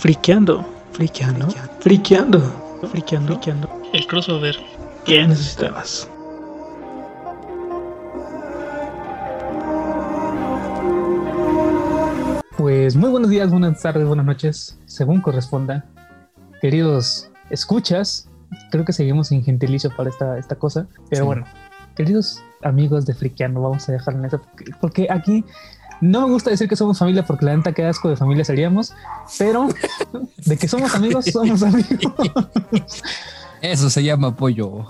Friqueando, friqueando, friqueando, friqueando, friqueando. El crossover que necesitabas. Pues muy buenos días, buenas tardes, buenas noches, según corresponda. Queridos escuchas, creo que seguimos sin gentilicio para esta, esta cosa, pero Sí. bueno, queridos amigos de Friqueando, vamos a dejarlo en eso, porque, porque aquí no me gusta decir que somos familia, porque la neta qué asco de familia seríamos, pero de que somos amigos, somos amigos. Eso se llama apoyo.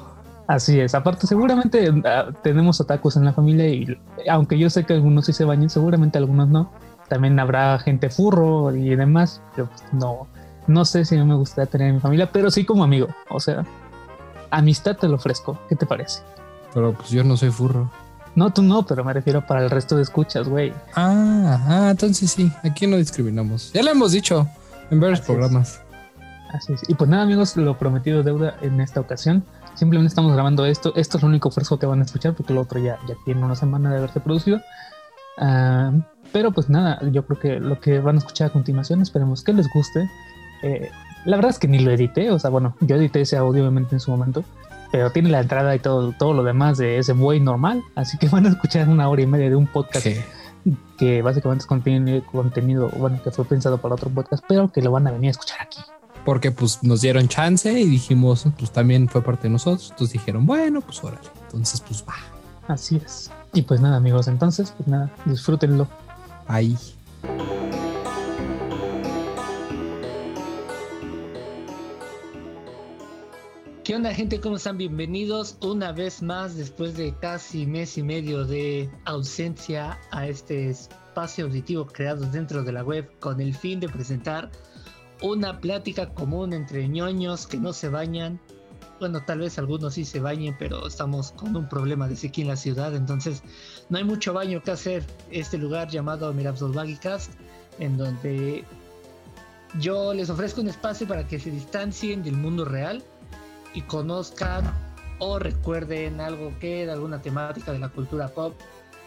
Así es, aparte seguramente ah, tenemos otakus en la familia y aunque yo sé que algunos sí se bañan, seguramente algunos no. También habrá gente furro y demás, pero pues no, no sé si me gustaría tener en mi familia, pero sí como amigo. O sea, amistad te lo ofrezco. ¿Qué te parece? Pero pues yo no soy furro. No, tú no, pero me refiero para el resto de escuchas, güey. Ah, ah, entonces sí, aquí no discriminamos. Ya lo hemos dicho en varios Así es. programas. Así es. Y pues nada, amigos, lo prometido es deuda en esta ocasión. Simplemente estamos grabando esto. Esto es lo único fresco que van a escuchar, porque lo otro ya, ya tiene una semana de haberse producido. Ah, pero pues nada, yo creo que lo que van a escuchar a continuación, esperemos que les guste. Eh, la verdad es que ni lo edité, o sea, bueno, yo edité ese audio obviamente en su momento, pero tiene la entrada y todo, todo lo demás de ese buey normal, así que van a escuchar una hora y media de un podcast Sí. que básicamente es contenido, contenido, bueno, que fue pensado para otro podcast, pero que lo van a venir a escuchar aquí. Porque pues nos dieron chance y dijimos, pues también fue parte de nosotros. Entonces dijeron, bueno, pues órale. Entonces, pues va. Así es. Y pues nada, amigos, entonces, pues nada, disfrútenlo. Ahí. ¿Qué onda gente? ¿Cómo están? Bienvenidos una vez más después de casi mes y medio de ausencia a este espacio auditivo creado dentro de la web con el fin de presentar una plática común entre ñoños que no se bañan. Bueno, tal vez algunos sí se bañen, pero estamos con un problema de sequía en la ciudad, entonces no hay mucho baño que hacer. Este lugar llamado Mirabsdolbagicast, en donde yo les ofrezco un espacio para que se distancien del mundo real y conozcan o recuerden algo que de alguna temática de la cultura pop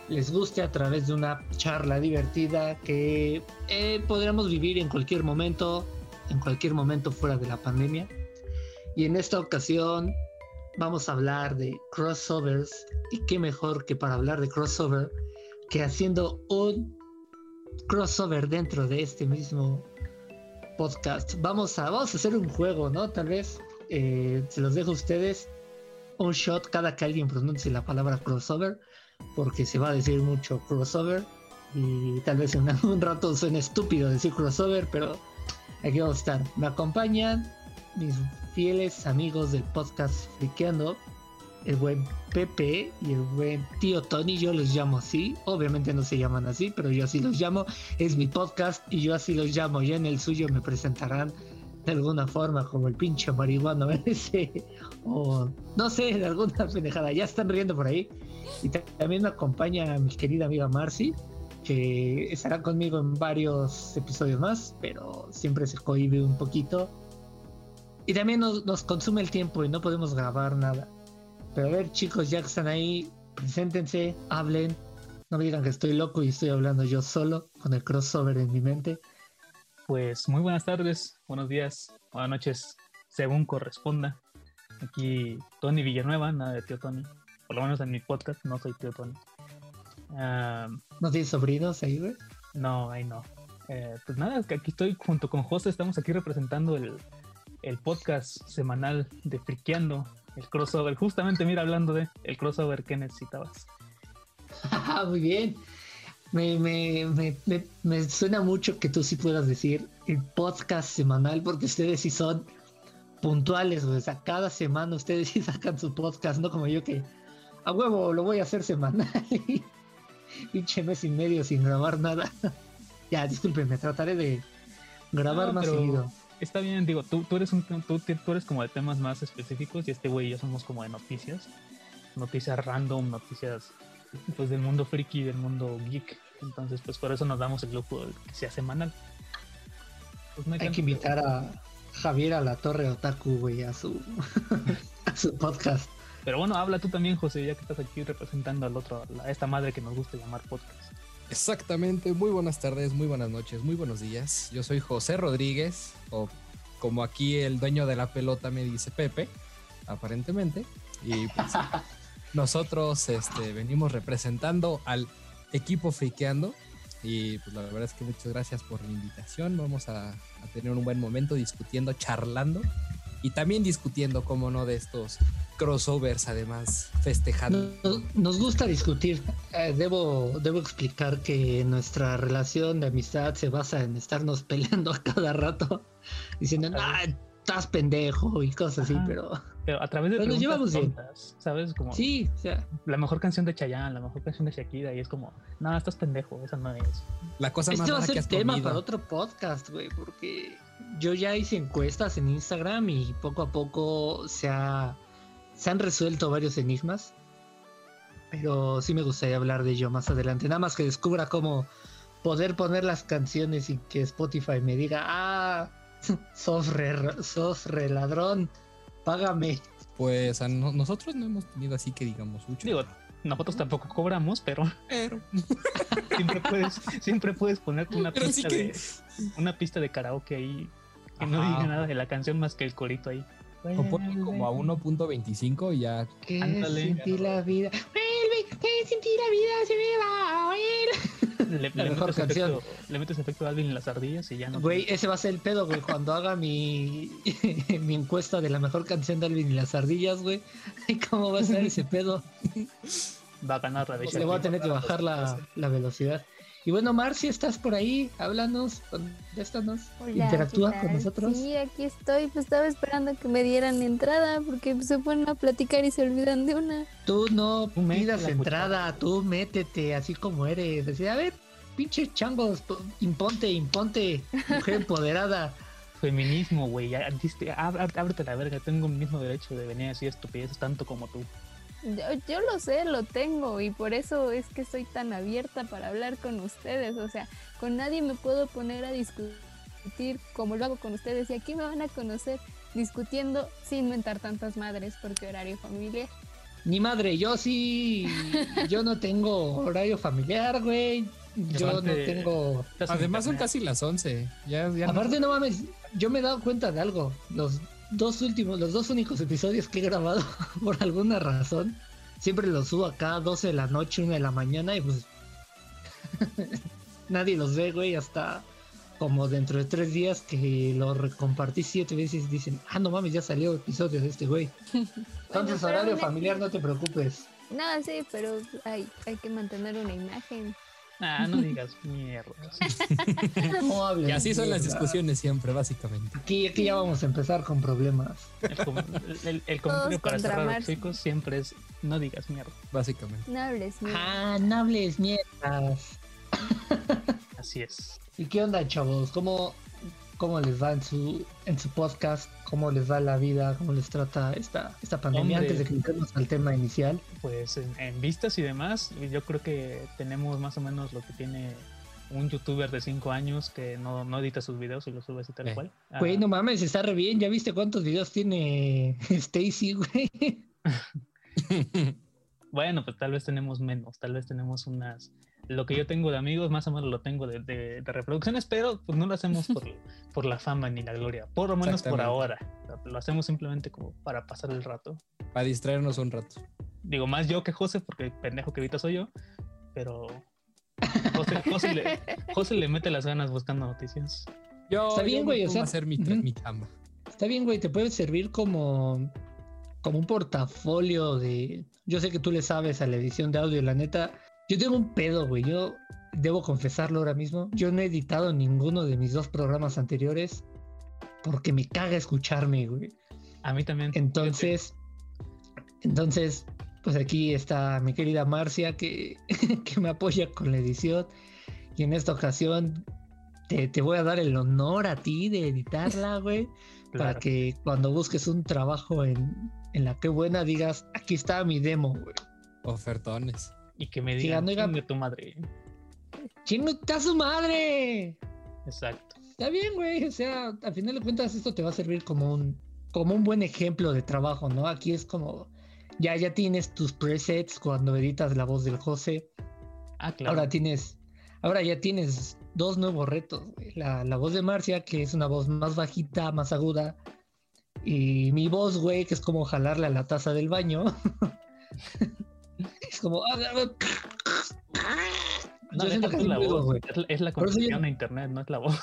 les guste a través de una charla divertida que eh, podríamos vivir en cualquier momento, en cualquier momento fuera de la pandemia. Y en esta ocasión vamos a hablar de crossovers y qué mejor que para hablar de crossover que haciendo un crossover dentro de este mismo podcast. Vamos a, vamos a hacer un juego, ¿no? Tal vez eh, se los dejo a ustedes un shot cada que alguien pronuncie la palabra crossover, porque se va a decir mucho crossover y tal vez en un rato suene estúpido decir crossover, pero aquí vamos a estar. Me acompañan mis fieles amigos del podcast Friqueando, el buen Pepe y el buen tío Tony, yo los llamo así, obviamente no se llaman así, pero yo así los llamo, es mi podcast y yo así los llamo, ya en el suyo me presentarán de alguna forma como el pinche marihuano ese o no sé, de alguna pendejada, ya están riendo por ahí y ta- también me acompaña mi querida amiga Marcy que estará conmigo en varios episodios más, pero siempre se cohibe un poquito y también nos, nos consume el tiempo y no podemos grabar nada. Pero a ver, chicos, ya que están ahí, preséntense, hablen. No me digan que estoy loco y estoy hablando yo solo con el crossover en mi mente. Pues muy buenas tardes, buenos días, buenas noches, según corresponda. Aquí Tony Villanueva, nada de tío Tony. Por lo menos en mi podcast no soy tío Tony. Ah, ¿No tienes sobrinos ahí, güey? no, ahí no. Eh, pues nada, que aquí estoy junto con José, estamos aquí representando el, el podcast semanal de Friqueando, el crossover. Justamente, mira, hablando de el crossover que necesitabas. Ah, Muy bien. Me, me, me, me, me suena mucho que tú sí puedas decir el podcast semanal, porque ustedes sí son puntuales. O sea, cada semana ustedes sí sacan su podcast, no como yo que a huevo lo voy a hacer semanal. y Pinche mes y medio sin grabar nada. ya, discúlpenme, trataré de grabar No, más seguido. Está bien, digo, tú, tú, eres un, tú, tú eres como de temas más específicos y este güey y yo somos como de noticias. Noticias random, noticias pues del mundo friki, del mundo geek. Entonces, pues por eso nos damos el lujo de que sea semanal. Pues no Hay que invitar a Javier a la Torre Otaku, güey, a su, a su podcast. Pero bueno, habla tú también, José, ya que estás aquí representando al otro, a esta madre que nos gusta llamar podcast. Exactamente, muy buenas tardes, muy buenas noches, muy buenos días. Yo soy José Rodríguez, o como aquí el dueño de la pelota me dice Pepe, aparentemente. Y pues, nosotros este, venimos representando al equipo Fakeando. Y pues la verdad es que muchas gracias por la invitación. Vamos a, a tener un buen momento discutiendo, charlando y también discutiendo, como no, de estos crossovers, además festejando. Nos, nos gusta discutir. Eh, debo, debo explicar que nuestra relación de amistad se basa en estarnos peleando a cada rato, diciendo, ah, estás pendejo y cosas así, Ajá. pero Pero a través de Pero preguntas tontas, ¿sabes? Como sí, o sea, la mejor canción de Chayanne, la mejor canción de Shakira, y es como, no, estás pendejo, esa no es. La cosa más este va a rara que ser has tema comido. para otro podcast, güey, porque yo ya hice encuestas en Instagram y poco a poco se, ha, se han resuelto varios enigmas. Pero sí me gustaría hablar de ello más adelante. Nada más que descubra cómo poder poner las canciones y que Spotify me diga, ah, sos re, sos re ladrón, págame. Pues a no- nosotros no hemos tenido así que digamos mucho. Digo, nosotros tampoco cobramos, pero pero siempre puedes, siempre puedes ponerte una Pero sí pista que- de una pista de karaoke ahí que no diga nada de la canción más que el corito ahí. o ponle como a 1.25 y ya. Que Ándale. sin ti la vida. Vuelve, ti la vida se me va a ir. Le, La le mejor metes canción. efecto, le metes efecto a Alvin en las ardillas y ya no. Güey, ese va a ser el pedo, güey. Cuando haga mi, mi encuesta de la mejor canción de Alvin y las ardillas, güey. ¿Cómo va a ser ese pedo? va a ganar la de Pues le voy a tener que bajar la, la velocidad. Y bueno, Marci, estás por ahí. Háblanos, contéstanos, Hola, interactúa ¿qué con nosotros. Sí, aquí estoy. Pues estaba esperando que me dieran entrada porque se ponen a platicar y se olvidan de una. Tú no Tú pidas entrada, cuchara. tú métete así como eres. Decía, a ver, pinche changos, po- imponte, imponte, mujer empoderada. Feminismo, güey. Ábrete la verga. Tengo el mismo derecho de venir a decir estupideces tanto como tú. Yo, yo lo sé, lo tengo y por eso es que soy tan abierta para hablar con ustedes. O sea, con nadie me puedo poner a discutir como lo hago con ustedes y aquí me van a conocer discutiendo sin mentar tantas madres porque horario familiar. Ni madre, yo sí, yo no tengo horario familiar, güey. Yo no tengo... Además son casi las 11. Ya, ya no- Aparte, no mames, yo me he dado cuenta de algo. Los dos últimos, los dos únicos episodios que he grabado, por alguna razón, siempre los subo acá a 12 de la noche, 1 de la mañana y pues nadie los ve, güey, hasta como dentro de tres días que lo recompartí siete veces dicen, ah, no mames, ya salió episodio de este güey. Entonces, horario familiar, no te preocupes. No, sí, pero hay, hay que mantener una imagen. Ah, no digas. No hables. Y así son las mierda. discusiones siempre, básicamente. Aquí, aquí ya vamos a empezar con problemas. El, el- el- el comentario para cerrar los chicos siempre es no digas mierda. Básicamente. No hables, mira. Ah, no hables mierdas. Así es. ¿Y qué onda, chavos? ¿Cómo, cómo les va en su, en su podcast? ¿Cómo les va la vida? ¿Cómo les trata esta, esta pandemia? Hombre. Antes de que entremos al tema inicial. Pues en, en vistas y demás, yo creo que tenemos más o menos lo que tiene un youtuber de 5 años que no, no edita sus videos y los sube así tal Eh. cual. Ah, Güey, no mames, está re bien. ¿Ya viste cuántos videos tiene Stacy, güey? Bueno, pues tal vez tenemos menos, tal vez tenemos unas... Lo que yo tengo de amigos, más o menos lo tengo de, de- de reproducciones, pero pues no lo hacemos por, por la fama ni la gloria, por lo menos por ahora. Lo hacemos simplemente como para pasar el rato. Para distraernos un rato. Digo, más yo que José, porque el pendejo que ahorita soy yo, pero José, José le, José le mete las ganas buscando noticias. Yo, Está yo bien, me güey, o sea, a hacer mi, mi chamba. Está bien, güey, te puede servir como, como un portafolio de... Yo sé que tú le sabes a la edición de audio, la neta. Yo tengo un pedo, güey. Yo debo confesarlo ahora mismo. Yo no he editado ninguno de mis dos programas anteriores porque me caga escucharme, güey. A mí también. Entonces, entonces, pues aquí está mi querida Marcia que, que me apoya con la edición. Y en esta ocasión te, te voy a dar el honor a ti de editarla, güey. Para que cuando busques un trabajo en, en la que buena digas, aquí está mi demo, güey. Ofertones. Y que me Sí, digan, amiga. "Chingue tu madre. ¡Chingo, está su madre! Exacto. Está bien, güey. O sea, al final de cuentas, esto te va a servir como un, como un buen ejemplo de trabajo, ¿no? Aquí es como, ya, ya tienes tus presets cuando editas la voz del José. Ah, claro. Ahora tienes, ahora ya tienes dos nuevos retos, güey. La, la voz de Marcia, que es una voz más bajita, más aguda. Y mi voz, güey, que es como jalarle a la taza del baño. es como. ah, No, Yo siento deja que tú la voz, güey. es, la- es la conexión a internet, no es la voz.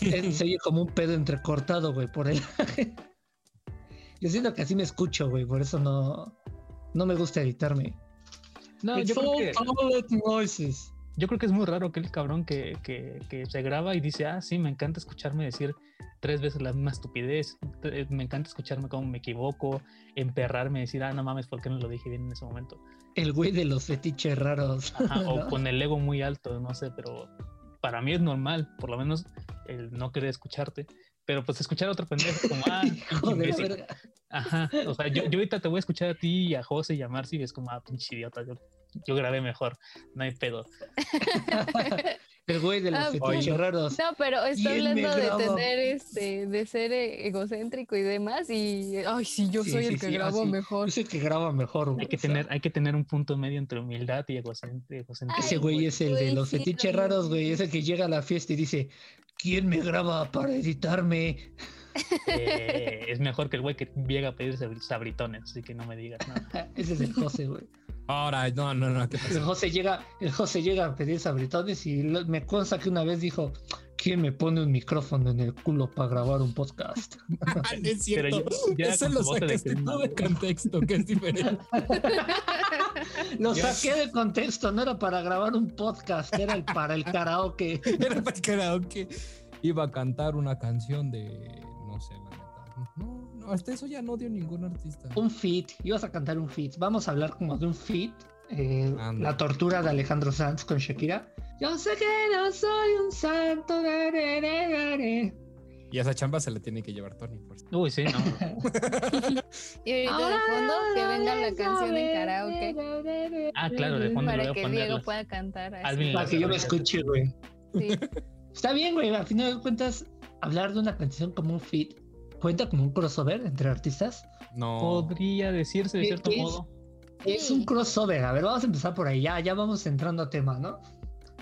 Es- Se oye como un pedo entrecortado, güey, por él. Yo siento que así me escucho, güey, por eso no, no me gusta editarme. No, It's yo creo, que, noises. Yo creo que es muy raro aquel cabrón que, que, que se graba y dice, ah, sí, me encanta escucharme decir tres veces la misma estupidez, eh, me encanta escucharme como me equivoco, emperrarme, decir, ah, no mames, ¿por qué no lo dije bien en ese momento? El güey de los fetiches raros. Ajá, ¿no? o con el ego muy alto, no sé, pero para mí es normal, por lo menos el no querer escucharte. Pero pues escuchar a otro pendejo como, ah, verga. Ajá, o sea, yo, yo ahorita te voy a escuchar a ti y a José y a Marcy y es como, ah, pinche idiota, yo, yo grabé mejor, no hay pedo. El güey de los Ah, fetiches raros. No, pero está ¿Quién me hablando de tener este, de ser eh, egocéntrico y demás. Y ay, sí, yo Sí, soy sí, el que sí, grabo así. mejor. Es el que graba mejor, güey. Hay que o sea, tener, hay que tener un punto medio entre humildad y egocentrismo. Ese güey güey, es el de los sí, fetiches no, raros, güey. Es el que llega a la fiesta y dice, ¿quién me graba para editarme? Eh, es mejor que el güey que llega a pedir sabr- sabritones, así que no me digas nada. Ese es el José, güey. Ahora, no, no, no. ¿qué El? José llega, el José llega a pedir sabritones y lo- me consta que una vez dijo, ¿quién me pone un micrófono en el culo para grabar un podcast? Ah, es cierto. Con lo de sacaste Chris tú de contexto, que es diferente. Lo saqué de contexto, no era para grabar un podcast, era el, para el karaoke. Era para el karaoke. Iba a cantar una canción de. No sé, la neta. No, hasta eso ya no dio ningún artista. Un feat, ibas a cantar un feat. Vamos a hablar como de un feat. eh, la tortura de Alejandro Sanz con Shakira. Yo sé que no soy un santo. de, de. Y a esa chamba se le tiene que llevar Tony. Por. Uy, sí, no. Y ahorita de fondo que venga la canción en karaoke Ah, claro, de fondo voy para a que Diego pueda cantar. así. Para que yo me escuche, güey. Sí. Está bien, güey. A final de cuentas, hablar de una canción como un feat cuenta como un crossover entre artistas. No. Podría decirse de ¿Qué- cierto es? modo. Es un crossover. A ver, vamos a empezar por ahí. Ya, ya vamos entrando a tema, ¿no?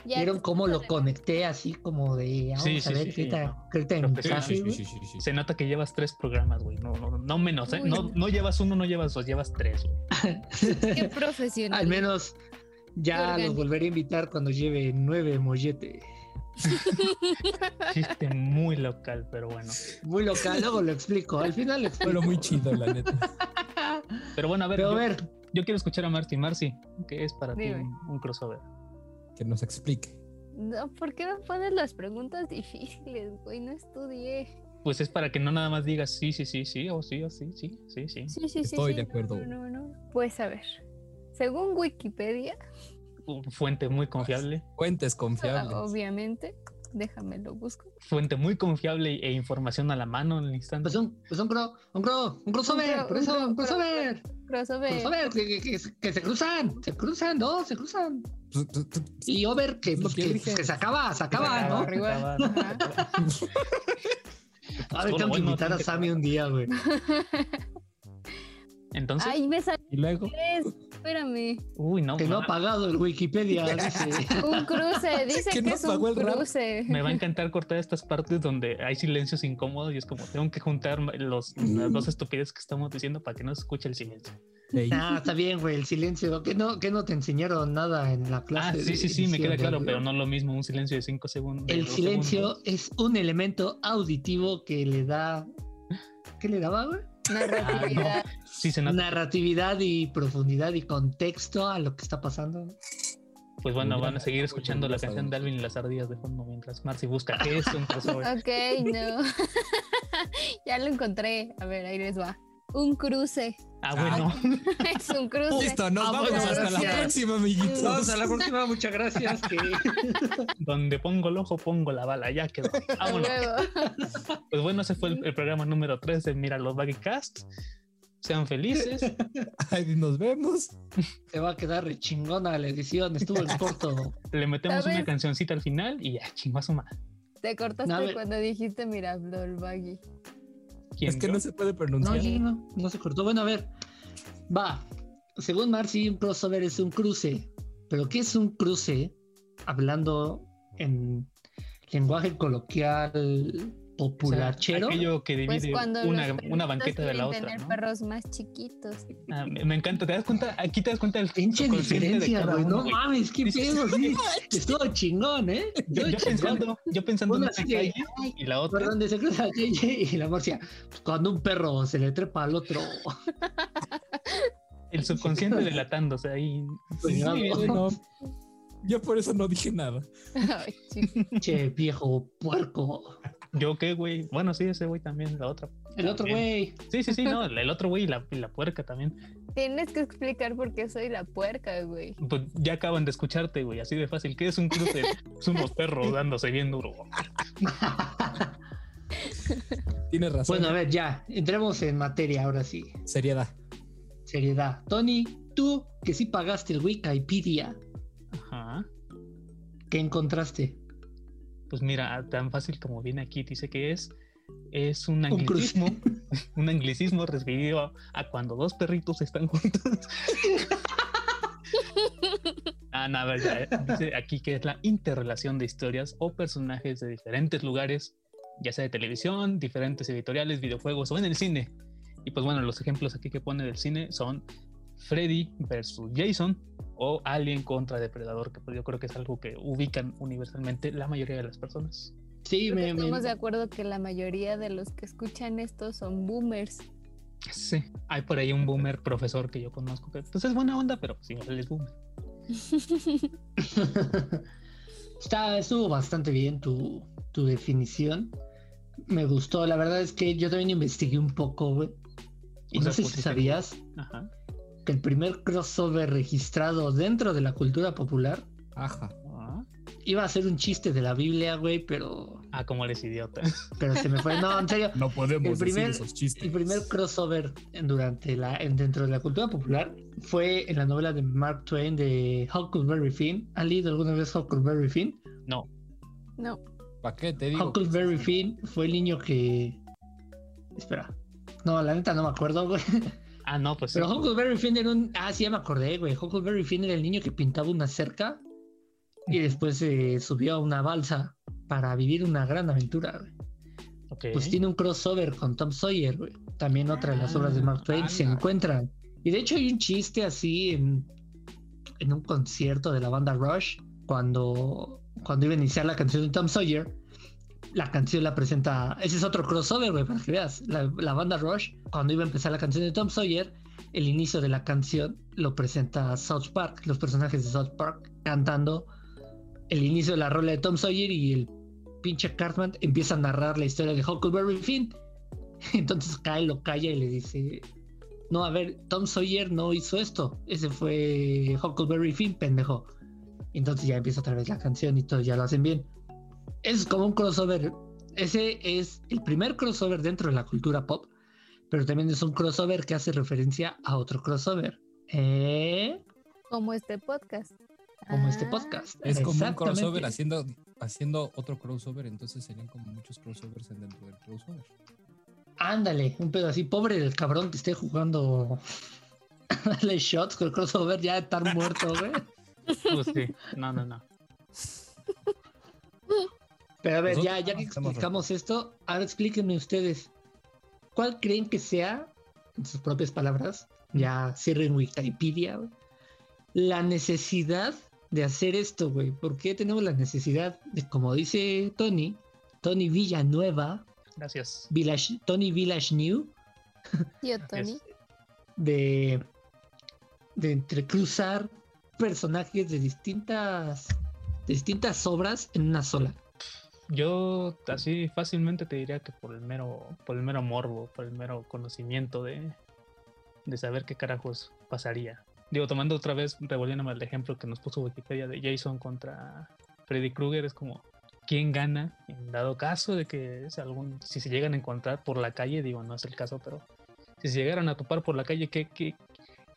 Ya Vieron cómo lo conecté así como de vamos Sí, a sí, ver sí, qué sí, tal no. qué tal Profesional. encaje, Sí, güey. sí, sí, sí, sí. Se nota que llevas tres programas, güey. No, no, no menos, ¿eh? No, no. llevas uno, no llevas dos, llevas tres, güey. Qué profesional. Al menos ya los volveré a invitar cuando lleve nueve mollete. Chiste muy local, pero bueno. Muy local, luego lo explico. Al final lo explico. Pero muy chido, la neta. Pero bueno, a ver, Pero a yo, ver, yo quiero escuchar a Marty. Marcy, ¿qué es para ti un, un crossover? Que nos explique. No, ¿por qué me pones las preguntas difíciles, güey? No estudié. Pues es para que no nada más digas sí, sí, sí, sí, o sí, o sí, sí, sí, sí. Sí, sí, sí. Estoy sí, de acuerdo. No, no, no. Pues a ver. Según Wikipedia, Fuente muy confiable. Fuentes ah, confiables. obviamente, déjame lo busco. Fuente muy confiable e información a la mano en el instante. pues un, pues un, cro- un, cro- un crossover, Un cro- eso, un cro- un crossover. Crossover. Crossover, que, que- se cruzan, se cruzan, dos, se cruzan. Tú- Y over, que, Es lo pues, que se acaba, se acaba, ¿no? arriba. A ver, tengo que invitar a Sammy un día, güey. Entonces, Ay, me salió Y luego. tres. Espérame. uy, no, Que no ha pagado el Wikipedia, dice. Un cruce. Dice Que que, no es un cruce. me va a encantar cortar estas partes donde hay silencios incómodos y es como tengo que juntar los, las dos estupideces que estamos diciendo para que no se escuche el silencio. Ah, está bien, güey, el silencio. Que no, que no te enseñaron nada en la Ah, clase. sí, de sí, sí, me queda claro, pero no lo mismo un silencio de cinco segundos. El silencio segundos. es un elemento auditivo que le da. ¿Qué le daba, güey? Narratividad. Sí, se nota. Narratividad y profundidad y contexto a lo que está pasando. Pues bueno, Mira, van a seguir escuchando la canción de. Alvin y las ardillas de fondo mientras Marcy busca qué es un crossover. Ok, no. ya lo encontré. A ver, ahí les va. Un cruce. Ah, bueno. es un cruce. Listo, nos Ah, vamos hasta la próxima, amiguitos. Vamos a la próxima, muchas gracias. que- Donde pongo el ojo, pongo la bala. Ya quedó. Vámonos. Pues bueno, ese fue el, el programa número 3 de Mira los Baggy Cast. Sean felices. Ahí nos vemos. Te va a quedar re chingona la edición, estuvo en corto. Le metemos una cancioncita al final y ya, chingo a su madre. Te cortaste No, cuando dijiste mira, el baggy. ¿Quién, Es que yo? no se puede No, pronunciar. sí, no, no se cortó. Bueno, a ver. Va. Según Marcy, un crossover es un cruce pero ¿qué es un cruce? Hablando en lenguaje coloquial populachero. Aquello que Pues divide cuando una, una banqueta de la otra. tener ¿no? perros más chiquitos. Ah, me, me encanta, ¿te das cuenta? Aquí te das cuenta del Pinche de diferencia, uno, No güey. mames, qué pedo, sí. Estuvo chingón, ¿eh? Yo, yo pensando, yo pensando en una de, calle y la otra. por donde se cruza la calle y la morcia. Pues cuando un perro se le trepa al otro. El subconsciente delatándose ahí. Pues, Sí, no. Yo por eso no dije nada. Ay. Che, viejo puerco. Yo qué, güey. Bueno, sí, ese güey también, la otra. El otro güey. Sí, sí, sí, no, el otro güey y la, y la puerca también. Tienes que explicar por qué soy la puerca, güey. Pues ya acaban de escucharte, güey, así de fácil. ¿Qué es un cruce? Son unos perros dándose bien duro. Tienes razón. Bueno, a ver, ya. Entremos en materia ahora sí. Seriedad. Seriedad. Tony, tú que sí pagaste el Wikipedia, Ajá. ¿qué encontraste? Pues mira, tan fácil como viene aquí, dice que es, es un anglicismo, un anglicismo referido a, a cuando dos perritos están juntos. ah, no, a ver, ya, eh, dice aquí que es la interrelación de historias o personajes de diferentes lugares, ya sea de televisión, diferentes editoriales, videojuegos o en el cine. Y pues bueno, los ejemplos aquí que pone del cine son Freddy versus Jason o Alien contra Depredador, que pues yo creo que es algo que ubican universalmente la mayoría de las personas. Sí, me, me- Estamos de acuerdo que la mayoría de los que escuchan esto son boomers. Sí, hay por ahí un boomer profesor que yo conozco que pues es buena onda, pero pues igual es boomer. Está, estuvo bastante bien tu, tu definición. Me gustó. La verdad es que yo también investigué un poco, güey. Y O no sea, sé si sabías Ajá. Que el primer crossover registrado dentro de la cultura popular Ajá. Iba a ser un chiste de la Biblia, güey, pero, Ah, como eres idiota. pero se me fue. No, en serio. No podemos El primer- decir esos chistes. El primer crossover en- durante la, en- dentro de la cultura popular fue en la novela de Mark Twain de Huckleberry Finn. ¿Han leído alguna vez Huckleberry Finn? No, No, ¿Para qué te digo? Huckleberry Finn fue el niño que. Espera. No, la neta no me acuerdo, güey. Ah, no, pues sí. Pero Huckleberry Finn era un. Ah, sí, ya me acordé, güey. Huckleberry Finn era el niño que pintaba una cerca y después se subió a una balsa para vivir una gran aventura, güey. Ok. Pues tiene un crossover con Tom Sawyer, güey. También otra de las obras de Mark Twain se ala. encuentran. Y de hecho hay un chiste así en, en un concierto de la banda Rush, cuando, cuando iba a iniciar la canción de Tom Sawyer, la canción la presenta. Ese es otro crossover, güey, para que veas. La, banda Rush, cuando iba a empezar la canción de Tom Sawyer, el inicio de la canción lo presenta South Park, los personajes de South Park cantando el inicio de la rola de Tom Sawyer y el pinche Cartman empieza a narrar la historia de Huckleberry Finn. Entonces Kyle lo calla y le dice: No, a ver, Tom Sawyer no hizo esto. Ese fue Huckleberry Finn, pendejo. Entonces ya empieza otra vez la canción y todo, ya lo hacen bien. Es como un crossover. Ese es el primer crossover dentro de la cultura pop, pero también es un crossover que hace referencia a otro crossover. ¿Eh? como este podcast. Como este Ah, podcast. Es como un crossover haciendo, haciendo otro crossover, entonces serían como muchos crossovers en dentro del crossover. Ándale, un pedo así. Pobre del cabrón que esté jugando. Dale shots con el crossover, ya de estar muerto, güey. Pues sí. No, no, no. Pero a ver, ya, Nosotros ya que explicamos esto, ahora explíquenme ustedes. ¿Cuál creen que sea, en sus propias palabras, ya cierren Wikipedia, la necesidad de hacer esto, güey? ¿Por qué tenemos la necesidad de, como dice Tony, Tony Villanueva, Gracias. Village, Tony Village New, Yo, Tony. De, de entrecruzar personajes de distintas, de distintas obras en una sola? Yo así fácilmente te diría que por el mero, por el mero morbo, por el mero conocimiento de, de saber qué carajos pasaría. Digo, tomando otra vez, revolviéndome el ejemplo que nos puso Wikipedia de Jason contra Freddy Krueger, es como quién gana en dado caso de que es algún, si se llegan a encontrar por la calle, digo, no es el caso, pero si se llegaran a topar por la calle, ¿qué, qué,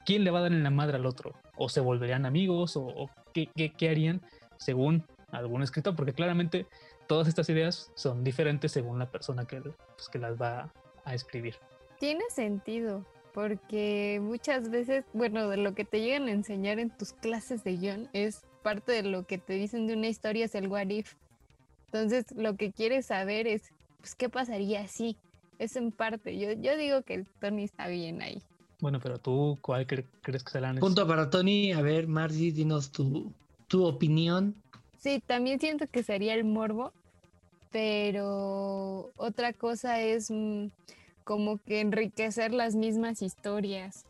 quién le va a dar en la madre al otro? ¿O se volverían amigos? ¿O, o qué, qué, qué harían según algún escritor? Porque claramente todas estas ideas son diferentes según la persona que, pues, que las va a escribir. Tiene sentido. Porque muchas veces, bueno, de lo que te llegan a enseñar en tus clases de guion es parte de lo que te dicen de una historia es el what if. Entonces, lo que quieres saber es, pues, ¿qué pasaría si? Es en parte. Yo, yo digo que el Tony está bien ahí. Bueno, pero tú, ¿cuál cre- crees que será la Punto para Tony. A ver, Margie, dinos tu, tu opinión. Sí, también siento que sería el morbo, pero otra cosa es mm, como que enriquecer las mismas historias,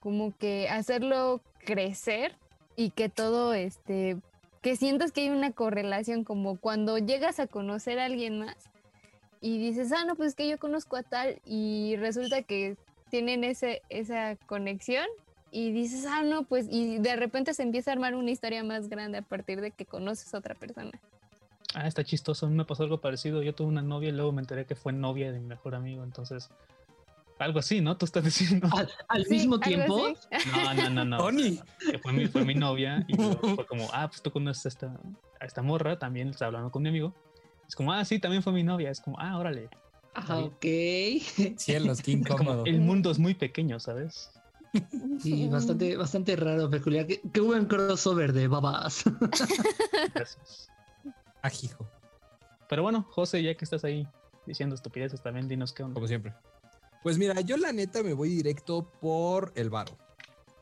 como que hacerlo crecer y que todo este, que sientas que hay una correlación, como cuando llegas a conocer a alguien más y dices, ah, no, pues que yo conozco a tal y resulta que tienen ese, esa conexión y dices, ah, no, pues, y de repente se empieza a armar una historia más grande a partir de que conoces a otra persona. Ah, está chistoso. A mí me pasó algo parecido. Yo tuve una novia y luego me enteré que fue novia de mi mejor amigo. Entonces, algo así, ¿no? Tú estás diciendo. Al, al Sí, mismo tiempo. No, no, no, no. Tony. Que fue mi, fue mi novia y fue como, ah, pues tú conoces a esta, a esta morra. También estaba hablando con mi amigo. Es como, ah, sí, también fue mi novia. Es como, ah, órale. ah, ok. Cielos, qué como, incómodo. el mundo es muy pequeño, ¿sabes? Sí, bastante, bastante raro, peculiar. Qué, qué buen crossover de babas. Gracias. Ajijo, Pero bueno, José, ya que estás ahí diciendo estupideces, también dinos qué onda. como siempre. Pues mira, yo la neta me voy directo por el varo.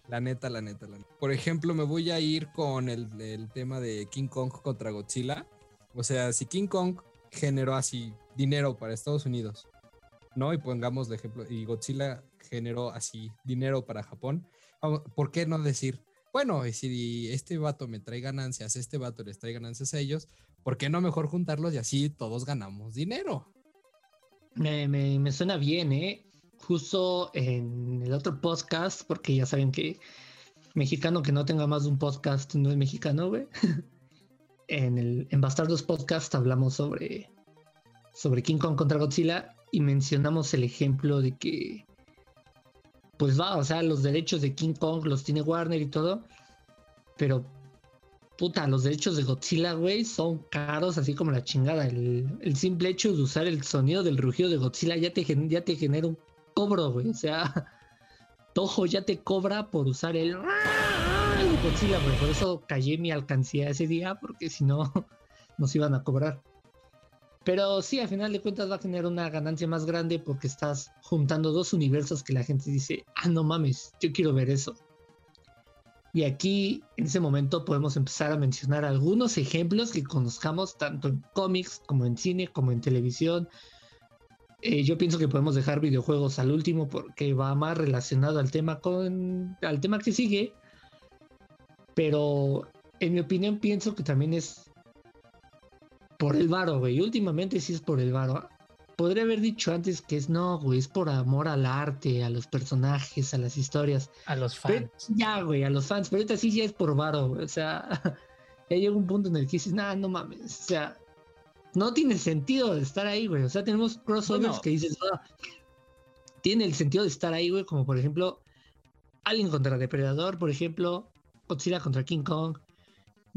La neta, la neta, la neta. Por ejemplo, me voy a ir con el, el tema de King Kong contra Godzilla. O sea, si King Kong generó así dinero para Estados Unidos, ¿no? Y pongamos de ejemplo, y Godzilla generó así dinero para Japón, ¿por qué no decir, bueno, y si este vato me trae ganancias, este vato les trae ganancias a ellos, ¿por qué no mejor juntarlos y así todos ganamos dinero? Me, me, me suena bien, ¿eh? Justo en el otro podcast, porque ya saben que mexicano que no tenga más de un podcast no es mexicano, güey. En el en Bastardos Podcast hablamos sobre, sobre King Kong contra Godzilla y mencionamos el ejemplo de que, pues va, o sea, los derechos de King Kong los tiene Warner y todo, pero puta, los derechos de Godzilla, güey, son caros así como la chingada. El, simple hecho de usar el sonido del rugido de Godzilla ya te, genera un cobro, güey. O sea, Toho ya te cobra por usar el Godzilla, güey. Por eso callé mi alcancía ese día, porque si no, nos iban a cobrar. Pero sí, al final de cuentas va a generar una ganancia más grande porque estás juntando dos universos que la gente dice, ah, no mames, yo quiero ver eso. Y aquí, en ese momento, podemos empezar a mencionar algunos ejemplos que conozcamos tanto en cómics como en cine, como en televisión. Eh, yo pienso que podemos dejar videojuegos al último porque va más relacionado al tema con al tema que sigue. Pero en mi opinión pienso que también es por el varo, güey. Últimamente sí es por el varo. Podría haber dicho antes que es no, güey, es por amor al arte, a los personajes, a las historias. A los Pero fans. ya, güey, a los fans, pero ahorita sí ya es por varo, güey. O sea, ya llega un punto en el que dices, nah, no mames. O sea, no tiene sentido de estar ahí, güey. O sea, tenemos crossovers Bueno. que dices, ah, tiene el sentido de estar ahí, güey, como por ejemplo, Alien contra Depredador, por ejemplo, Godzilla contra King Kong,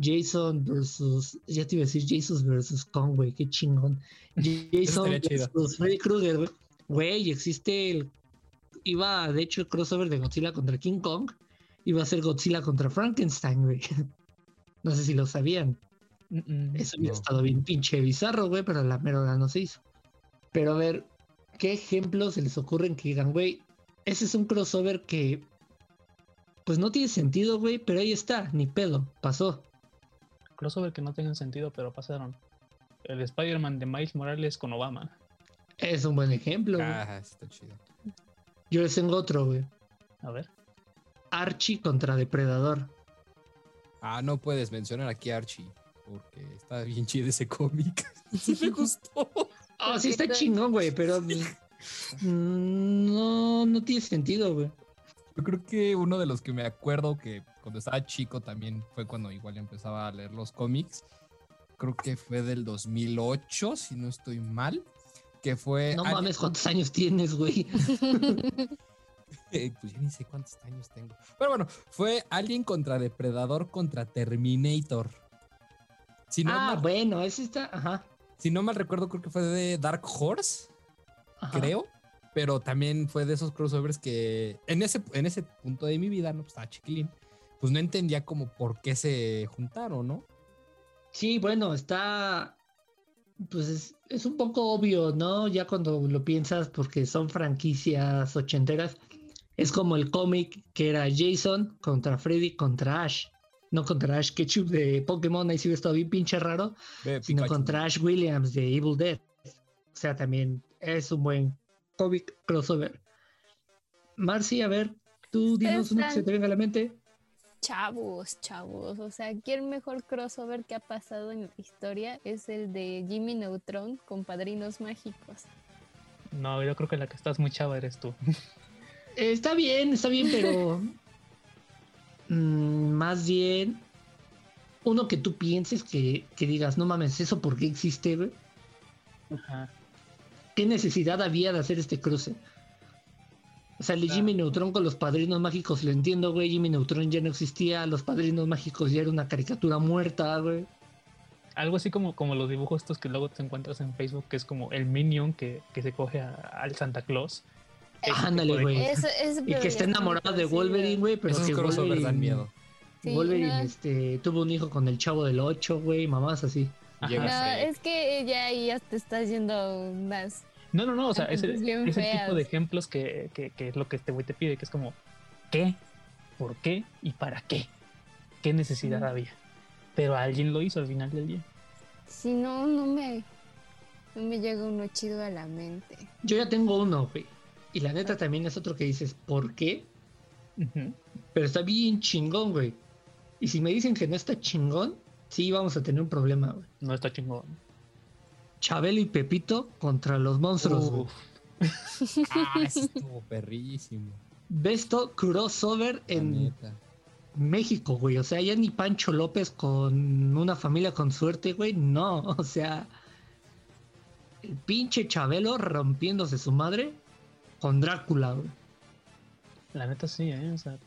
Jason versus, ya te iba a decir Jason versus Kong, güey, qué chingón. Jason versus Freddy Krueger, güey. Güey, existe el iba, de hecho, el crossover de Godzilla contra King Kong. Iba a ser Godzilla contra Frankenstein, güey. No sé si lo sabían. Mm, mm. Eso hubiera No. estado bien pinche bizarro, güey, pero la mera hora no se hizo. Pero a ver, ¿qué ejemplos se les ocurren que digan, güey, ese es un crossover que, pues no tiene sentido, güey, pero ahí está, ni pedo, pasó. Crossover que no tengan sentido, pero pasaron. El Spider-Man de Miles Morales con Obama. Es un buen ejemplo, güey. Ah, está chido. Yo les tengo otro, güey. A ver. Archie contra Depredador. Ah, no puedes mencionar aquí a Archie, porque está bien chido ese cómic. Sí me gustó. Ah, sí Porque está chingón, güey, pero mm, no, no tiene sentido, güey. Yo creo que uno de los que me acuerdo que cuando estaba chico también fue cuando igual empezaba a leer los cómics. Creo que fue del 2008, si no estoy mal. Que fue. No Alien- mames, ¿cuántos años tienes, güey? Eh, pues ya ni sé cuántos años tengo. Pero bueno, fue Alien contra Depredador contra Terminator. Si no, ah, mal, bueno, ese está, ajá. si no mal recuerdo, creo que fue de Dark Horse, ajá. creo. Pero también fue de esos crossovers que en ese, en ese punto de mi vida, ¿no? Pues estaba chiquilín, pues no entendía como por qué se juntaron, ¿no? Sí, bueno, está. Pues es, es un poco obvio, ¿no? Ya cuando lo piensas, porque son franquicias ochenteras. Es como el cómic que era Jason contra Freddy contra Ash. No contra Ash Ketchum de Pokémon, ahí sí hubiera estado bien pinche raro. Sino Pikachu. contra Ash Williams de Evil Dead. O sea, también es un buen crossover. Marcy, a ver, tú dinos uno que se te venga a la mente. Chavos, chavos. O sea, aquí el mejor crossover que ha pasado en la historia es el de Jimmy Neutron con Padrinos Mágicos. No, yo creo que la que estás muy chava eres tú. Eh, Está bien, está bien, pero mm, más bien uno que tú pienses que, que digas, no mames, ¿eso por qué existe? Ajá. ¿Qué necesidad había de hacer este cruce? O sea, el de Jimmy Neutron con los padrinos mágicos, lo entiendo, güey. Jimmy Neutron ya no existía, los padrinos mágicos ya era una caricatura muerta, güey. Algo así como, como los dibujos estos que luego te encuentras en Facebook, que es como el Minion que, que se coge a- al Santa Claus. Tipo Ándale, güey. Y que está enamorado de. Wolverine, güey, pero Esos que Wolverine, dan miedo. Sí, Wolverine no. este, tuvo un hijo con el chavo del 8, güey, mamás así. Llega No, es que ya ahí ya te estás yendo más. No, no, no, o sea, es el, Cosas bien es el tipo de ejemplos que, que, que es lo que este güey te pide, que es como, ¿qué? ¿Por qué? ¿Y para qué? ¿Qué necesidad había? Pero alguien lo hizo al final del día. Si no, no me. No me llega uno chido a la mente. Yo ya tengo uno, güey. Y la neta también es otro que dices, ¿por qué? Pero está bien chingón, güey. Y si me dicen que no está chingón, sí vamos a tener un problema, güey. No está chingón. Chabelo y Pepito contra los monstruos, Ah, estuvo perrísimo. Besto crossover la en neta. México, güey. O sea, ya ni Pancho López con una familia con suerte, güey. No, o sea. El pinche Chabelo rompiéndose su madre con Drácula, güey. la neta sí, ¿eh? O sea,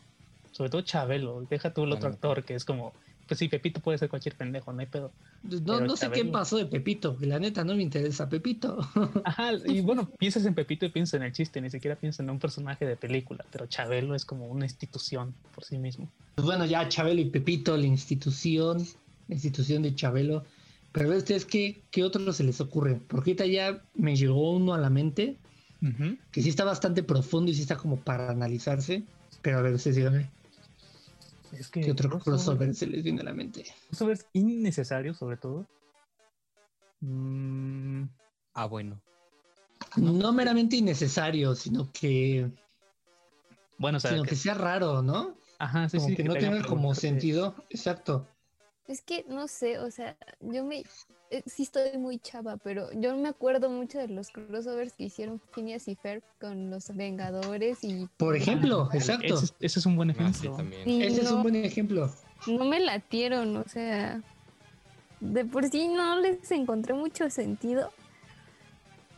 sobre todo Chabelo. Deja tú el La otro neta. actor, que es como, pues sí, Pepito puede ser cualquier pendejo, no hay pedo. No, Pero no sé qué pasó de Pepito, la neta no me interesa Pepito. Ajá, y bueno, piensas en Pepito y piensas en el chiste, ni siquiera piensas en un personaje de película, pero Chabelo es como una institución por sí mismo. Pues bueno, ya Chabelo y Pepito, la institución, la institución de Chabelo. Pero a ustedes qué, qué otro se les ocurre. Porque ahorita ya me llegó uno a la mente Ujú. que sí está bastante profundo y sí está como para analizarse. Pero a ver, ustedes díganme, Es que ¿qué otro crossover- crossover se les viene a la mente? crossovers innecesarios, sobre todo. Mm, Ah, bueno. No meramente innecesario, sino que, bueno, o sea, sino que- que sea raro, ¿no? ajá, sí, Como sí, que que no tenga como sentido. Exacto. Es que no sé, o sea, yo me. Eh, sí estoy muy chava, pero yo me acuerdo mucho de los crossovers que hicieron Phineas y Ferb con los Vengadores y. Por ejemplo, Ah, exacto. Ese, es- ese es un buen Ah, sí, ejemplo. también. Ese es un buen ejemplo. no me latieron, o sea. De por sí no les encontré mucho sentido.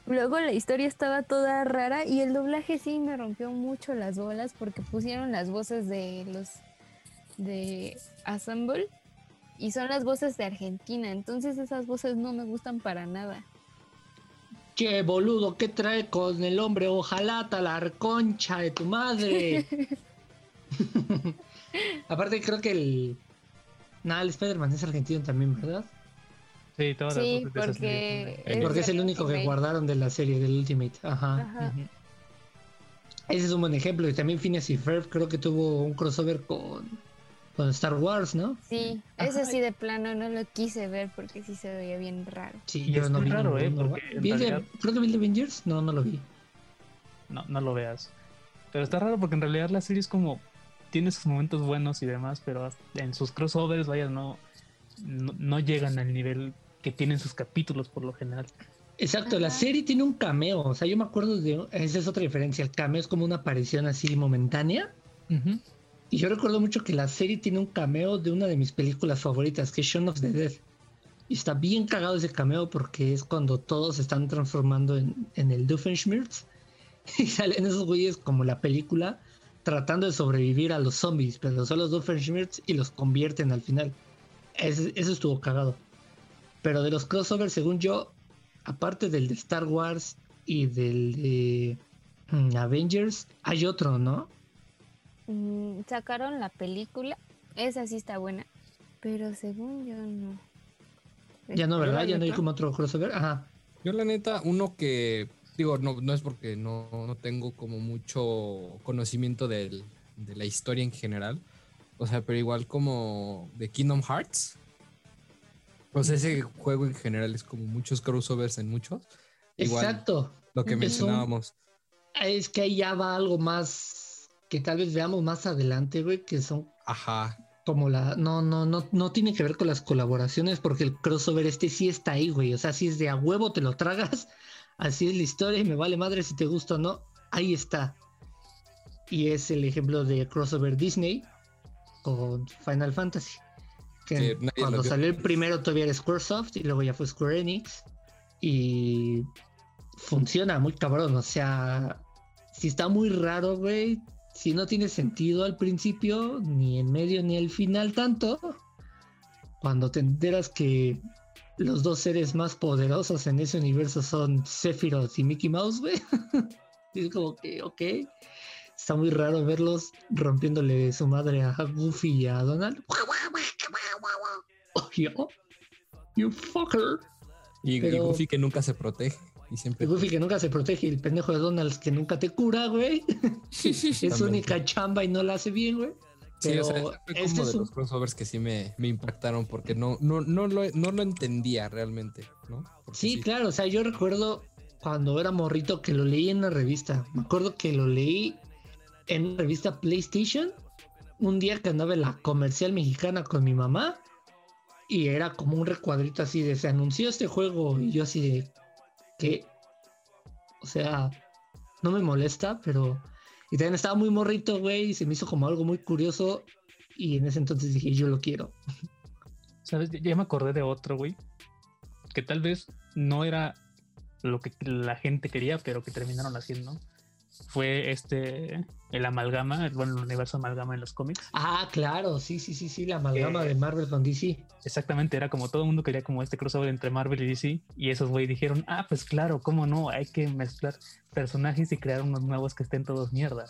Luego la historia estaba toda rara y el doblaje sí me rompió mucho las bolas porque pusieron las voces de los de Assemble y son las voces de Argentina, entonces esas voces no me gustan para nada. Che, boludo, ¿qué trae con el hombre? Ojalá la concha de tu madre. Aparte, creo que el. Nada, el Spider-Man es argentino también, ¿verdad? Sí, todas las voces de esas porque. Es Porque es el de único que guardaron de la serie del Ultimate. Ajá. Ese es un buen ejemplo. Y también Phineas y Ferb creo que tuvo un crossover con, con Star Wars, ¿no? Sí, Ajá. ese sí de plano no lo quise ver porque sí se veía bien raro. Sí, Y yo es no vi. raro, ¿eh? creo que vi el de Avengers. No, no lo vi. No, no lo veas. Pero está raro porque en realidad la serie es como. Tiene sus momentos buenos y demás, pero en sus crossovers, vaya, no, no, no llegan al nivel que tienen sus capítulos por lo general. Exacto, la serie tiene un cameo. O sea, yo me acuerdo de. Esa es otra diferencia. El cameo es como una aparición así momentánea. Y yo recuerdo mucho que la serie tiene un cameo de una de mis películas favoritas, que es Shaun of the Dead. Y está bien cagado ese cameo porque es cuando todos se están transformando en, en el Doofenshmirtz. Y salen esos güeyes como la película tratando de sobrevivir a los zombies, pero son los Doofenshmirtz y los convierten al final. Eso estuvo cagado. Pero de los crossovers, según yo, aparte del de Star Wars y del de mm, Avengers, hay otro, ¿no? Mm, sacaron la película, esa sí está buena, pero según yo no. Ya no, ¿verdad? Ya no hay como otro crossover. Ajá. Yo la neta, uno que, digo, no, no es porque no, no tengo como mucho conocimiento del- de la historia en general, o sea, pero igual como de Kingdom Hearts. O sea, ese juego en general es como muchos crossovers en muchos. Igual Exacto. lo que Es un- mencionábamos. Es que ahí ya va algo más que tal vez veamos más adelante, güey, que son Ajá. como la no no no no tiene que ver con las colaboraciones porque el crossover este sí está ahí, güey, o sea, si es de a huevo te lo tragas, así es la historia y me vale madre si te gusta o no, ahí está. Y es el ejemplo de crossover Disney con Final Fantasy. Que Sí, cuando salió el primero todavía era Squaresoft y luego ya fue Square Enix y funciona muy cabrón, o sea, si está muy raro, güey, si no tiene sentido al principio, ni en medio ni al final tanto, cuando te enteras que los dos seres más poderosos en ese universo son Sephiroth y Mickey Mouse, güey, es como que, ok, está muy raro verlos rompiéndole su madre a Goofy y a Donald. Oh, yo, you fucker. Y, y Pero- Goofy que nunca se protege. Y siempre. El Goofy que nunca se protege y el pendejo de Donald que nunca te cura, güey. es su única chamba y no la hace bien, güey. Sí, o sea, Pero fue este como es de un- los crossovers que sí me, me impactaron porque no, no, no, lo, no lo entendía realmente, ¿no? Porque Sí, claro, o sea, yo recuerdo cuando era morrito que lo leí en una revista. Me acuerdo que lo leí en una revista PlayStation. Un día que andaba en la comercial mexicana con mi mamá. Y era como un recuadrito así de se anunció este juego. Y yo así de ¿qué? O sea, no me molesta, pero. Y también estaba muy morrito, güey. Y se me hizo como algo muy curioso. Y en ese entonces dije, yo lo quiero. ¿Sabes? Ya me acordé de otro, güey. Que tal vez no era lo que la gente quería, pero que terminaron haciendo. Fue este, el amalgama, el, bueno, el universo amalgama en los cómics. Ah, claro, sí, sí, sí, sí, la amalgama Eh, de Marvel con DC. Exactamente, era como todo el mundo quería como este crossover entre Marvel y DC. Y esos güey dijeron, ah, pues claro, cómo no, hay que mezclar personajes y crear unos nuevos que estén todos mierda.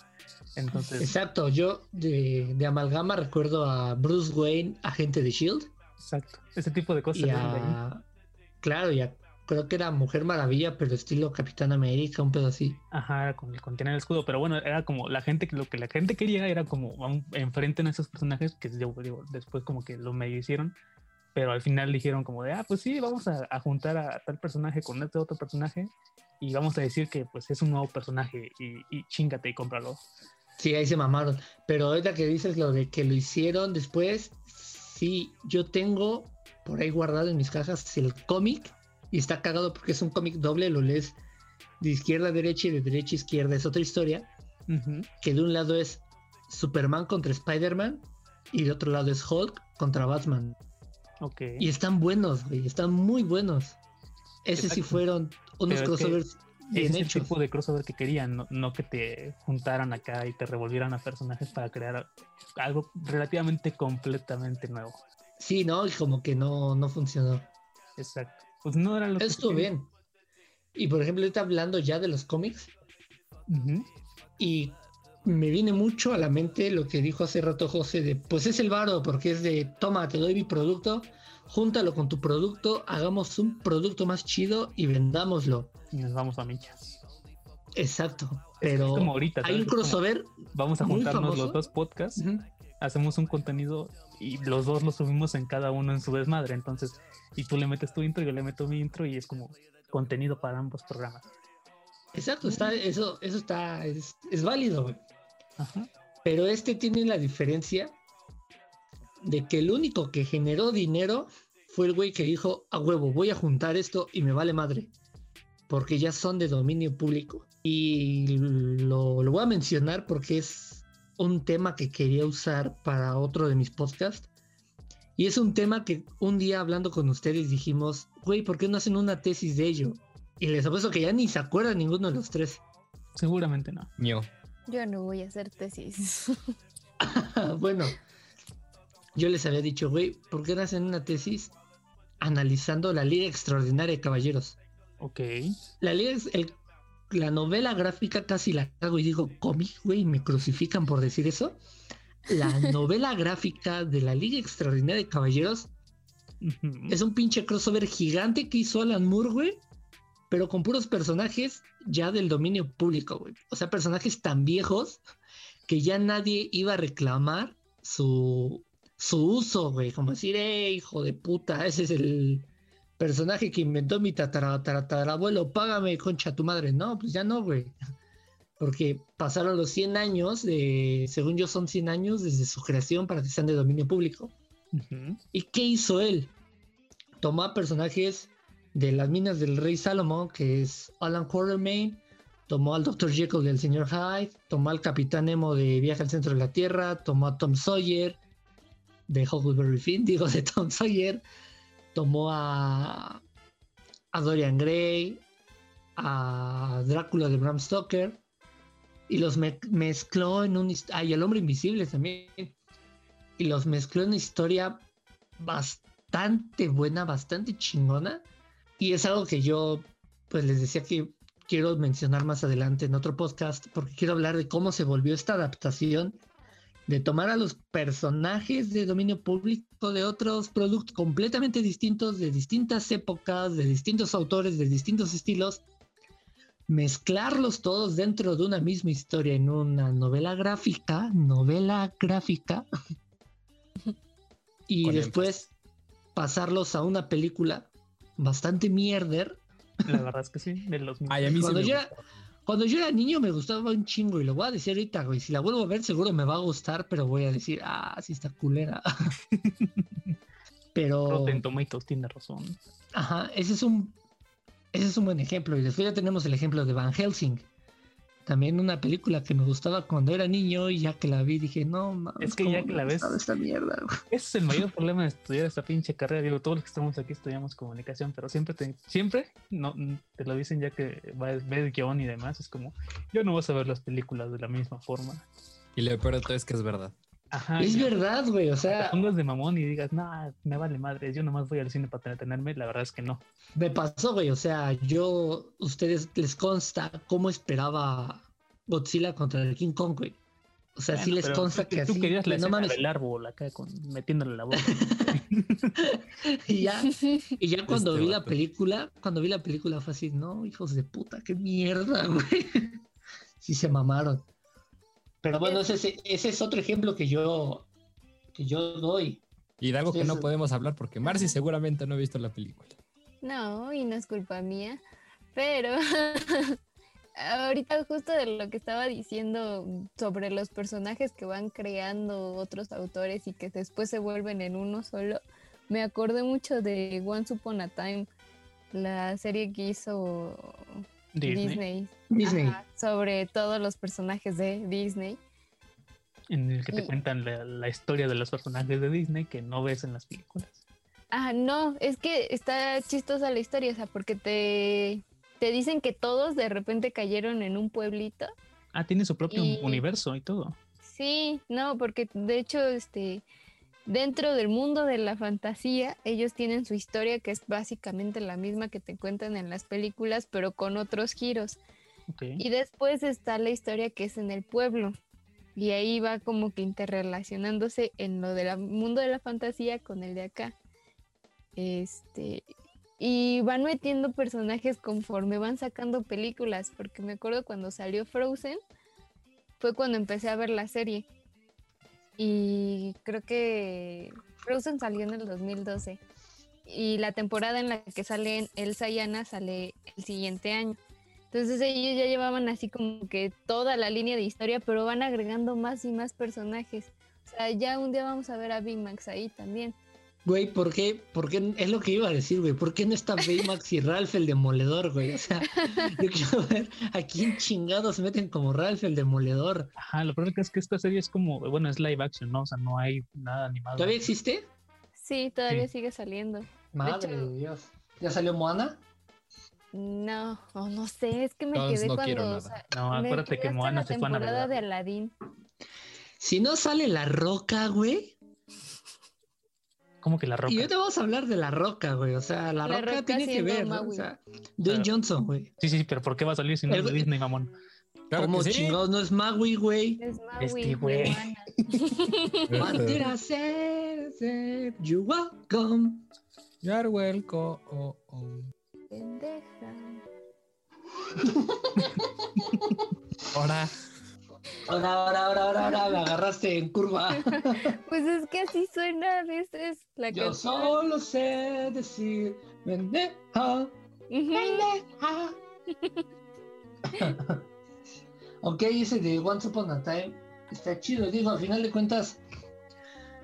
Entonces, Exacto, yo de, de amalgama recuerdo a Bruce Wayne, agente de Shield, exacto, ese tipo de cosas. y a, claro, y a- creo que era Mujer Maravilla, pero estilo Capitán América, un pedo así. Ajá, era con el contener el escudo, pero bueno, era como la gente, lo que la gente quería era como enfrenten a esos personajes que yo digo, después como que lo medio hicieron, pero al final dijeron como de, ah, pues sí, vamos a, a juntar a tal personaje con este otro personaje y vamos a decir que pues es un nuevo personaje y, y chingate y cómpralo. Sí, ahí se mamaron. Pero ahorita que dices lo de que lo hicieron después, sí, yo tengo por ahí guardado en mis cajas el cómic y está cagado porque es un cómic doble, lo lees de izquierda a derecha y de derecha a izquierda, es otra historia, que de un lado es Superman contra Spider-Man y de otro lado es Hulk contra Batman. Ok. Y están buenos, güey, están muy buenos. Ese sí Exacto. fueron unos Pero es que crossovers Ese bien es el tipo de crossover que querían, no, no que te juntaran acá y te revolvieran a personajes para crear algo relativamente completamente nuevo. Sí, ¿no? Y como que no, no funcionó. Exacto. Pues no era lo que Estuvo querían. bien. Y por ejemplo, ahorita hablando ya de los cómics, y me viene mucho a la mente lo que dijo hace rato José de, pues es el varo, porque es de, toma, te doy mi producto, júntalo con tu producto, hagamos un producto más chido y vendámoslo. Y nos vamos a michas. Exacto. Es Pero como ahorita, hay un como, crossover. Vamos a juntarnos famoso. los dos podcasts. Hacemos un contenido y los dos lo subimos en cada uno en su desmadre. Entonces, y tú le metes tu intro, yo le meto mi intro y es como contenido para ambos programas. Exacto, está, eso, eso está, es, es válido, güey. Ajá. Pero este tiene la diferencia de que el único que generó dinero fue el güey que dijo, a huevo, voy a juntar esto y me vale madre. Porque ya son de dominio público. Y lo, lo voy a mencionar porque es un tema que quería usar para otro de mis podcasts. Y es un tema que un día hablando con ustedes dijimos, güey, ¿por qué no hacen una tesis de ello? Y les apuesto que ya ni se acuerdan ninguno de los tres. Seguramente no. Mío. Yo no voy a hacer tesis. bueno, yo les había dicho, güey, ¿por qué no hacen una tesis analizando la Liga Extraordinaria de Caballeros? Ok. La Liga, el la novela gráfica casi la hago y digo cómic, güey, y me crucifican por decir eso. La novela gráfica de la Liga Extraordinaria de Caballeros es un pinche crossover gigante que hizo Alan Moore, güey, pero con puros personajes ya del dominio público, güey. O sea, personajes tan viejos que ya nadie iba a reclamar su, su uso, güey. Como decir, eh, hijo de puta, ese es el personaje que inventó mi tatarabuelo, págame, concha tu madre. No, pues ya no, güey. Porque pasaron los 100 años, de, según yo son 100 años desde su creación para que sean de dominio público. ¿Y qué hizo él? Tomó a personajes de las minas del rey Salomón, que es Alan Quartermain, tomó al Dr. Jekyll del señor Hyde, tomó al Capitán Nemo de Viaje al Centro de la Tierra, tomó a Tom Sawyer de Huckleberry Finn, digo de Tom Sawyer, tomó a, a Dorian Gray, a Drácula de Bram Stoker y los mezcló en un... Ah, y el hombre invisible también. Y los mezcló en una historia bastante buena, bastante chingona. Y es algo que yo, pues les decía que quiero mencionar más adelante en otro podcast, porque quiero hablar de cómo se volvió esta adaptación de tomar a los personajes de dominio público de otros productos completamente distintos, de distintas épocas, de distintos autores, de distintos estilos, mezclarlos todos dentro de una misma historia en una novela gráfica, novela gráfica, y después pasarlos a una película bastante mierder. La verdad es que sí, de los Ay, a mí cuando, sí yo era, cuando yo era niño me gustaba un chingo y lo voy a decir ahorita, güey. Si la vuelvo a ver, seguro me va a gustar, pero voy a decir, ah, sí está culera. pero. Rotten Tomatoes tiene razón. Ajá, ese es un. Ese es un buen ejemplo. Y después ya tenemos el ejemplo de Van Helsing. También una película que me gustaba cuando era niño y ya que la vi dije, no, mames, Es que ya que la ves- Esta mierda, güey. Ese es el mayor problema de estudiar esta pinche carrera. Digo, todos los que estamos aquí estudiamos comunicación, pero siempre te, siempre no, te lo dicen ya que vas- ves guion y demás. Es como, yo no vas a ver las películas de la misma forma. Y lo peor de todo es que es verdad. Ajá. es ya. verdad, güey. O Te sea, pongas de mamón y digas, no, me vale madre, yo nomás voy al cine para entretenerme. La verdad es que no. me pasó, güey. O sea, yo, ustedes les consta cómo esperaba Godzilla contra el King Kong, güey. O sea, sí Bueno, les pero consta tú- que tú así. querías la no mames. del árbol acá con, metiéndole la boca. Y ya, y ya cuando Este vi la película, cuando vi la película fue así, no, hijos de puta, qué mierda, güey. Sí se mamaron. Pero bueno, ese, es otro ejemplo que yo, que yo doy. Y de algo que no podemos hablar porque Marcy seguramente no ha visto la película. No, y no es culpa mía, pero ahorita justo de lo que estaba diciendo sobre los personajes que van creando otros autores y que después se vuelven en uno solo, me acordé mucho de Once Upon a Time, la serie que hizo Disney, Disney, Disney. Ajá, sobre todos los personajes de Disney. en el que te Y- cuentan la, la historia de los personajes de Disney que no ves en las películas. Ah, no, es que está chistosa la historia, o sea, porque te, te dicen que todos de repente cayeron en un pueblito. Ah, tiene su propio Y- universo y todo. Sí, no, porque de hecho, este, dentro del mundo de la fantasía, ellos tienen su historia que es básicamente la misma que te cuentan en las películas, pero con otros giros. Y después está la historia que es en el pueblo. Y ahí va como que interrelacionándose en lo del mundo de la fantasía con el de acá. Este. Y van metiendo personajes conforme van sacando películas. Porque me acuerdo cuando salió Frozen. Fue cuando empecé a ver la serie. Y creo que Frozen salió en el 2012. Y la temporada en la que salen Elsa y Anna sale el siguiente año. Entonces ellos ya llevaban así como que toda la línea de historia, pero van agregando más y más personajes. O sea, ya un día vamos a ver a Big Max ahí también. Güey, ¿por qué? ¿por qué? Es lo que iba a decir, güey. ¿Por qué no está Baymax y Ralph el demoledor, güey? O sea, yo quiero ver a quién chingados meten como Ralph el demoledor. Ajá, lo que es que esta serie es como, bueno, es live action, ¿no? O sea, no hay nada animado. ¿Todavía existe? Sí, todavía Sí. sigue saliendo. Madre hecho- de Dios. ¿Ya salió Moana? No, oh, no sé, es que me Entonces quedé no cuando... quiero o nada. sea, No, acuérdate quedé que Moana se fue a Navidad. de Aladdin. Si no sale la roca, güey. ¿Cómo que la roca? Y yo te vamos a hablar de la roca, güey. O sea, la, La roca, Roca tiene que ver, ¿no? O sea, Dwayne. Johnson, güey. Sí, sí, pero ¿por qué va a salir si no es de Disney, mamón? Claro ¿Cómo que sí. chingados no es Maui, güey? Es Es Maui, que, güey. Moana. What did I say? Say, You welcome. You're welcome. Oh, oh. Pendeja. Ahora. Ahora, ahora, ahora, ahora, ahora, me agarraste en curva. Pues es que así suena a veces la Yo canción. solo sé decir, pendeja, pendeja. ok, ese de Once Upon a Time está chido. Digo, al final de cuentas,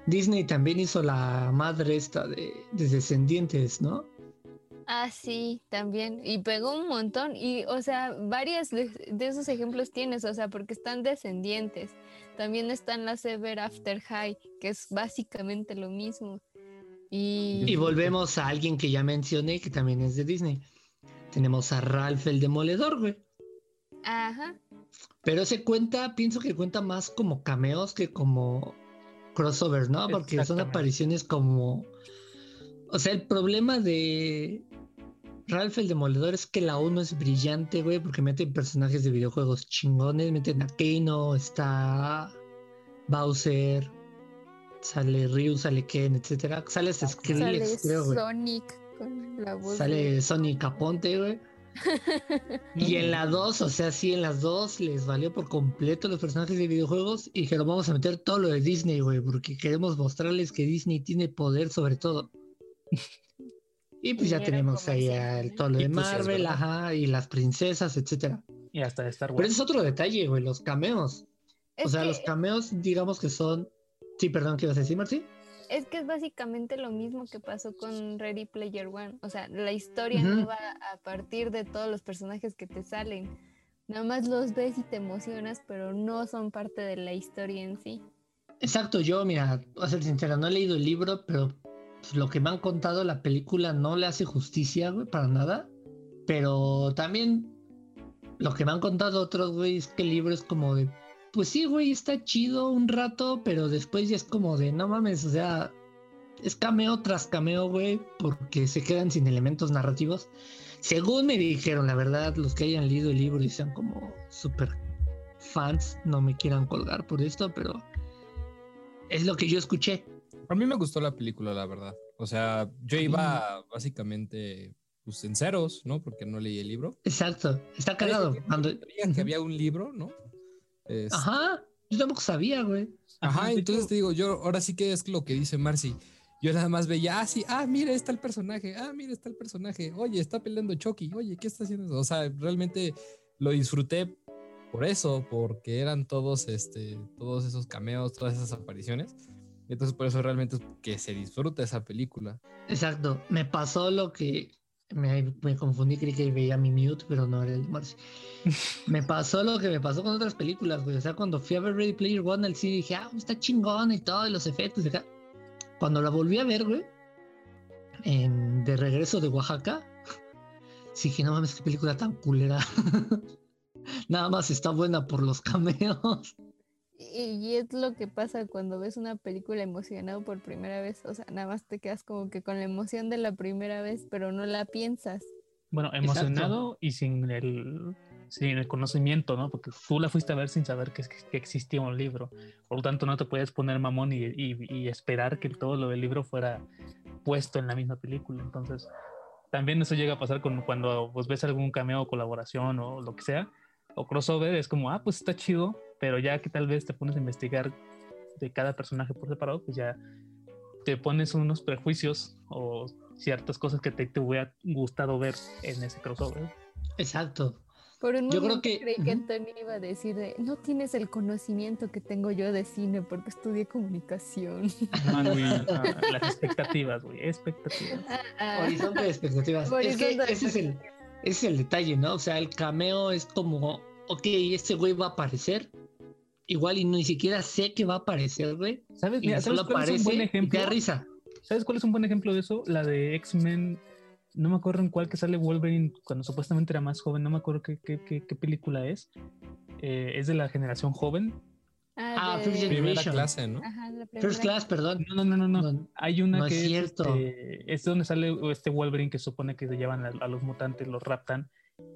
Disney también hizo la madre esta de, de Descendientes, ¿no? Ah, sí, también. Y pegó un montón. Y, o sea, varias de, de esos ejemplos tienes, o sea, porque están descendientes. También están las Ever After High, que es básicamente lo mismo. Y, Y volvemos a alguien que ya mencioné, que también es de Disney. Tenemos a Ralph el Demoledor, güey. ajá, Pero ese cuenta, pienso que cuenta más como cameos que como crossover, ¿no? Porque son apariciones como... O sea, el problema de Ralph el Demoledor es que la 1 es brillante, güey, porque meten personajes de videojuegos chingones, meten a Kano, está Bowser, sale Ryu, sale Ken, etcétera. Sale Skrillex, creo, güey. Sonic con la voz. Sale de- Sonic Aponte, güey. Y en la 2, o sea, sí, en las dos les valió por completo los personajes de videojuegos y dijeron, vamos a meter todo lo de Disney, güey, porque queremos mostrarles que Disney tiene poder sobre todo. Y pues ya tenemos ahí el, todo lo Y de pues Marvel, ajá, y las princesas, etcétera. Y hasta de Star Pero Wars. ese es otro detalle, güey, los cameos. Es o sea, que- los cameos, digamos que son... Sí, perdón, ¿qué ibas a decir, Marci? Es que es básicamente lo mismo que pasó con Ready Player One. O sea, la historia no va a partir de todos los personajes que te salen. Nada más los ves y te emocionas, pero no son parte de la historia en sí. Exacto, yo, mira, voy a ser sincero, no he leído el libro, pero pues, lo que me han contado, la película no le hace justicia, güey, para nada. Pero también lo que me han contado otros, güey, es que el libro es como de, pues sí, güey, está chido un rato, pero después ya es como de, no mames, o sea, es cameo tras cameo, güey, porque se quedan sin elementos narrativos. Según me dijeron, la verdad, los que hayan leído el libro y sean como súper fans, no me quieran colgar por esto, pero es lo que yo escuché. A mí me gustó la película, la verdad. O sea, yo iba básicamente pues, en ceros, ¿no? Porque no leí el libro. Exacto, está cagado. Cuando... Que había un libro, ¿no? Es- Ajá, yo tampoco sabía, güey. Ajá, entonces te digo, yo ahora sí que es lo que dice Marcy. Yo nada más veía, ah, sí, ah, mira, está el personaje, ah, mira, está el personaje, oye, está peleando Chucky, oye, ¿qué está haciendo? eso? O sea, realmente lo disfruté por eso, porque eran todos, este, todos esos cameos, todas esas apariciones. Entonces, por eso realmente es que se disfruta esa película. Exacto, me pasó lo que me, me confundí, creí que veía mi mute, pero no era el Marcy. me pasó lo que me pasó con otras películas, güey. O sea, cuando fui a ver Ready Player One al cine dije, ah, está chingón y todo, y los efectos y acá. Cuando la volví a ver, güey, en, de regreso de Oaxaca, sí que no mames, qué película tan culera. Nada más está buena por los cameos. Y, es lo que pasa cuando ves una película emocionado por primera vez. O sea, nada más te quedas como que con la emoción de la primera vez, pero no la piensas. Bueno, emocionado y sin el, sin el conocimiento, ¿no? Porque tú la fuiste a ver sin saber que, que existía un libro. Por lo tanto, no te puedes poner mamón y, y- y esperar que todo lo del libro fuera puesto en la misma película. Entonces, también eso llega a pasar con, cuando pues, ves algún cameo o colaboración o lo que sea, o crossover, es como, ah, pues está chido, pero ya que tal vez te pones a investigar de cada personaje por separado, pues ya te pones unos prejuicios o ciertas cosas que te, te hubiera gustado ver en ese crossover. Exacto. Por un Yo creo momento que- creí que. Tony iba a decir de, no tienes el conocimiento que tengo yo de cine porque estudié comunicación. Ah, güey, ah, las expectativas, güey, expectativas. Ah, Horizonte de expectativas. es Horizonte que de ese es, el, ese es el detalle, ¿no? O sea, el cameo es como, ok, este güey va a aparecer. Igual y ni siquiera sé que va a aparecer, güey. ¿Sabes, Y mira, ¿sabes solo cuál es un aparece buen y te ejemplo? da risa. ¿Sabes cuál es un buen ejemplo de eso? La de X-Men. No me acuerdo en cuál que sale Wolverine cuando supuestamente era más joven. No me acuerdo qué, qué- qué- qué película es. Eh, es de la generación joven. Ah, de- First Primera Generation. clase, ¿no? Ajá, la First. Class, perdón. No, no, no, no, no. Hay una no es que es, cierto. este, es donde sale este Wolverine que supone que se llevan a, a los mutantes, los raptan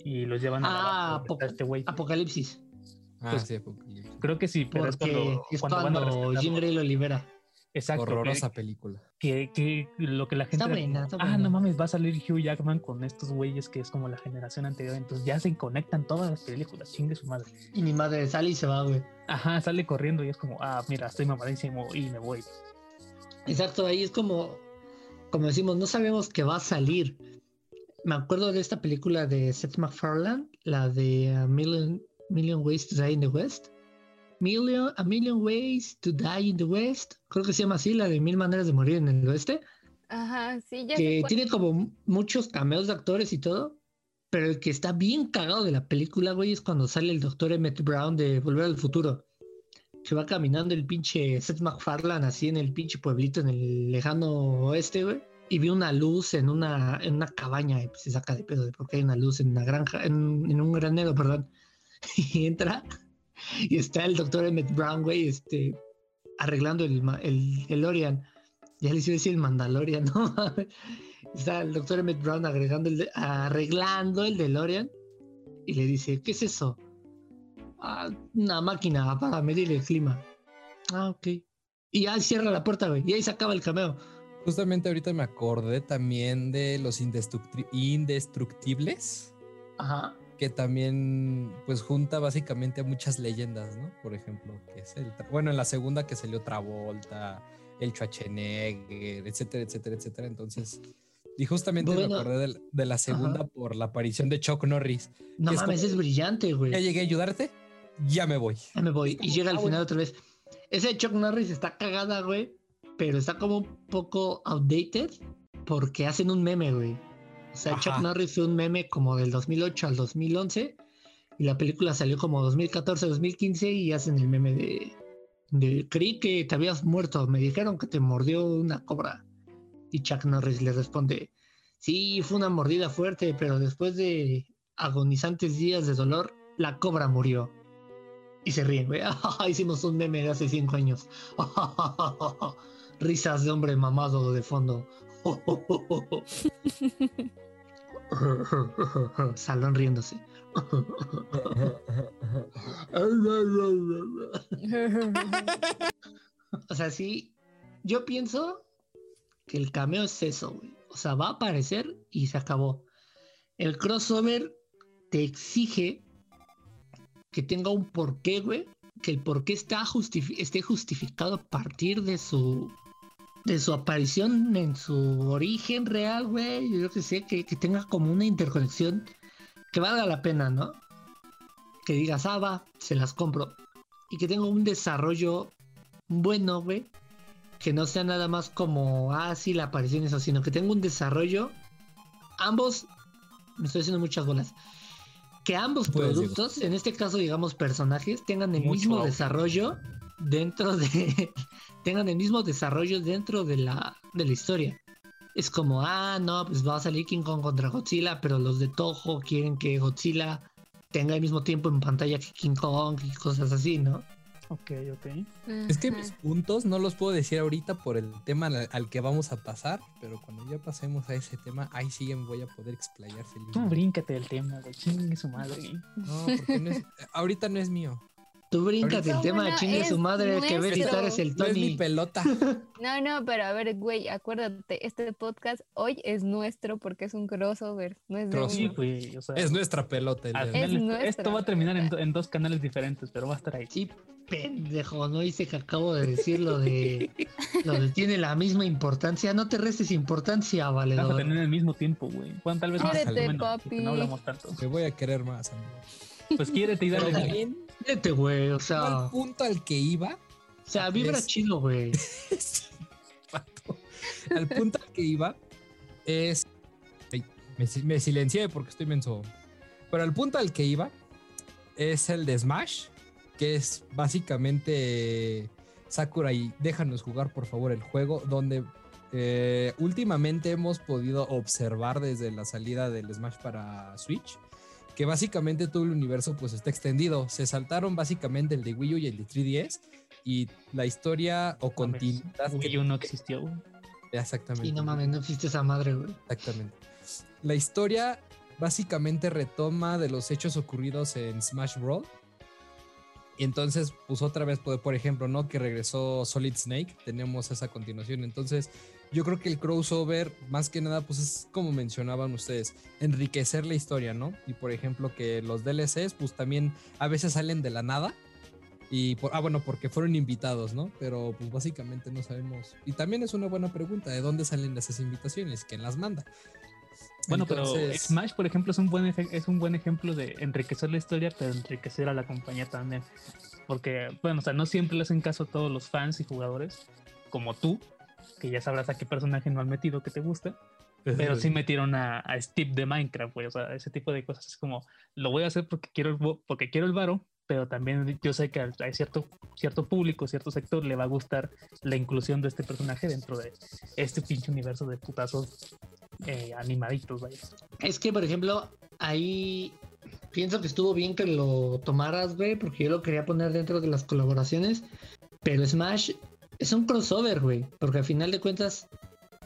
y los llevan a la Ah, este güey. Apocalipsis. Ah, Pues, sí, Apocalipsis. Creo que sí, pero es cuando, es cuando van a cuando rescatarlo. Jean Grey lo libera. Exacto. Horrorosa película. Que, que, lo que la gente. Está buena, ah, no mames, va a salir Hugh Jackman con estos güeyes que es como la generación anterior. Entonces ya se conectan todas las películas, chingue su madre. Y mi madre sale y se va, güey. Ajá, sale corriendo y es como, ah, mira, estoy mamadísimo y me voy. Exacto, ahí es como, como decimos, no sabemos que va a salir. Me acuerdo de esta película de Seth MacFarlane, la de A Million, Million Ways to Die in the West. Million, A Million Ways to Die in the West. Creo que se llama así, la de Mil Maneras de Morir en el Oeste. Ajá, sí, ya que tiene como muchos cameos de actores y todo. Pero el que está bien cagado de la película, güey, es cuando sale el doctor Emmett Brown de Volver al Futuro. Que va caminando el pinche Seth MacFarlane así en el pinche pueblito en el lejano oeste, güey. Y ve una luz en una, en una cabaña y pues se saca de pedo de por qué hay una luz en una granja, en, en un granero, perdón. Y entra y está el doctor Emmett Brown, güey, este, arreglando el, el, el Orion. Ya les iba a decir el Mandalorian, ¿no? Está el doctor Emmett Brown agregando el de- arreglando el DeLorean y le dice, ¿qué es eso? "Ah, una máquina para medir el clima. Ah, ok. Y ya cierra la puerta, güey. Y ahí se acaba el cameo. Justamente ahorita me acordé también de los indestructi- indestructibles, Ajá. Que también pues junta básicamente a muchas leyendas, ¿no? Por ejemplo, que es el bueno, en la segunda que salió Travolta, el Schwarzenegger, etcétera, etcétera, etcétera. Entonces, y justamente me Bueno. acordé del- de, la segunda Ajá. por la aparición de Chuck Norris. No Es mames, como- es brillante, güey. Ya llegué a ayudarte, ya me voy. Ya me voy. Y llega al ah, final otra vez. Ese de Chuck Norris está cagada, güey. Pero está como un poco outdated porque hacen un meme, güey. O sea, Ajá. Chuck Norris fue un meme como del 2008 al 2011 y la película salió como 2014, 2015 y hacen el meme de, de creí que te habías muerto, me dijeron que te mordió una cobra. Y Chuck Norris le responde, sí, fue una mordida fuerte, pero después de agonizantes días de dolor, la cobra murió. Y se ríen, güey. Hicimos un meme de hace cinco años. Risas de hombre mamado de fondo. Salón riéndose. O sea, sí, yo pienso que el cameo es eso, güey. O sea, va a aparecer y se acabó. El crossover te exige que tenga un porqué, güey. Que el porqué está justifi- esté justificado a partir de su de su aparición en su origen real, güey. Yo que sé, que, que tenga como una interconexión que valga la pena, ¿no? Que digas, ah, va, se las compro. Y que tenga un desarrollo bueno, güey. Que no sea nada más como, ah, sí, la aparición eso, sino que tenga un desarrollo. Ambos, me estoy haciendo muchas bolas. Que ambos productos, en este caso, digamos, personajes, tengan el Mucho mismo desarrollo dentro de. tengan el mismo desarrollo dentro de la, de la historia. Es como, ah, no, pues va a salir King Kong contra Godzilla, pero los de Toho quieren que Godzilla tenga el mismo tiempo en pantalla que King Kong y cosas así, ¿no? Ok, ok. Es que mis puntos no los puedo decir ahorita por el tema al, al que vamos a pasar, pero cuando ya pasemos a ese tema, ahí sí me voy a poder explayar Tú felizmente. bríncate del tema, güey. Chingue su madre. No, porque no es- ahorita no es mío. Tú bríncate el No, tema, bueno, chingue es su madre, que ve nuestro. editar es el No es mi Tony. pelota. No, no, pero a ver, güey, acuérdate, este podcast hoy es nuestro porque es un crossover, no es de Crossover. Sí, uno. güey. O sea, Es nuestra pelota. el al de esto- va a terminar en, do- en dos canales diferentes, pero va a estar ahí. Sí, pendejo, no dice que acabo de decir lo de lo de tiene la misma importancia. No te restes importancia, Vas a tener el mismo tiempo, güey. Bueno, tal vez más, Quiérete, tal vez menos, porque papi. no hablamos tanto. Te voy a querer más, amigo. Pues quiérete y dale. Vete, güey, o sea, al o punto al que iba, sea, vibra es- chido, güey. Pato. al punto al que iba es. Me, me silencié porque estoy menso. Pero al punto al que iba es el de Smash, que es básicamente Sakurai, déjanos jugar por favor el juego, donde eh, últimamente hemos podido observar desde la salida del Smash para Switch que básicamente todo el universo pues está extendido. Se saltaron básicamente el de Wii U y el de 3DS y la historia o continuidad que Wii U no existió, exactamente. Y no mames, no existe esa madre, güey. Exactamente. La historia básicamente retoma de los hechos ocurridos en Smash Bros. Y entonces, pues otra vez, por por ejemplo, ¿no? Que regresó Solid Snake, tenemos esa continuación. Entonces, yo creo que el crossover, más que nada, pues es como mencionaban ustedes, enriquecer la historia, ¿no? Y por ejemplo, que los DLCs, pues también a veces salen de la nada. Y por, ah, bueno, porque fueron invitados, ¿no? Pero pues básicamente no sabemos. Y también es una buena pregunta, ¿de dónde salen esas invitaciones? ¿Quién las manda? Bueno, pero Smash, por ejemplo, es un buen es un buen ejemplo de enriquecer la historia, pero enriquecer a la compañía también. Porque, bueno, o sea, no siempre le hacen caso a todos los fans y jugadores, como tú, que ya sabrás a qué personaje no han metido que te gusta, pero sí metieron a, a Steve de Minecraft, güey. O sea, ese tipo de cosas es como, lo voy a hacer porque quiero el, porque quiero el varo, pero también yo sé que hay cierto, cierto público, cierto sector le va a gustar la inclusión de este personaje dentro de este pinche universo de putazos eh, animaditos, vaya. Es que, por ejemplo, ahí pienso que estuvo bien que lo tomaras, güey, porque yo lo quería poner dentro de las colaboraciones. Pero Smash es un crossover, güey, porque al final de cuentas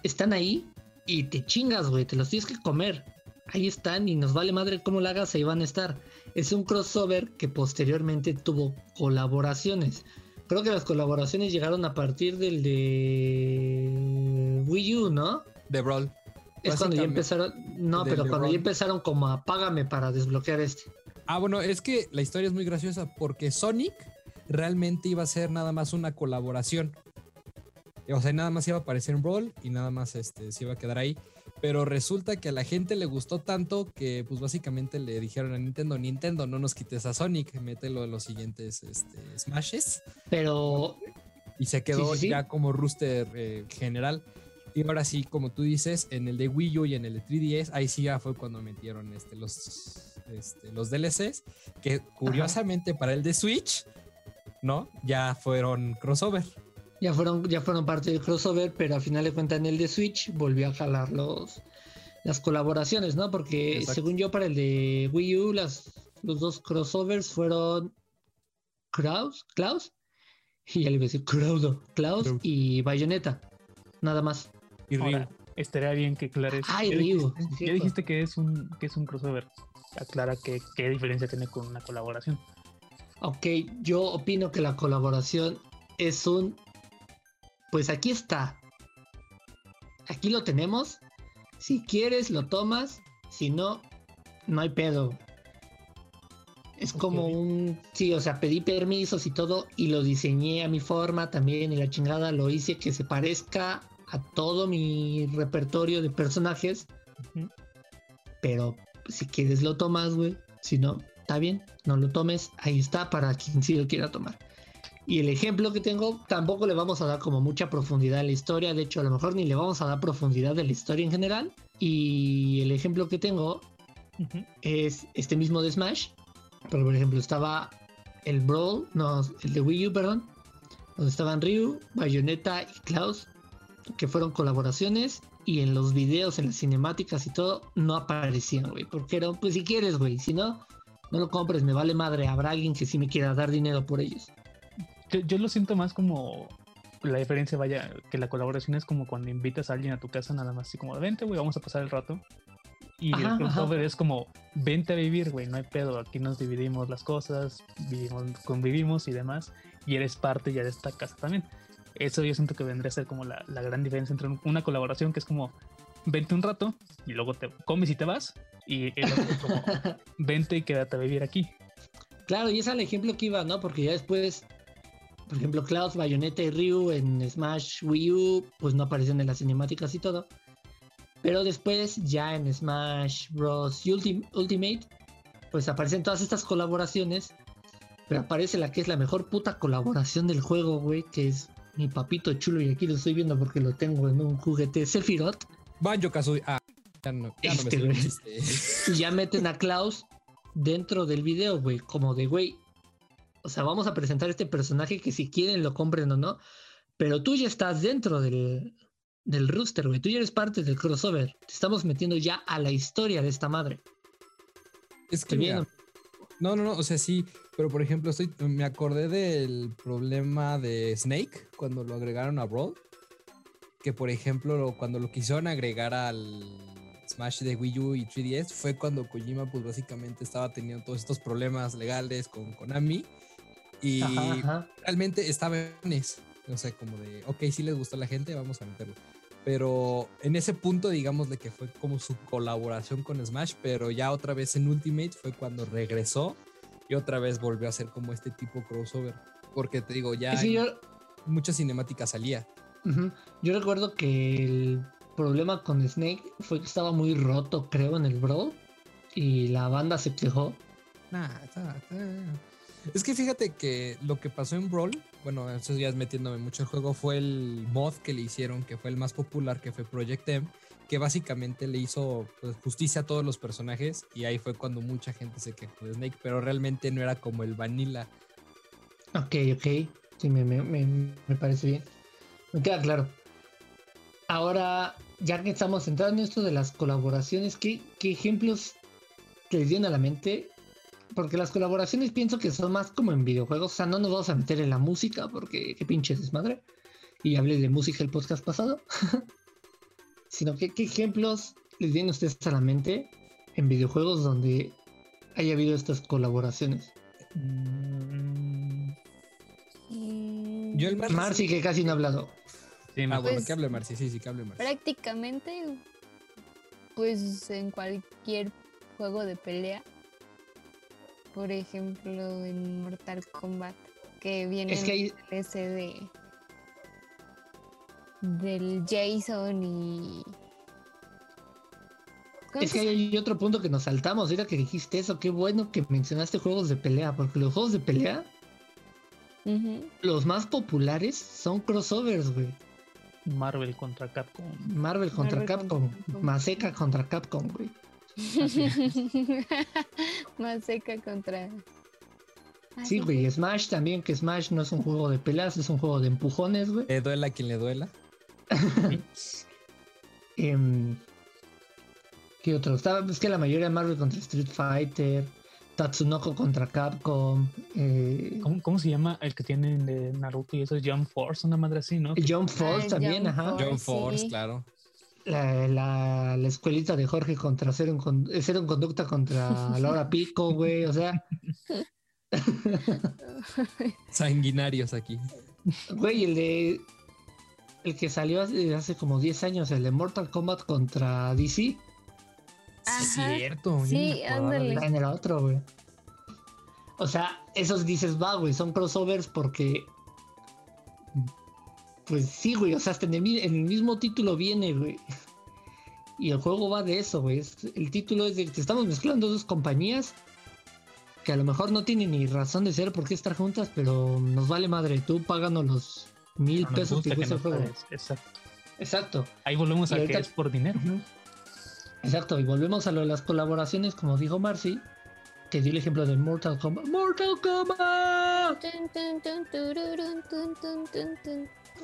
están ahí y te chingas, güey, te los tienes que comer. Ahí están y nos vale madre cómo la hagas, ahí van a estar. Es un crossover que posteriormente tuvo colaboraciones. Creo que las colaboraciones llegaron a partir del de Wii U, ¿no? De Brawl. Es cuando ya empezaron. No, pero cuando ya empezaron como a págame para desbloquear este. Ah, bueno, es que la historia es muy graciosa porque Sonic realmente iba a ser nada más una colaboración. O sea, nada más iba a aparecer en Brawl y nada más este, se iba a quedar ahí. Pero resulta que a la gente le gustó tanto que pues básicamente le dijeron a Nintendo, Nintendo, no nos quites a Sonic, mételo en los siguientes este, Smashes. Pero Y se quedó Sí, sí, sí. ya como rooster eh, general. Y ahora sí, como tú dices, en el de Wii U y en el de 3DS, ahí sí ya fue cuando metieron este, los, este, los DLCs, que curiosamente para el de Switch, ¿no? Ya fueron crossover. ya fueron, ya fueron parte del crossover, pero al final de cuentas en el de Switch volvió a jalar los, las colaboraciones, ¿no? Porque Exacto. según yo para el de Wii U, las, los dos crossovers fueron Klaus, Klaus, y ya le iba a decir Claudio, Klaus y Bayonetta, nada más. Y Ryu. Ahora, estaría bien que aclares. Ay, ya Ryu, dijiste- Ya dijiste que es un que es un crossover. Aclara que, qué diferencia tiene con una colaboración. Ok, yo opino que la colaboración es un... Pues aquí está. Aquí lo tenemos. Si quieres, lo tomas. Si no, no hay pedo. Es como un... Sí, o sea, pedí permisos y todo y lo diseñé a mi forma también y la chingada lo hice que se parezca a todo mi repertorio de personajes. Pero si quieres lo tomas, güey. Si no, está bien, no lo tomes. Ahí está para quien sí lo quiera tomar. Y el ejemplo que tengo, tampoco le vamos a dar como mucha profundidad a la historia. De hecho, a lo mejor ni le vamos a dar profundidad de la historia en general. Y el ejemplo que tengo es este mismo de Smash. Pero por ejemplo, estaba el Brawl, no, el de Wii U, perdón. Donde estaban Ryu, Bayonetta y Klaus. Que fueron colaboraciones. Y en los videos, en las cinemáticas y todo, no aparecían, güey. Porque era, pues si quieres, güey. Si no, no lo compres, me vale madre. Habrá alguien que sí me quiera dar dinero por ellos. Yo, yo lo siento más como la diferencia, vaya, que la colaboración es como cuando invitas a alguien a tu casa, nada más así como, vente, güey, vamos a pasar el rato. Y Ajá, el crossover es como, vente a vivir, güey, no hay pedo, aquí nos dividimos las cosas, vivimos, convivimos y demás, y eres parte ya de esta casa también. Eso yo siento que vendría a ser como la, la gran diferencia entre un- una colaboración que es como, vente un rato y luego te comes y te vas, y el otro como, vente y quédate a vivir aquí. Claro, y es al ejemplo que iba, ¿no? Porque ya después, por ejemplo, Klaus, Bayonetta y Ryu en Smash Wii U, pues no aparecen en las cinemáticas y todo. Pero después, ya en Smash Bros. Ultim- Ultimate, pues aparecen todas estas colaboraciones. Pero aparece la que es la mejor puta colaboración del juego, güey, que es mi papito chulo. Y aquí lo estoy viendo porque lo tengo en un juguete Sephiroth. Banjo Kazooie. Ah, ya no, ya no me Este, chiste. Y ya meten a Klaus dentro del video, güey. Como de, güey. O sea, vamos a presentar este personaje que si quieren lo compren o no. Pero tú ya estás dentro del, del rooster, güey. Tú ya eres parte del crossover. Te estamos metiendo ya a la historia de esta madre. Es que mira, no, no, no, o sea, sí, pero por ejemplo, estoy, me acordé del problema de Snake cuando lo agregaron a Brawl. Que por ejemplo, lo- cuando lo quisieron agregar al Smash de Wii U y 3DS, fue cuando Kojima, pues básicamente estaba teniendo todos estos problemas legales con Konami. Y Ajá, ajá. realmente estaba en eso. O sea, como de, ok, sí les gustó a la gente, vamos a meterlo. Pero en ese punto, digamos, de que fue como su colaboración con Smash, pero ya otra vez en Ultimate fue cuando regresó y otra vez volvió a ser como este tipo crossover. Porque te digo, ya en yo, mucha cinemática salía. yo recuerdo que el problema con Snake fue que estaba muy roto, creo, en el Brawl. Y la banda se quejó. Nah, está- está- Es que fíjate que lo que pasó en Brawl, bueno, eso ya es metiéndome mucho el juego, fue el mod que le hicieron, que fue el más popular, que fue Project M, que básicamente le hizo pues, justicia a todos los personajes y ahí fue cuando mucha gente se quejó de Snake, pero realmente no era como el vanilla. Ok, ok. Sí, me, me- me- me parece bien. Me queda claro. Ahora, ya que estamos entrando en esto de las colaboraciones, ¿qué, qué ejemplos te vienen a la mente? Porque las colaboraciones pienso que son más como en videojuegos. O sea, no nos vamos a meter en la música porque qué pinche desmadre. Y hablé de música el podcast pasado. Sino que qué ejemplos les vienen a ustedes a la mente en videojuegos donde haya habido estas colaboraciones. Mm, Mm, Yo el más Marcy, que casi no ha hablado. Sí, me Ah, Pues- que hable Marci, sí, sí, que hable Marci. prácticamente, pues en cualquier juego de pelea. Por ejemplo, en Mortal Kombat, que viene Es que hay, ese de del Jason y ¿Cómo Es que hay otro punto que nos saltamos. Ahorita que dijiste eso, qué bueno que mencionaste juegos de pelea, porque los juegos de pelea, los más populares son crossovers, güey. Marvel contra Capcom. Marvel contra Marvel Capcom, contra Capcom. Maseca contra Capcom, güey. Así es. Más seca contra. Sí, güey, Smash también, que Smash no es un juego de peleas, es un juego de empujones, güey. Le duela a quien le duela. Em, ¿Qué otro? Estaba, es que la mayoría de Marvel contra Street Fighter, Tatsunoko contra Capcom, eh, ¿Cómo, cómo se llama el que tienen de Naruto y eso es Jump Force, una madre así, ¿no? Jump Force Ah, también, ajá. Force. John sí. Force, claro. La, la, la escuelita de Jorge contra Cero en, Cero en Conducta contra Laura Pico, güey. O sea, Sanguinarios aquí. güey, el de. El que salió hace, hace como 10 años, el de Mortal Kombat contra DC. Ajá. Cierto. Sí, ándale. en el otro, güey. O sea, esos dices, va, güey, son crossovers porque. Pues sí, güey, o sea, hasta en el, mi- en el mismo título viene, güey. Y el juego va de eso, güey. Es- El título es de que estamos mezclando dos compañías que a lo mejor no tienen ni razón de ser por qué estar juntas, pero nos vale madre. Tú páganos los mil pesos gusta que que cuesta el juego. Exacto. Exacto. Ahí volvemos Y a que es por dinero. Ujú. Exacto, y volvemos a lo de las colaboraciones, como dijo Marcy, que dio el ejemplo de Mortal Kombat. ¡Mortal Kombat!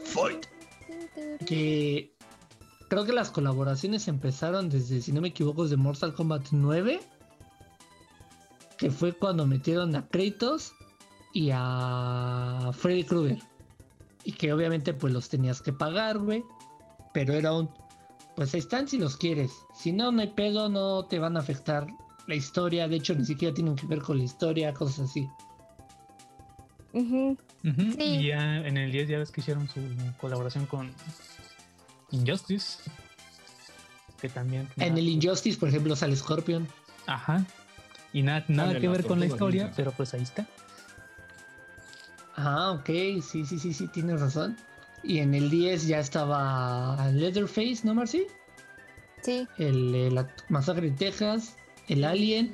Fight. Que creo que las colaboraciones empezaron desde, si no me equivoco, desde Mortal Kombat 9, que fue cuando metieron a Kratos y a Freddy Krueger. Y que obviamente pues los tenías que pagar, güey. Pero era un... Pues ahí están si los quieres. Si no, no hay pedo, no te van a afectar la historia. De hecho, ni siquiera tienen que ver con la historia, cosas así. Ujú, Sí. Y ya en el 10 ya ves que hicieron su colaboración con Injustice. Que también. En el Injustice, por ejemplo, sale Scorpion. Ajá. Y nada, nada que ver con la historia, pero pues ahí está. Ah, ok, sí, sí, sí, sí, tienes razón. Y en el 10 ya estaba Leatherface, ¿no, Marcy? Sí. El, eh, la masacre de Texas, el Alien.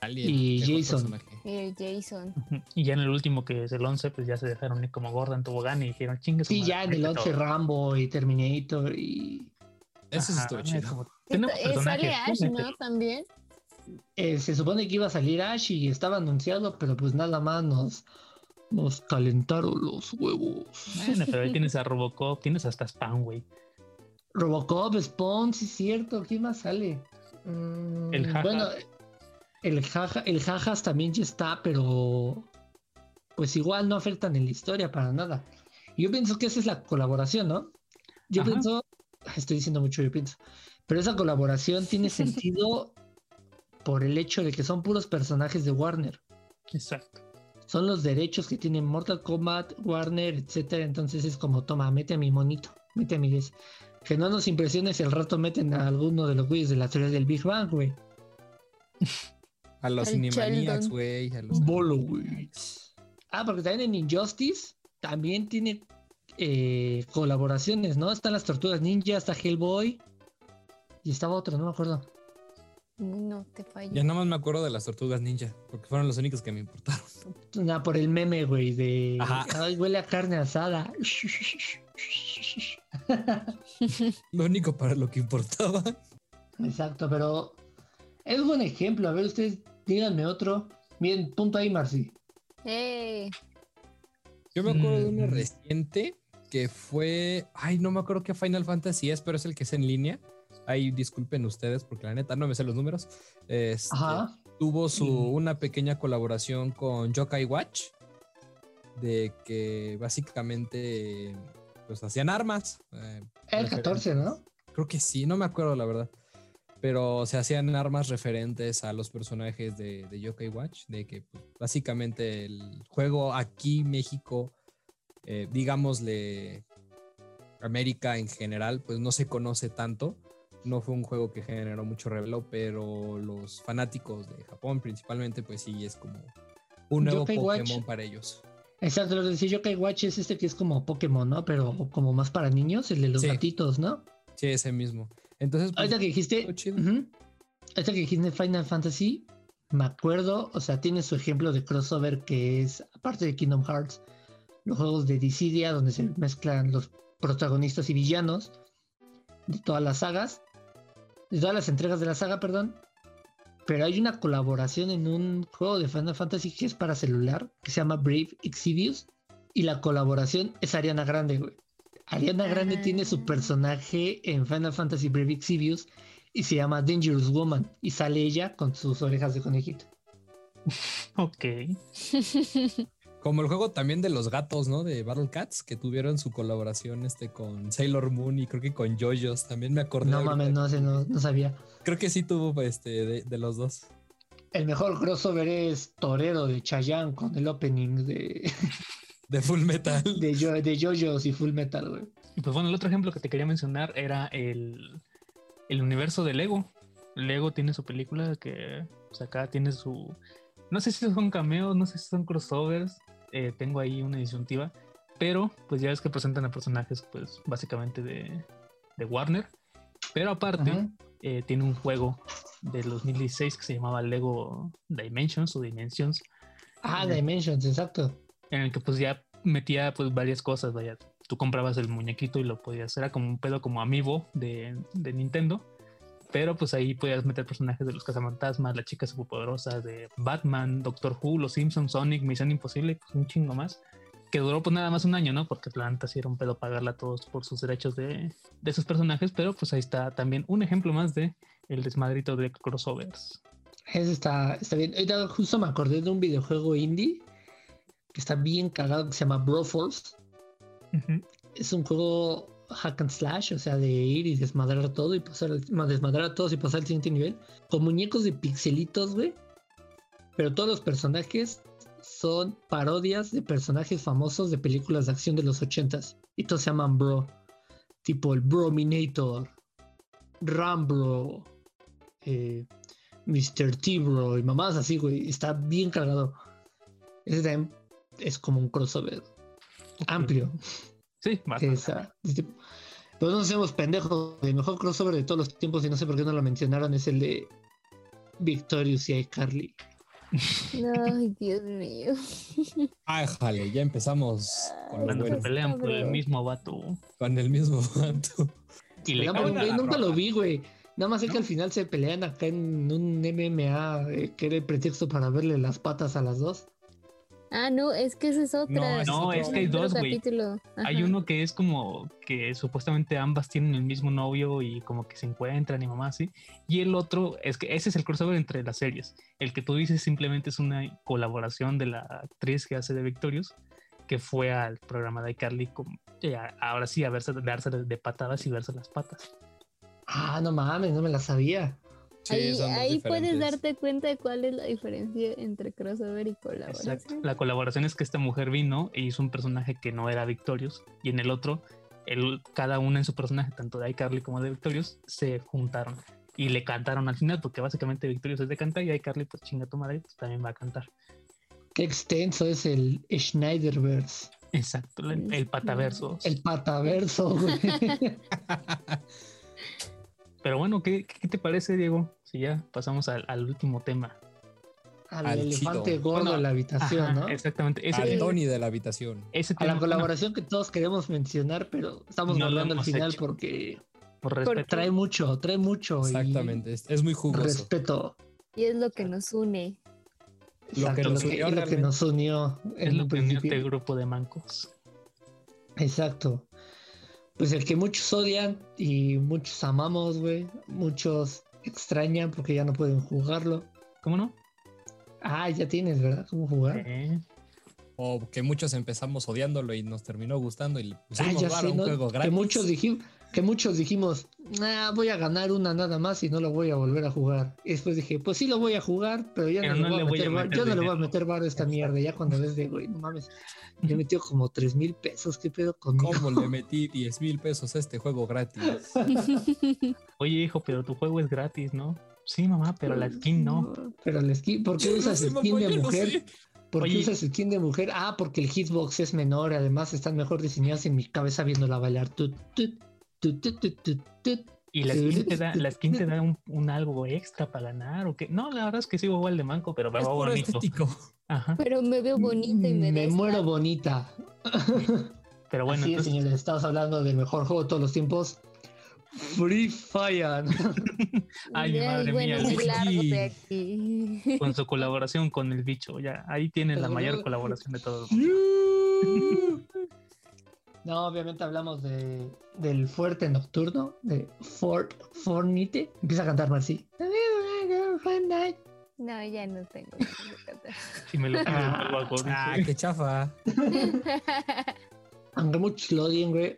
Alien, Y Jason. Y el Jason. Y ya en el último, que es el 11, pues ya se dejaron ir como gorda en tobogán y dijeron chingue su Sí, ya en el mete 11 todo". Rambo y Terminator y... Eso Ajá, estuvo es chido. como, Sí, tenemos eh, sale Ash, ¿no? También. eh, se supone que iba a salir Ash y estaba anunciado, pero pues nada más nos, nos calentaron los huevos. Bueno, pero ahí tienes a Robocop, tienes hasta Spawn, güey. Robocop, Spawn, sí es cierto, ¿quién más sale? Mm, El jaja. Bueno, El, jaja, el jajas también ya está, pero pues igual no afectan en la historia para nada. Yo pienso que esa es la colaboración, ¿no? Yo Ajá. pienso, estoy diciendo mucho, yo pienso, pero esa colaboración tiene sentido por el hecho de que son puros personajes de Warner. Exacto. Son los derechos que tienen Mortal Kombat, Warner, etcétera. Entonces es como, toma, mete a mi monito, mete a mi des. Que no nos impresiones si al rato meten a alguno de los güeyes de la teoría del Big Bang, güey. A los Sheldon. güey. A los Bolo, güey. Ah, porque también en Injustice también tiene eh, colaboraciones, ¿no? Están las Tortugas Ninja, está Hellboy. Y estaba otro, no me acuerdo. No te fallo. Ya nada más me acuerdo de las tortugas ninja, porque fueron los únicos que me importaron. Nada, por el meme, güey, de... Ajá. Ay, huele a carne asada. Lo único para lo que importaba. Exacto, pero es buen ejemplo. A ver, ustedes díganme otro. Bien, punto ahí, Marci. ¡Eh! Yo me acuerdo de uno Mm. reciente que fue. Ay, no me acuerdo qué Final Fantasy es, pero es el que es en línea. Ahí disculpen ustedes, porque la neta no me sé los números. Este, Ajá. Tuvo su, una pequeña colaboración con Yokai Watch. De que básicamente pues hacían armas. eh, El 14, ¿no? Creo que sí, no me acuerdo la verdad. Pero se hacían armas referentes a los personajes de, de Yokai Watch. De que pues, básicamente el juego aquí, México, eh, digámosle América en general, pues no se conoce tanto. No fue un juego que generó mucho revelo, pero los fanáticos de Japón principalmente, pues sí, es como un nuevo Yokai Watch. Pokémon para ellos. Exacto, lo que decía Yokai Watch es este que es como Pokémon, ¿no? Pero como más para niños, el de los Sí. gatitos, ¿no? Sí, ese mismo. Entonces, pues, Ahorita que dijiste, chido. ahorita que dijiste Final Fantasy, me acuerdo, o sea, tiene su ejemplo de crossover que es, aparte de Kingdom Hearts, los juegos de Dissidia, donde se mezclan los protagonistas y villanos de todas las sagas, de todas las entregas de la saga, perdón. Pero hay una colaboración en un juego de Final Fantasy que es para celular, que se llama Brave Exvius, y la colaboración es Ariana Grande, güey. Ariana Grande Ah. tiene su personaje en Final Fantasy Brave Exvius y se llama Dangerous Woman y sale ella con sus orejas de conejito. Ok. Como el juego también de los gatos, ¿no? De Battle Cats, que tuvieron su colaboración este con Sailor Moon y creo que con JoJo's. También me acordé. No mames, no sé, no, no sabía. Creo que sí tuvo este de, de los dos. El mejor crossover es Torero de Chayanne con el opening de, De Full Metal. de, Jo- de JoJo's y Full Metal, güey. Y pues bueno, el otro ejemplo que te quería mencionar era el, el universo de Lego. Lego tiene su película que pues acá tiene su... No sé si son cameos, no sé si son crossovers. Eh, tengo ahí una disyuntiva. Pero pues ya es que presentan a personajes pues básicamente de, de Warner. Pero aparte eh, tiene un juego del 2016 que se llamaba Lego Dimensions o Dimensions. Ah, Dimensions, exacto. en el que pues ya metía pues varias cosas, vaya, tú comprabas el muñequito y lo podías, era como un pedo como amiibo de, de Nintendo, pero pues ahí podías meter personajes de los cazafantasmas, la chica superpoderosa, de Batman, Doctor Who, Los Simpsons, Sonic, Misión Imposible, pues un chingo más, que duró pues nada más un año, ¿no? Porque Planta sí era un pedo pagarla a todos por sus derechos de, de esos personajes, pero pues ahí está también un ejemplo más de el desmadrito de crossovers. Ese está, está bien. Ahorita justo me acordé de un videojuego indie que está bien cagado que se llama Broforce. Es un juego hack and slash, o sea, de ir y desmadrar todo y pasar, ma- desmadrar a todos y pasar al siguiente nivel. Con muñecos de pixelitos, güey. Pero todos los personajes son parodias de personajes famosos de películas de acción de los ochentas. Y todos se llaman Bro. Tipo el Brominator, Rambro, eh, Mr. T-Bro y mamás así, güey. Está bien cargado. Ese también es como un crossover amplio. Sí, bastante. Esa, Pues no hacemos pendejos. El mejor crossover de todos los tiempos, y no sé por qué no lo mencionaron, es el de Victorious y iCarly. Ay, Dios mío. Ay, jale, ya empezamos con, Cuando se pelean por el mismo vato. con el mismo vato. Y le a nunca lo vi, güey. Nada más sé que al final se pelean acá en un MMA, eh, que era el pretexto para verle las patas a las dos. Ah, no, es que esa es otra. No, es No, otro- es que hay dos, güey. Hay uno que es como que supuestamente ambas tienen el mismo novio y como que se encuentran y mamá así. Y el otro es que ese es el crossover entre las series. El que tú dices simplemente es una colaboración de la actriz que hace de Victorious, que fue al programa de iCarly, como, ya, ahora sí, a verse, darse de patadas y verse las patas. Ah, no mames, no me la sabía. Sí, ahí son dos ahí puedes darte cuenta de cuál es la diferencia entre crossover y colaboración. Exacto. La colaboración es que esta mujer vino e hizo un personaje que no era Victorious y en el otro, el, cada una en su personaje, tanto de iCarly como de Victorious, se juntaron y le cantaron al final, porque básicamente Victorious es de cantar y iCarly, pues chinga tu madre, pues también va a cantar. Qué extenso es el Schneiderverse. Exacto, el, el pataverso. El pataverso, güey. Pero bueno, ¿qué, qué te parece, Diego? Si ya pasamos al, al último tema. Al, Al elefante chido. gordo Bueno, en la habitación, Ajá, ¿no? Exactamente. Ese, Al Tony de la habitación. ese A la colaboración que todos queremos mencionar, pero estamos No al final hecho. porque por respeto. trae mucho, trae mucho. y Exactamente. Es, es muy jugoso. Respeto. Y es lo que nos une. Lo que nos lo unió es lo que realmente. nos unió Es en lo un que unió principio. este grupo de mancos. Exacto. Pues el que muchos odian y muchos amamos, güey. Muchos extrañan porque ya no pueden jugarlo. ¿Cómo no? Ah, ya tienes, ¿verdad? ¿Cómo jugar? Eh, O que muchos empezamos odiándolo y nos terminó gustando y le Ah, pusimos ya varo a sé, un ¿no? juego Que gratis. muchos, dijimos, que muchos dijimos, "Ah, voy a ganar una nada más y no lo voy a volver a jugar. Y después dije, pues sí lo voy a jugar, pero ya Pero no, le voy a meter, meter yo no le voy a meter bar a esta mierda. Ya cuando ves de, güey, no mames, le metió como 3 mil pesos, ¿qué pedo conmigo? ¿Cómo le metí 10 mil pesos a este juego gratis? Oye, hijo, pero tu juego es gratis, ¿no? Sí, mamá, pero la skin no. Pero la skin, ¿por qué Yo no usas sé, skin mamá, de no mujer? sé. ¿Por qué Oye. usas skin de mujer? Ah, porque el hitbox es menor, además están mejor diseñados en mi cabeza viéndola bailar. Tut, tut, Y la skin te da, la skin te da un, un algo extra para ganar o qué. No, la verdad es que sigo igual de manco, pero me puro bonito. estético. Ajá. Pero me veo bonita y me, Me muero bonita. Pero bueno, Así es, entonces, señores, estamos hablando del mejor juego de todos los tiempos. Free Fire. Ay, mi madre bueno, mía, muy sí. largo de aquí. con su colaboración con el bicho, ya ahí tienes la mayor colaboración de todos. No, obviamente hablamos de, del fuerte nocturno, de Fort Fornite. Empieza a cantar Marcy. No, ya no tengo. de cantar. Si me lo Ah. Ah, qué chafa. Aunque muchos lo odien, güey.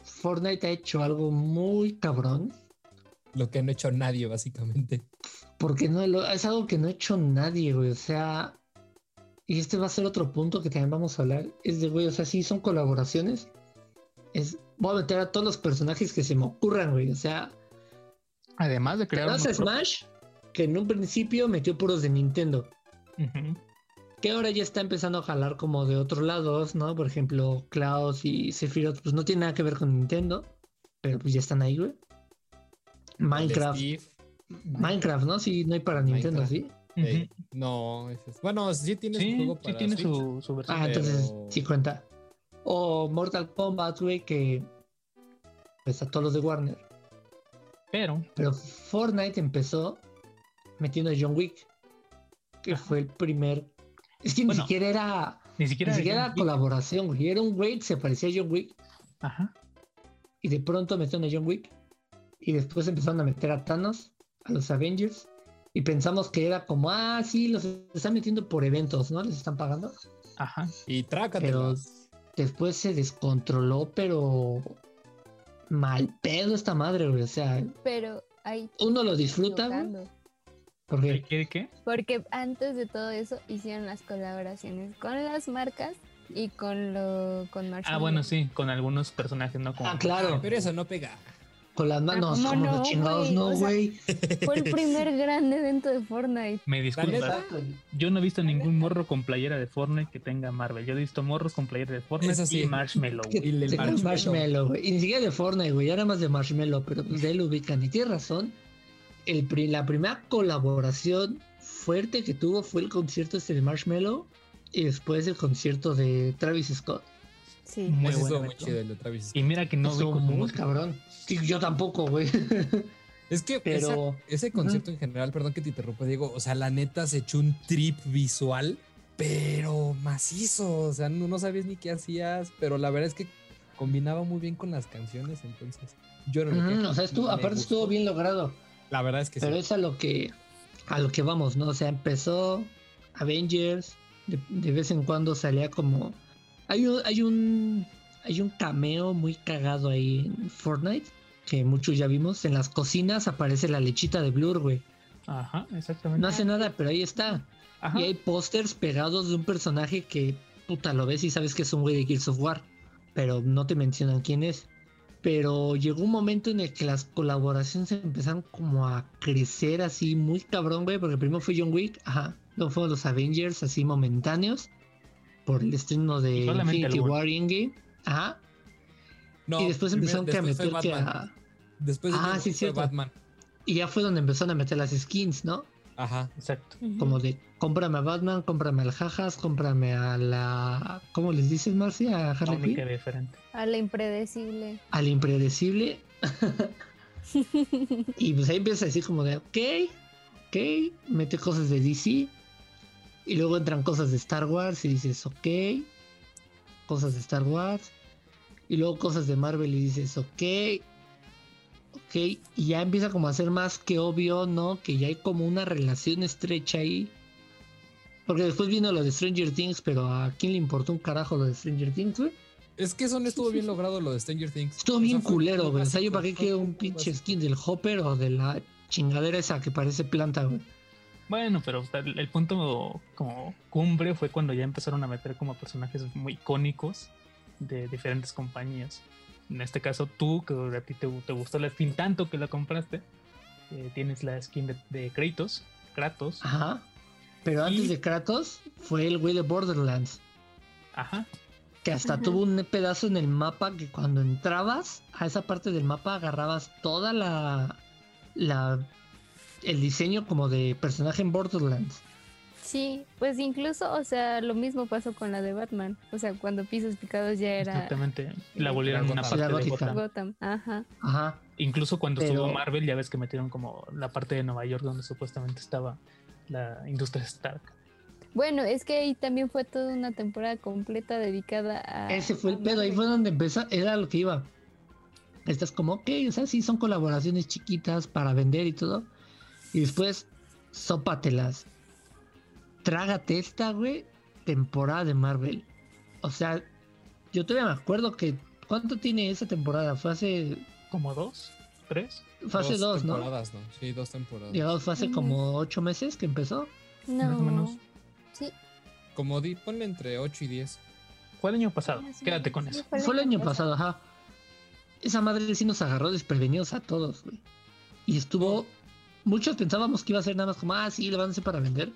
Fortnite ha hecho algo muy cabrón. Lo que no ha hecho nadie, básicamente. Porque no es algo que no ha hecho nadie, güey. O sea, y este va a ser otro punto que también vamos a hablar. Es de, güey, o sea, sí son colaboraciones. Es, voy a meter a todos los personajes que se me ocurran, güey. O sea, Además de crear propio. Smash, que en un principio metió puros de Nintendo. Que ahora ya está empezando a jalar como de otros lados, ¿no? Por ejemplo, Klaus y Sephiroth, pues no tiene nada que ver con Nintendo. Pero pues ya están ahí, güey. Minecraft. Minecraft, ¿no? Sí, no hay para Nintendo, Minecraft. ¿Sí? No, es- bueno, sí tiene su Sí, juego sí para tiene Switch. su, su versión. Ah, entonces Pero- sí cuenta. O Mortal Kombat, güey, que pues a todos los de Warner. Pero, Pero Fortnite empezó metiendo a John Wick, que Ajá. fue el primer. Es que ni Bueno, siquiera era, ni ni siquiera. siquiera era colaboración, güey. Era un güey que se parecía a John Wick Ajá. y de pronto metieron a John Wick y después empezaron a meter a Thanos, a los Avengers. Y pensamos que era como, ah, sí, los están metiendo por eventos, ¿no? Les están pagando. Ajá. Y Pero trácatelas. después se descontroló, pero mal pedo esta madre, güey. O sea, Pero ahí uno lo disfruta, güey, equivocando. porque ¿Qué? ¿Qué? Porque antes de todo eso hicieron las colaboraciones con las marcas y con lo con Ah, Marshmallow. bueno, sí, con algunos personajes, ¿no? Como, Ah, claro, Pero eso no pega. Con las manos, ¿cómo como no, los chingados, güey? no, O sea, güey. Fue el primer gran evento de Fortnite. Me disculpas. neta. Yo no he visto ningún morro con playera de Fortnite que tenga Marvel. Yo he visto morros con playera de Fortnite Eso sí. y Marshmallow. Y el llama marshmallow. marshmallow, güey. Y ni siquiera de Fortnite, güey. Ya nada más de marshmallow, pero pues de lo ubican. Y tienes razón. El, pri- la primera colaboración fuerte que tuvo fue el concierto este de Marshmallow. Y después el concierto de Travis Scott. Sí. Muy Ese buen estuvo muy chido el de Travis Scott. Y mira que no su muy cabrón. Sí, yo tampoco, güey. Es que Pero- esa- ese concierto en general, perdón que te interrumpa, Diego, o sea, la neta se echó un trip visual pero macizo, o sea, no, no sabías ni qué hacías, pero la verdad es que combinaba muy bien con las canciones, entonces yo no Ujú, quejo, o sea, estuvo, aparte estuvo bien logrado. La verdad es que Pero sí. es a lo que a lo que vamos, ¿no? O sea, empezó Avengers, de, de vez en cuando salía como hay un hay un hay un cameo muy cagado ahí en Fortnite que muchos ya vimos, en las cocinas aparece la lechita de Blur, güey. Ajá, exactamente. No hace nada, pero ahí está. Ajá. Y hay pósters pegados de un personaje que puta lo ves y sabes que es un güey de Gears of War, pero no te mencionan quién es. Pero llegó un momento en el que las colaboraciones empezaron como a crecer así muy cabrón, güey, porque primero fue John Wick, ajá, luego fueron los Avengers así momentáneos por el estreno de Solamente Infinity. War Endgame, ajá, No, y después primero- empezaron que a después fue meter que a... Después de Ah, sí, cierto. Batman. Y ya fue donde empezaron a meter las skins, ¿no? Ajá. Exacto. Como de cómprame a Batman, cómprame al Jajas, cómprame a la. ¿Cómo les dices, Marcia? A Harley Quinn. diferente. A la impredecible. Al impredecible. y pues ahí empieza a decir como de, ok, ok, mete cosas de DC. Y luego entran cosas de Star Wars y dices, ok, cosas de Star Wars. Y luego cosas de Marvel y dices, ok, ok. Y ya empieza como a ser más que obvio, ¿no? Que ya hay como una relación estrecha ahí. Porque después vino lo de Stranger Things, pero ¿a quién le importó un carajo lo de Stranger Things, güey? Es que eso no estuvo bien logrado lo de Stranger Things. Estuvo O sea, bien culero, güey. O sea, yo para qué quiero un pinche skin del Hopper o de la chingadera esa que parece planta, güey. Bueno, pero o sea, el, el punto como cumbre fue cuando ya empezaron a meter como personajes muy icónicos de diferentes compañías. En este caso, tú, que a ti te, te gustó la skin tanto que la compraste, eh, tienes la skin de, de Kratos, Kratos, Ajá. Pero antes Y- de Kratos fue el güey de Borderlands. ajá, Que hasta Ajá. tuvo un pedazo en el mapa que cuando entrabas a esa parte del mapa agarrabas toda la. la el diseño como de personaje en Borderlands. Sí, pues incluso, o sea, lo mismo pasó con la de Batman. O sea, cuando Pisos Picados ya era exactamente. La volvieron una parte La de. Gotham. Gotham. Ajá. Ajá. Incluso cuando Pero- estuvo Marvel, ya ves que metieron como la parte de Nueva York donde supuestamente estaba la industria Stark. Bueno, es que ahí también fue toda una temporada completa dedicada a. Ese fue el pedo, ahí fue donde empezó, era lo que iba. Estás como, ok, o sea, sí son colaboraciones chiquitas para vender y todo. Y después, sópatelas. Trágate esta, güey, temporada de Marvel. O sea, yo todavía me acuerdo que, ¿cuánto tiene esa temporada? Fue hace, ¿Como dos? ¿Tres? fue hace dos, ¿no? temporadas, ¿no? Sí, dos temporadas. Digamos, fue hace como ocho meses que empezó. No. Más o menos. Sí. Como di, ponle entre 8 y 10. Fue el año pasado. o Quédate con sí, eso. Fue el año pasado, ajá. Esa madre sí nos agarró desprevenidos a todos, güey. Y estuvo. Muchos pensábamos que iba a ser nada más como, ah, sí, van a hacer para vender.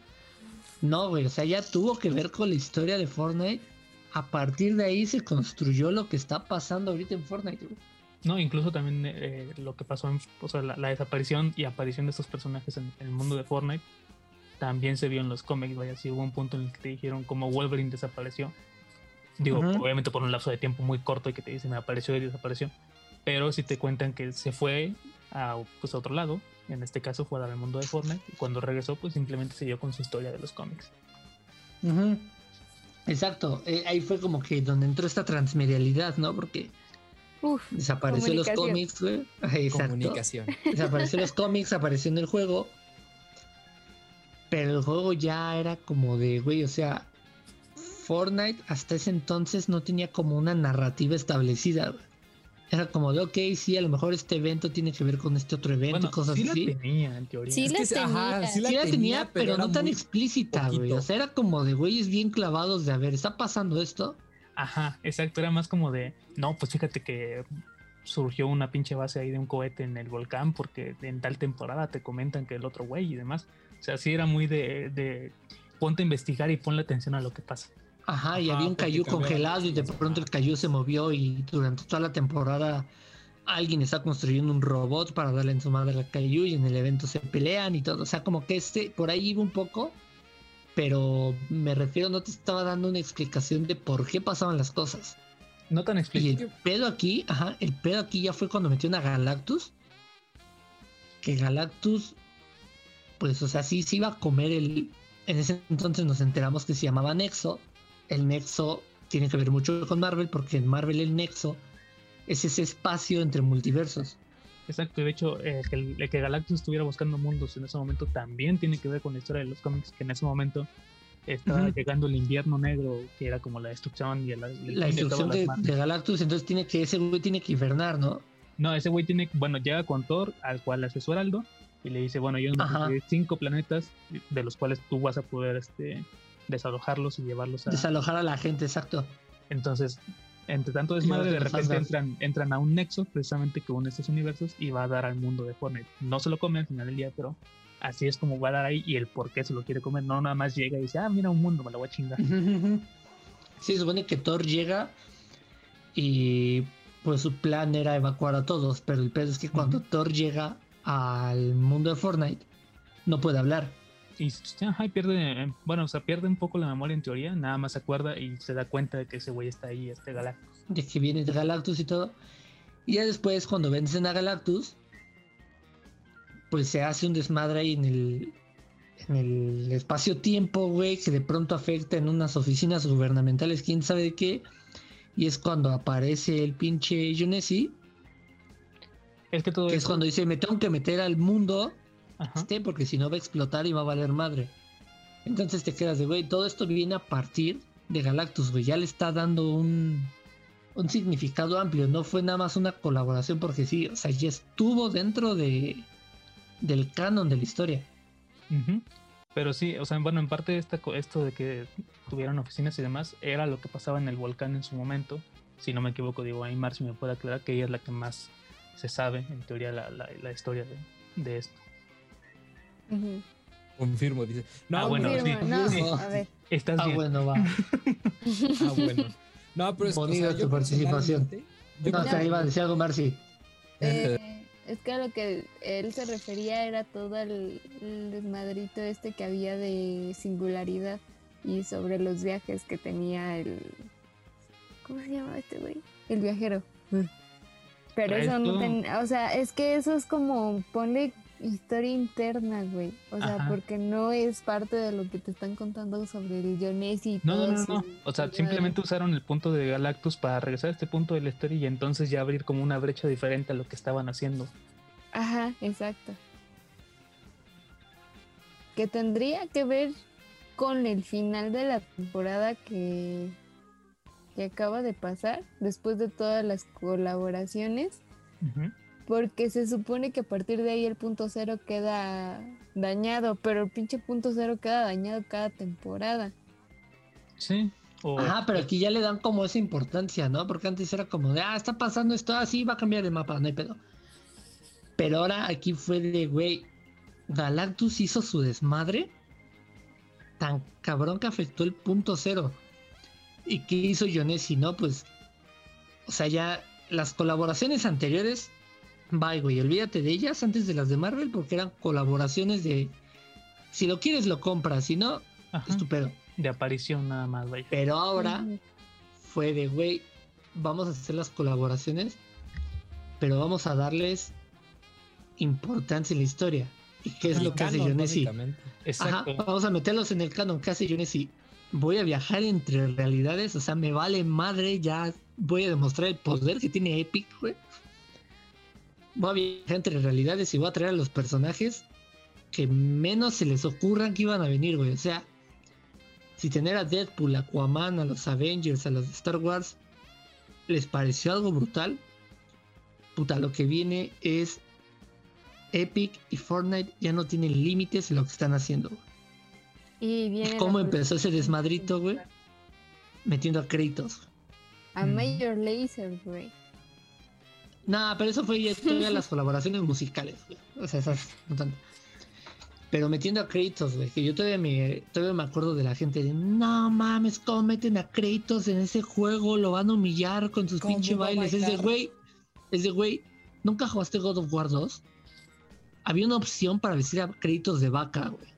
No, güey, o sea, ya tuvo que ver con la historia de Fortnite. A partir de ahí se construyó lo que está pasando ahorita en Fortnite, güey. No, incluso también eh, lo que pasó, en, o sea, la, la desaparición y aparición de estos personajes en, en el mundo de Fortnite también se vio en los cómics. Vaya, si hubo un punto en el que te dijeron como Wolverine desapareció. Digo, obviamente por un lapso de tiempo muy corto y que te dicen apareció y desapareció. Pero si te cuentan que se fue a, pues, a otro lado, en este caso fue al mundo de Fortnite, y cuando regresó, pues simplemente siguió con su historia de los cómics. Exacto, eh, ahí fue como que donde entró esta transmedialidad, ¿no? Porque Uf, desapareció los cómics, güey. Exacto. Comunicación. Desapareció los cómics, apareció en el juego. Pero el juego ya era como de, güey, o sea, Fortnite hasta ese entonces no tenía como una narrativa establecida. güey. Era como de, ok, sí, a lo mejor este evento tiene que ver con este otro evento Bueno, y cosas sí así. la tenía en teoría. Sí la que sí, ajá, tenía. sí la Sí la tenía, pero, era no tan explícita, güey. O sea, era como de güeyes bien clavados de, a ver, ¿está pasando esto? Ajá, exacto. Era más como de, no, pues fíjate que surgió una pinche base ahí de un cohete en el volcán porque en tal temporada te comentan que el otro güey y demás. O sea, sí era muy de, de ponte a investigar y ponle atención a lo que pasa. Ajá, y Ajá, había un cayú congelado y de pronto el cayú se movió y durante toda la temporada alguien está construyendo un robot para darle en su madre al cayú y en el evento se pelean y todo. O sea, como que este, por ahí iba un poco, pero me refiero, no te estaba dando una explicación de por qué pasaban las cosas. No tan Y explícito. el pedo aquí, ajá, el pedo aquí ya fue cuando metió a Galactus. Que Galactus, pues, o sea, sí se iba a comer el, En ese entonces nos enteramos que se llamaba Nexo. El Nexo tiene que ver mucho con Marvel porque en Marvel el Nexo es ese espacio entre multiversos. Exacto, y de hecho, eh, que, el, que Galactus estuviera buscando mundos en ese momento también tiene que ver con la historia de los cómics, que en ese momento estaba llegando el invierno negro, que era como la destrucción y el, el La fin de de, Galactus, entonces tiene que, ese güey tiene que hibernar, ¿no? No, ese güey tiene, bueno, llega con Thor, al cual asesora Aldo, y le dice, bueno, yo conseguí cinco planetas de los cuales tú vas a poder este, desalojarlos y llevarlos a... Desalojar a la gente, exacto. Entonces, entre tanto desmadre, de repente entran, entran a un nexo precisamente que une estos universos y va a dar al mundo de Fortnite. No se lo come al final del día, pero así es como va a dar ahí y el por qué se lo quiere comer. No nada más llega y dice, ah, mira un mundo, me lo voy a chingar. Sí, se supone que Thor llega y pues su plan era evacuar a todos, pero el pedo es que cuando. Thor llega al mundo de Fortnite, no puede hablar. Y pierde, eh, bueno, o sea, pierde un poco la memoria en teoría, nada más se acuerda y se da cuenta de que ese güey está ahí, este Galactus. de que viene de Galactus y todo. Y ya después, cuando vencen a Galactus, pues se hace un desmadre ahí en el, en el espacio-tiempo, güey, que de pronto afecta en unas oficinas gubernamentales, quién sabe de qué. Y es cuando aparece el pinche Yonesi, Es que todo que es cuando dice, me tengo que meter al mundo ajá, este, porque si no va a explotar y va a valer madre. Entonces te quedas de, güey, todo esto viene a partir de Galactus, güey. Ya le está dando un, un significado amplio. No fue nada más una colaboración porque sí, o sea, ya estuvo dentro de del canon de la historia. Pero sí, o sea, bueno, en parte esta, esto de que tuvieran oficinas y demás era lo que pasaba en el volcán en su momento. Si no me equivoco, digo, ahí Marcy me puede aclarar que ella es la que más se sabe, en teoría, la, la, la historia de, de esto. Confirmo, dice. No, Ah, bueno, Confirmo, sí, no, sí. a ver. Estás Ah, bien. bueno, va. Ah, bueno. No, pero es que, o Bonita sea, tu participación. yo No, o sea, iba a decir algo, Marcy. Eh, es que a lo que él se refería era todo el, el desmadrito este que había de singularidad y sobre los viajes que tenía el... ¿Cómo se llama este güey? El viajero. Pero eso no ten- O sea, es que eso es como... Ponle historia interna, güey. O sea, Ajá. porque no es parte de lo que te están contando sobre el y No, todo no, no, no. O sea, simplemente usaron el punto de Galactus para regresar a este punto de la historia y entonces ya abrir como una brecha diferente a lo que estaban haciendo. Ajá, exacto. Que tendría que ver con el final de la temporada que, que acaba de pasar, después de todas las colaboraciones, Ujú. Porque se supone que a partir de ahí el punto cero queda dañado, pero el pinche punto cero queda dañado cada temporada. Sí. O, Ajá, pero aquí ya le dan como esa importancia, ¿no? Porque antes era como de, ah, está pasando esto, así va a cambiar el mapa, no hay pedo. Pero ahora aquí fue de, güey, Galactus hizo su desmadre tan cabrón que afectó el punto cero. ¿Y qué hizo Yonesi? No, pues, o sea, ya las colaboraciones anteriores, bye, güey, olvídate de ellas antes de las de Marvel porque eran colaboraciones de, si lo quieres lo compras, si no, ajá, estupendo. de aparición nada más, vaya. Pero ahora fue de, güey, vamos a hacer las colaboraciones, pero vamos a darles importancia en la historia. ¿Y qué es El lo que hace canon, Yonesi? básicamente. Ajá, Exacto. vamos a meterlos en el canon. ¿Qué hace Yonesi? Voy a viajar entre realidades, o sea, me vale madre, ya voy a demostrar el poder que tiene Epic, güey. Voy a viajar entre realidades y voy a traer a los personajes que menos se les ocurran que iban a venir, güey. O sea, si tener a Deadpool, a Aquaman, a los Avengers, a los de Star Wars, les pareció algo brutal, puta, lo que viene es Epic y Fortnite ya no tienen límites en lo que están haciendo. güey. Y viene ¿Cómo empezó ese desmadrito, güey? Metiendo a créditos. A Mm. Major Lazer, güey. Nah, pero eso fue ya todavía las colaboraciones musicales, güey. O sea, esas no tanto. Pero metiendo a créditos, güey, que yo todavía me, todavía me acuerdo de la gente de, no mames, ¿cómo meten a créditos en ese juego? Lo van a humillar con sus ¿Cómo pinches va a bailes. Es de, güey, es de, güey, ¿nunca jugaste God of War 2? Había una opción para vestir a créditos de vaca, güey.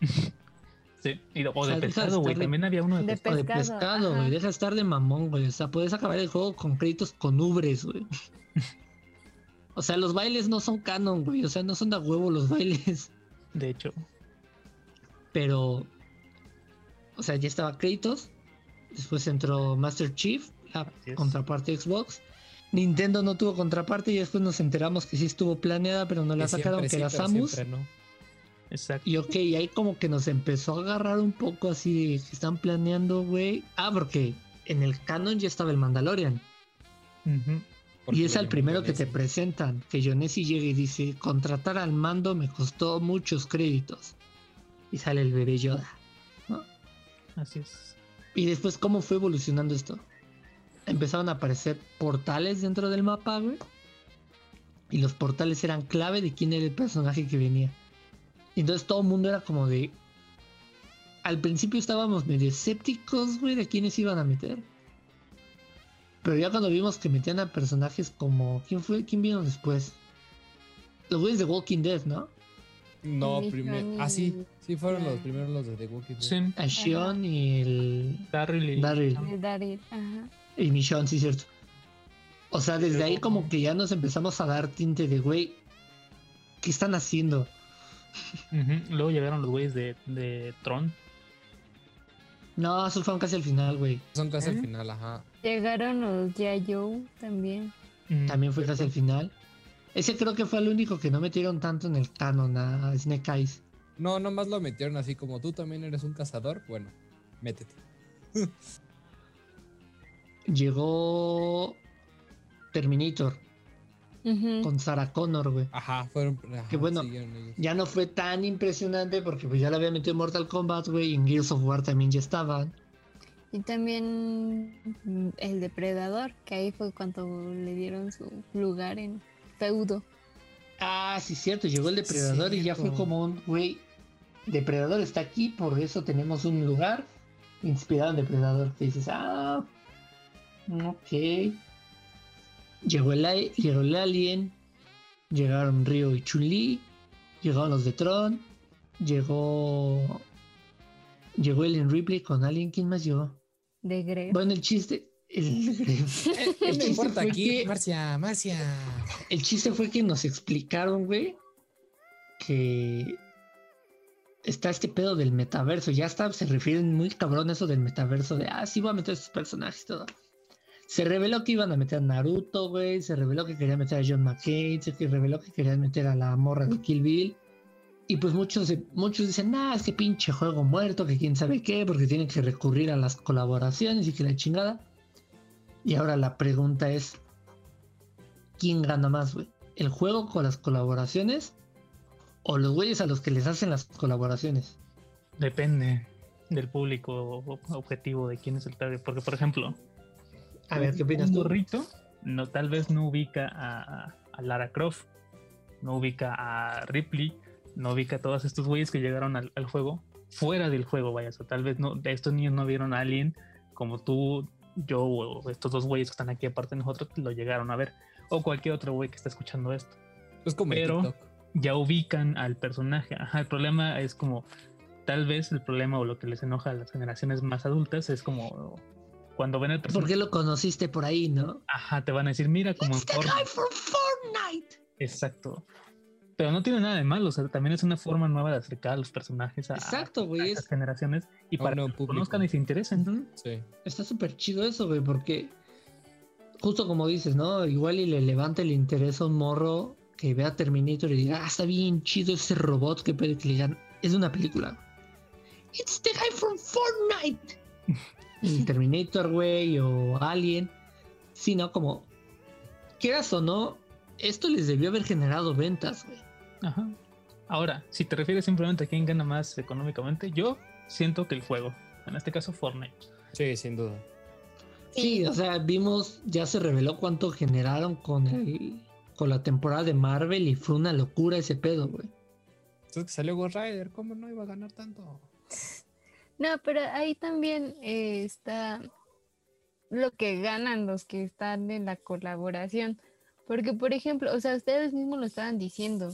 Sí. Y, o de pescado, güey. de- También había uno de, De pescado. O de Pescado, güey. Deja de estar de mamón, güey. O sea, puedes acabar el juego con créditos con ubres, güey. O sea, los bailes no son canon, güey. O sea, no son de huevo los bailes. De hecho. Pero O sea, ya estaba Kratos. Después entró Master Chief, la contraparte de Xbox. Nintendo no tuvo contraparte y después nos enteramos que sí estuvo planeada, pero no la Que sacaron, siempre que era Samus. no. Exacto. Y ok, ahí como que nos empezó a agarrar un poco así de que están planeando, güey. Ah, porque en el canon ya estaba el Mandalorian. Porque y es llamó primero que te presentan. Que Jonesi llega y dice, contratar al mando me costó muchos créditos. Y sale el bebé Yoda. Así es. Y después, ¿cómo fue evolucionando esto? Empezaron a aparecer portales dentro del mapa, güey. Y los portales eran clave de quién era el personaje que venía. Y entonces todo el mundo era como de. Al principio estábamos medio escépticos, güey, de quiénes iban a meter. Pero ya cuando vimos que metían a personajes como. ¿Quién fue? ¿Quién vino después? Los güeyes de Walking Dead, ¿no? No, primero. Ah, sí. Sí, fueron los primeros los de The Walking Dead. Sí. A Shion y el. Darryl y Darryl. El Daryl, ajá. Y Michonne, sí, cierto. O sea, desde ahí como que ya nos empezamos a dar tinte de, güey, ¿qué están haciendo? Luego llegaron los güeyes de, de Tron. No, esos fueron casi al final, güey. Son casi ¿Eh? al final, ajá. Llegaron los Joe también. Mm, También fue casi al final. Ese creo que fue el único que no metieron tanto en el canon a Snake Eyes. No, nomás lo metieron así como tú también eres un cazador. Bueno, métete. Llegó Terminator con Sarah Connor, güey. Ajá, fueron. ajá, Qué bueno. Ya no fue tan impresionante porque pues ya lo había metido en Mortal Kombat, güey, y en Gears of War también ya estaban. Y también mm, el depredador, que ahí fue cuando le dieron su lugar en feudo. Ah, sí, cierto, llegó el depredador y ya fue como un, güey, depredador está aquí, por eso tenemos un lugar inspirado en depredador. Que dices, ah, ok. Llegó el, llegó el alien, llegaron Ryo y Chun-Li, llegaron los de Tron, llegó... Llegó Ellen Ripley con Alien, ¿quién más llegó? De Gref. Bueno, el chiste... El, el ¿Qué chiste importa fue aquí? que- Marcia, Marcia. el chiste fue que nos explicaron, güey, que está este pedo del metaverso. Ya está, se refieren muy cabrón a eso del metaverso, de, ah, sí, voy a meter estos personajes y todo. Se reveló que iban a meter a Naruto, güey. Se reveló que querían meter a John McCain. Se reveló que querían meter a la morra de Kill Bill. Y pues muchos, muchos dicen, nah, es que pinche juego muerto, que quién sabe qué, porque tienen que recurrir a las colaboraciones y que la chingada. Y ahora la pregunta es, ¿quién gana más, güey? ¿El juego con las colaboraciones o los güeyes a los que les hacen las colaboraciones? Depende del público objetivo de quién es el target. Porque, por ejemplo, A ver, ¿qué opinas un tú? no, tal vez no ubica a, a Lara Croft, no ubica a Ripley, no ubica a todos estos güeyes que llegaron al, al juego fuera del juego, vaya. O sea, tal vez no, de estos niños no vieron a alguien como tú, yo o estos dos güeyes que están aquí aparte de nosotros lo llegaron a ver. O cualquier otro güey que está escuchando esto. Es como Pero- TikTok. ya ubican al personaje. Ajá, el problema es como, tal vez el problema o lo que les enoja a las generaciones más adultas es como cuando ven el ¿Por personaje, qué lo conociste por ahí, no? ajá, te van a decir, mira como It's the Fortnite". guy from Fortnite. Exacto. Pero no tiene nada de malo, o sea, también es una forma nueva de acercar a los personajes a, Exacto, a güey. esas es- generaciones y A para que los conozcan y se interesen. Ujú. Sí. Está súper chido eso, güey, porque justo como dices, ¿no? Igual y le levanta el interés a un morro que vea Terminator y diga, ah, está bien chido ese robot que puede que le digan, es una película. It's the guy from Fortnite. y Terminator, güey, o Alien. Sí, ¿no? Como, quieras o no, esto les debió haber generado ventas, güey. Ajá. Ahora, si te refieres simplemente a quién gana más económicamente, yo siento que el juego, en este caso Fortnite. Sí, sin duda. Sí, o sea, vimos, ya se reveló cuánto generaron con el, con la temporada de Marvel y fue una locura ese pedo, güey. Entonces que salió Ghost Rider, ¿cómo no iba a ganar tanto? No, pero ahí también eh, está lo que ganan los que están en la colaboración. Porque, por ejemplo, o sea, ustedes mismos lo estaban diciendo.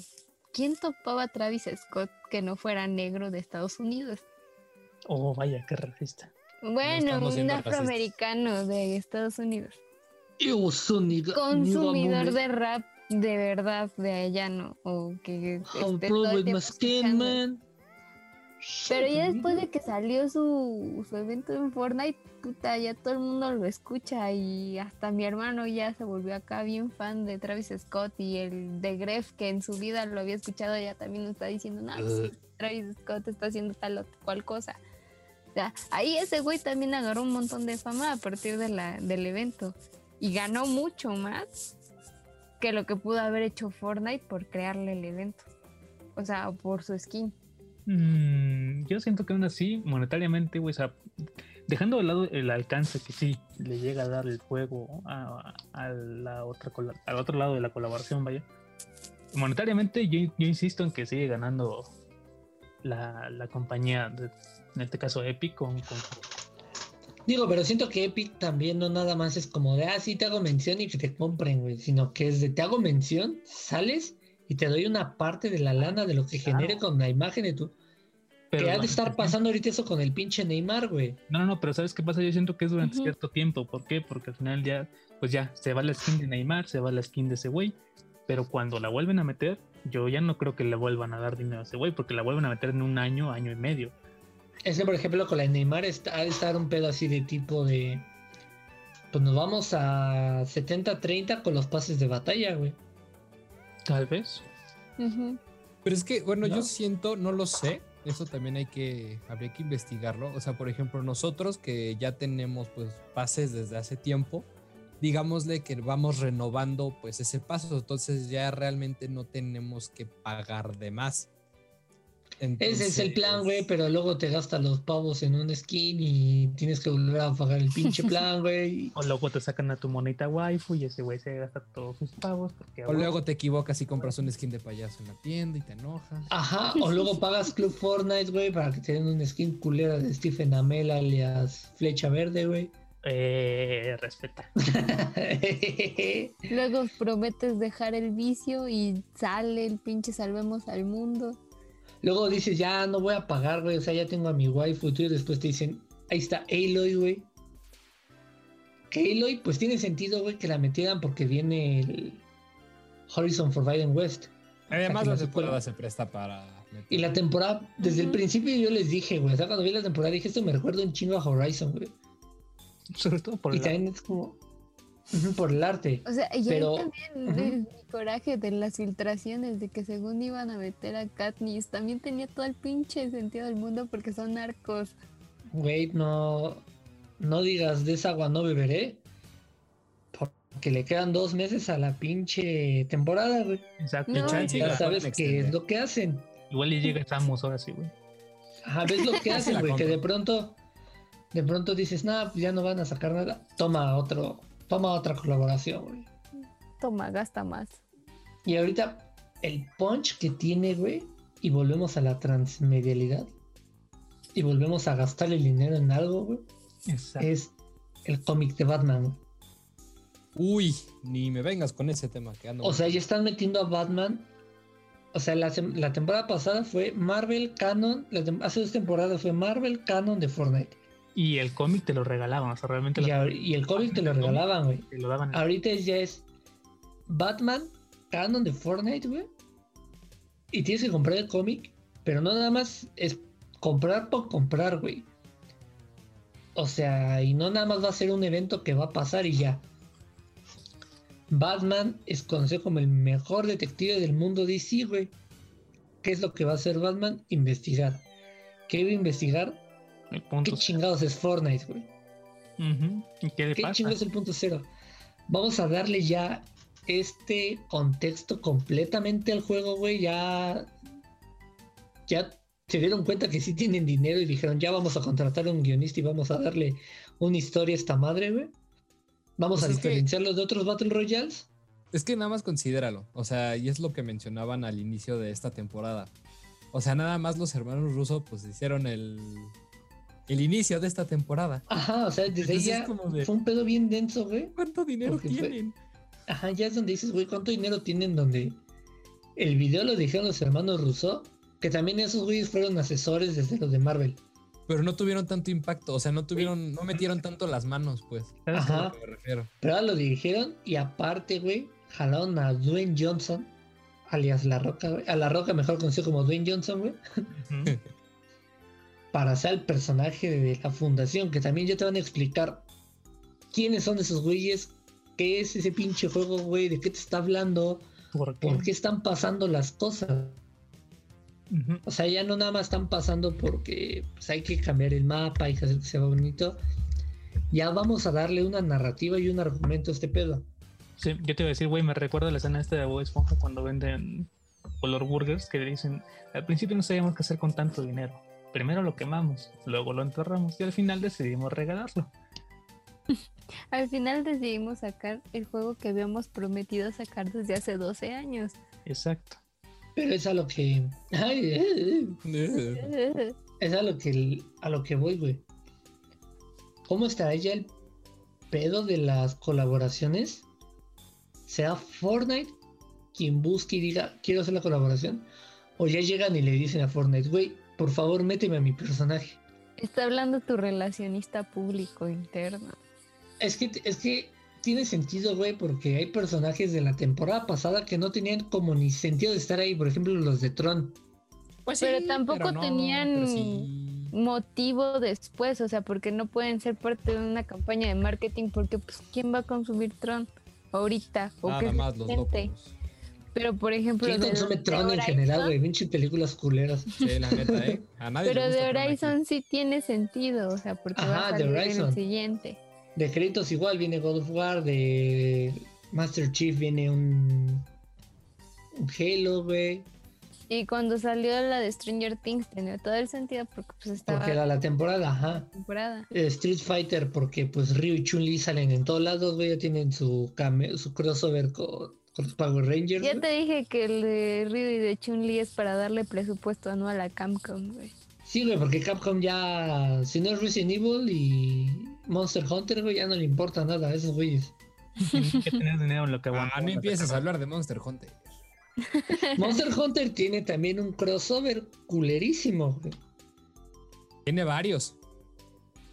¿Quién topaba a Travis Scott que no fuera negro de Estados Unidos? Oh, vaya, qué racista. Bueno, un racistas. afroamericano de Estados Unidos. Yo soy niga- Consumidor de rap de verdad de allá, ¿no? O que How esté proud todo el with my tiempo skin, man. Pero ya después de que salió su, su evento en Fortnite, puta, ya todo el mundo lo escucha y hasta mi hermano ya se volvió acá bien fan de Travis Scott y el de Gref que en su vida lo había escuchado ya también está diciendo, no, pues, Travis Scott está haciendo tal o cual cosa. O sea, ahí ese güey también agarró un montón de fama a partir de la, del evento y ganó mucho más que lo que pudo haber hecho Fortnite por crearle el evento. O sea, por su skin. Mm, yo siento que aún así, monetariamente, güey, o sea, dejando de lado el alcance que sí le llega a dar el juego a, la otra al otro lado de la colaboración, vaya. Monetariamente, yo, insisto en que sigue ganando la, compañía, en este caso Epic, Digo, pero siento que Epic también no nada más es como de, ah, sí, te hago mención y que te compren, güey, sino que es de, te hago mención, sales y te doy una parte de la lana de lo que genere con la imagen de tu... Pero que ha de estar pasando ahorita eso con el pinche Neymar, güey. No, no, no, pero ¿sabes qué pasa? Yo siento que es durante cierto tiempo. ¿Por qué? Porque al final ya, pues ya, se va la skin de Neymar, se va la skin de ese güey. Pero cuando la vuelven a meter, yo ya no creo que le vuelvan a dar dinero a ese güey, porque la vuelven a meter en un año, año y medio. Es que, por ejemplo, con la de Neymar está, ha de estar un pedo así de tipo de. Pues nos vamos a 70-30 con los pases de batalla, güey. Tal vez. Pero es que, bueno, yo siento, no lo sé, eso también hay que, habría que investigarlo. O sea, por ejemplo, nosotros que ya tenemos pues pases desde hace tiempo, digámosle que vamos renovando pues ese paso, entonces ya realmente no tenemos que pagar de más. Ese es el plan, güey, pero luego te gastas los pavos en un skin y tienes que volver a pagar el pinche plan, güey. O luego te sacan a tu monita waifu y ese güey se gasta todos sus pavos. Porque, o luego te equivocas y compras un skin de payaso en la tienda y te enojas. Ajá, o luego pagas Club Fortnite, güey, para que te den un skin culera de Stephen Amell alias Flecha Verde, güey. Eh, respeta. luego prometes dejar el vicio y sale el pinche salvemos al mundo. Luego dices, ya no voy a pagar, güey. O sea, ya tengo a mi waifu. Y después te dicen, ahí está Aloy, güey. Que Aloy, pues tiene sentido, güey, que la metieran porque viene el Horizon Forbidden West. Además, la temporada se presta para. Y la temporada, desde el principio yo les dije, güey. O sea, cuando vi la temporada dije, esto me recuerda un chingo a Horizon, güey. Sobre todo por Y también es como. Por el arte. O sea, y Pero, también mi coraje de las filtraciones de que según iban a meter a Katniss, también tenía todo el pinche sentido del mundo porque son narcos. Güey, no, no digas de esa agua no beberé. Porque le quedan dos meses a la pinche temporada, güey. Exacto. ya sabes qué es lo que hacen. Igual y llega Samus ahora sí, güey. Ajá, ves lo que hacen, güey, que de pronto, de pronto dices, nada, pues ya no van a sacar nada. Toma otro, toma otra colaboración, güey. Toma, gasta más. Y ahorita el punch que tiene, güey, y volvemos a la transmedialidad, y volvemos a gastar el dinero en algo, güey, es el cómic de Batman. Uy, ni me vengas con ese tema que ando. O sea, ya están metiendo a Batman. O sea, la, temporada pasada fue Marvel Canon. hace dos temporadas fue Marvel Canon de Fortnite. Y el cómic te lo regalaban, o sea, realmente. Y, el cómic te lo regalaban, güey. Te lo daban. Ahorita ya es Batman, canon de Fortnite, güey. Y tienes que comprar el cómic, pero no nada más es comprar por comprar, güey. O sea, y no nada más va a ser un evento que va a pasar y ya. Batman es conocido como el mejor detective del mundo DC, güey. ¿Qué es lo que va a hacer Batman? Investigar. ¿Qué va a investigar? ¿Qué chingados es Fortnite, güey? ¿Qué, chingados es el punto cero? Vamos a darle ya este contexto completamente al juego, güey. Ya. Ya se dieron cuenta que sí tienen dinero y dijeron, ya vamos a contratar a un guionista y vamos a darle una historia a esta madre, güey. Vamos pues a diferenciarlos de otros Battle Royales. Es que nada más considéralo. O sea, y es lo que mencionaban al inicio de esta temporada. O sea, nada más los hermanos rusos pues hicieron el, el inicio de esta temporada. Ajá, o sea, desde ella fue un pedo bien denso, güey. ¿Cuánto dinero tienen? Ajá, ya es donde dices, güey, ¿cuánto dinero tienen? Donde el video lo dijeron los hermanos Russo, que también esos güeyes fueron asesores desde los de Marvel. Pero no tuvieron tanto impacto, o sea, no tuvieron, no metieron tanto las manos, pues. Ajá. me refiero. Pero ahora lo dirigieron y aparte, güey, jalaron a Dwayne Johnson, alias La Roca, güey. A La Roca mejor conocido como Dwayne Johnson, güey. para ser el personaje de la fundación, que también ya te van a explicar quiénes son esos güeyes, qué es ese pinche juego, güey, de qué te está hablando, ¿Por qué? por qué están pasando las cosas. O sea, ya no nada más están pasando porque pues, hay que cambiar el mapa, hay que hacer que sea bonito. Ya vamos a darle una narrativa y un argumento a este pedo. Sí, yo te iba a decir, güey, me recuerda la escena esta de Bob Esponja cuando venden color burgers que le dicen, al principio no sabíamos qué hacer con tanto dinero. Primero lo quemamos, luego lo enterramos y al final decidimos regalarlo. Al final decidimos sacar el juego que habíamos prometido sacar desde hace 12 años. Exacto. Pero es a lo que. Ay, eh, eh, Eh, es a lo que a lo que voy, güey. ¿Cómo estará ya el pedo de las colaboraciones? ¿Sea Fortnite quien busque y diga quiero hacer la colaboración? O ya llegan y le dicen a Fortnite, güey, por favor méteme a mi personaje. Está hablando tu relacionista público interno. Es que, es que tiene sentido, güey, porque hay personajes de la temporada pasada que no tenían como ni sentido de estar ahí. Por ejemplo, los de Tron. Pues Pero tampoco tenían- pero sí. Motivo después, o sea, porque no pueden ser parte de una campaña de marketing, porque pues ¿quién va a consumir Tron ahorita? ¿O qué Nada se más los locos. Pero por ejemplo, ¿Quién de- consume de Tron en general, güey? Pinches películas culeras. Sí, la neta, ¿eh? A nadie Pero de. Horizon sí tiene sentido, o sea, porque va Ajá, a de salir en Horizon. el siguiente. De créditos igual viene God of War, de Master Chief viene un, un Halo, güey. Y cuando salió la de Stranger Things tenía todo el sentido porque pues estaba Porque era la temporada, ajá. temporada. Eh, Street Fighter, porque pues Ryu y Chun-Li salen en todos lados, güey. Ya tienen su, cameo, su crossover con, con los Power Rangers. Ya te dije que el de Ryu y de Chun-Li es para darle presupuesto anual a Capcom, güey. Sí, güey, porque Capcom ya, si no es Resident Evil y Monster Hunter, güey, ya no le importa nada a esos güeyes. Que tener dinero en lo que Ah, no empieces a hablar de Monster Hunter. Monster Hunter tiene también un crossover culerísimo, güey. Tiene varios.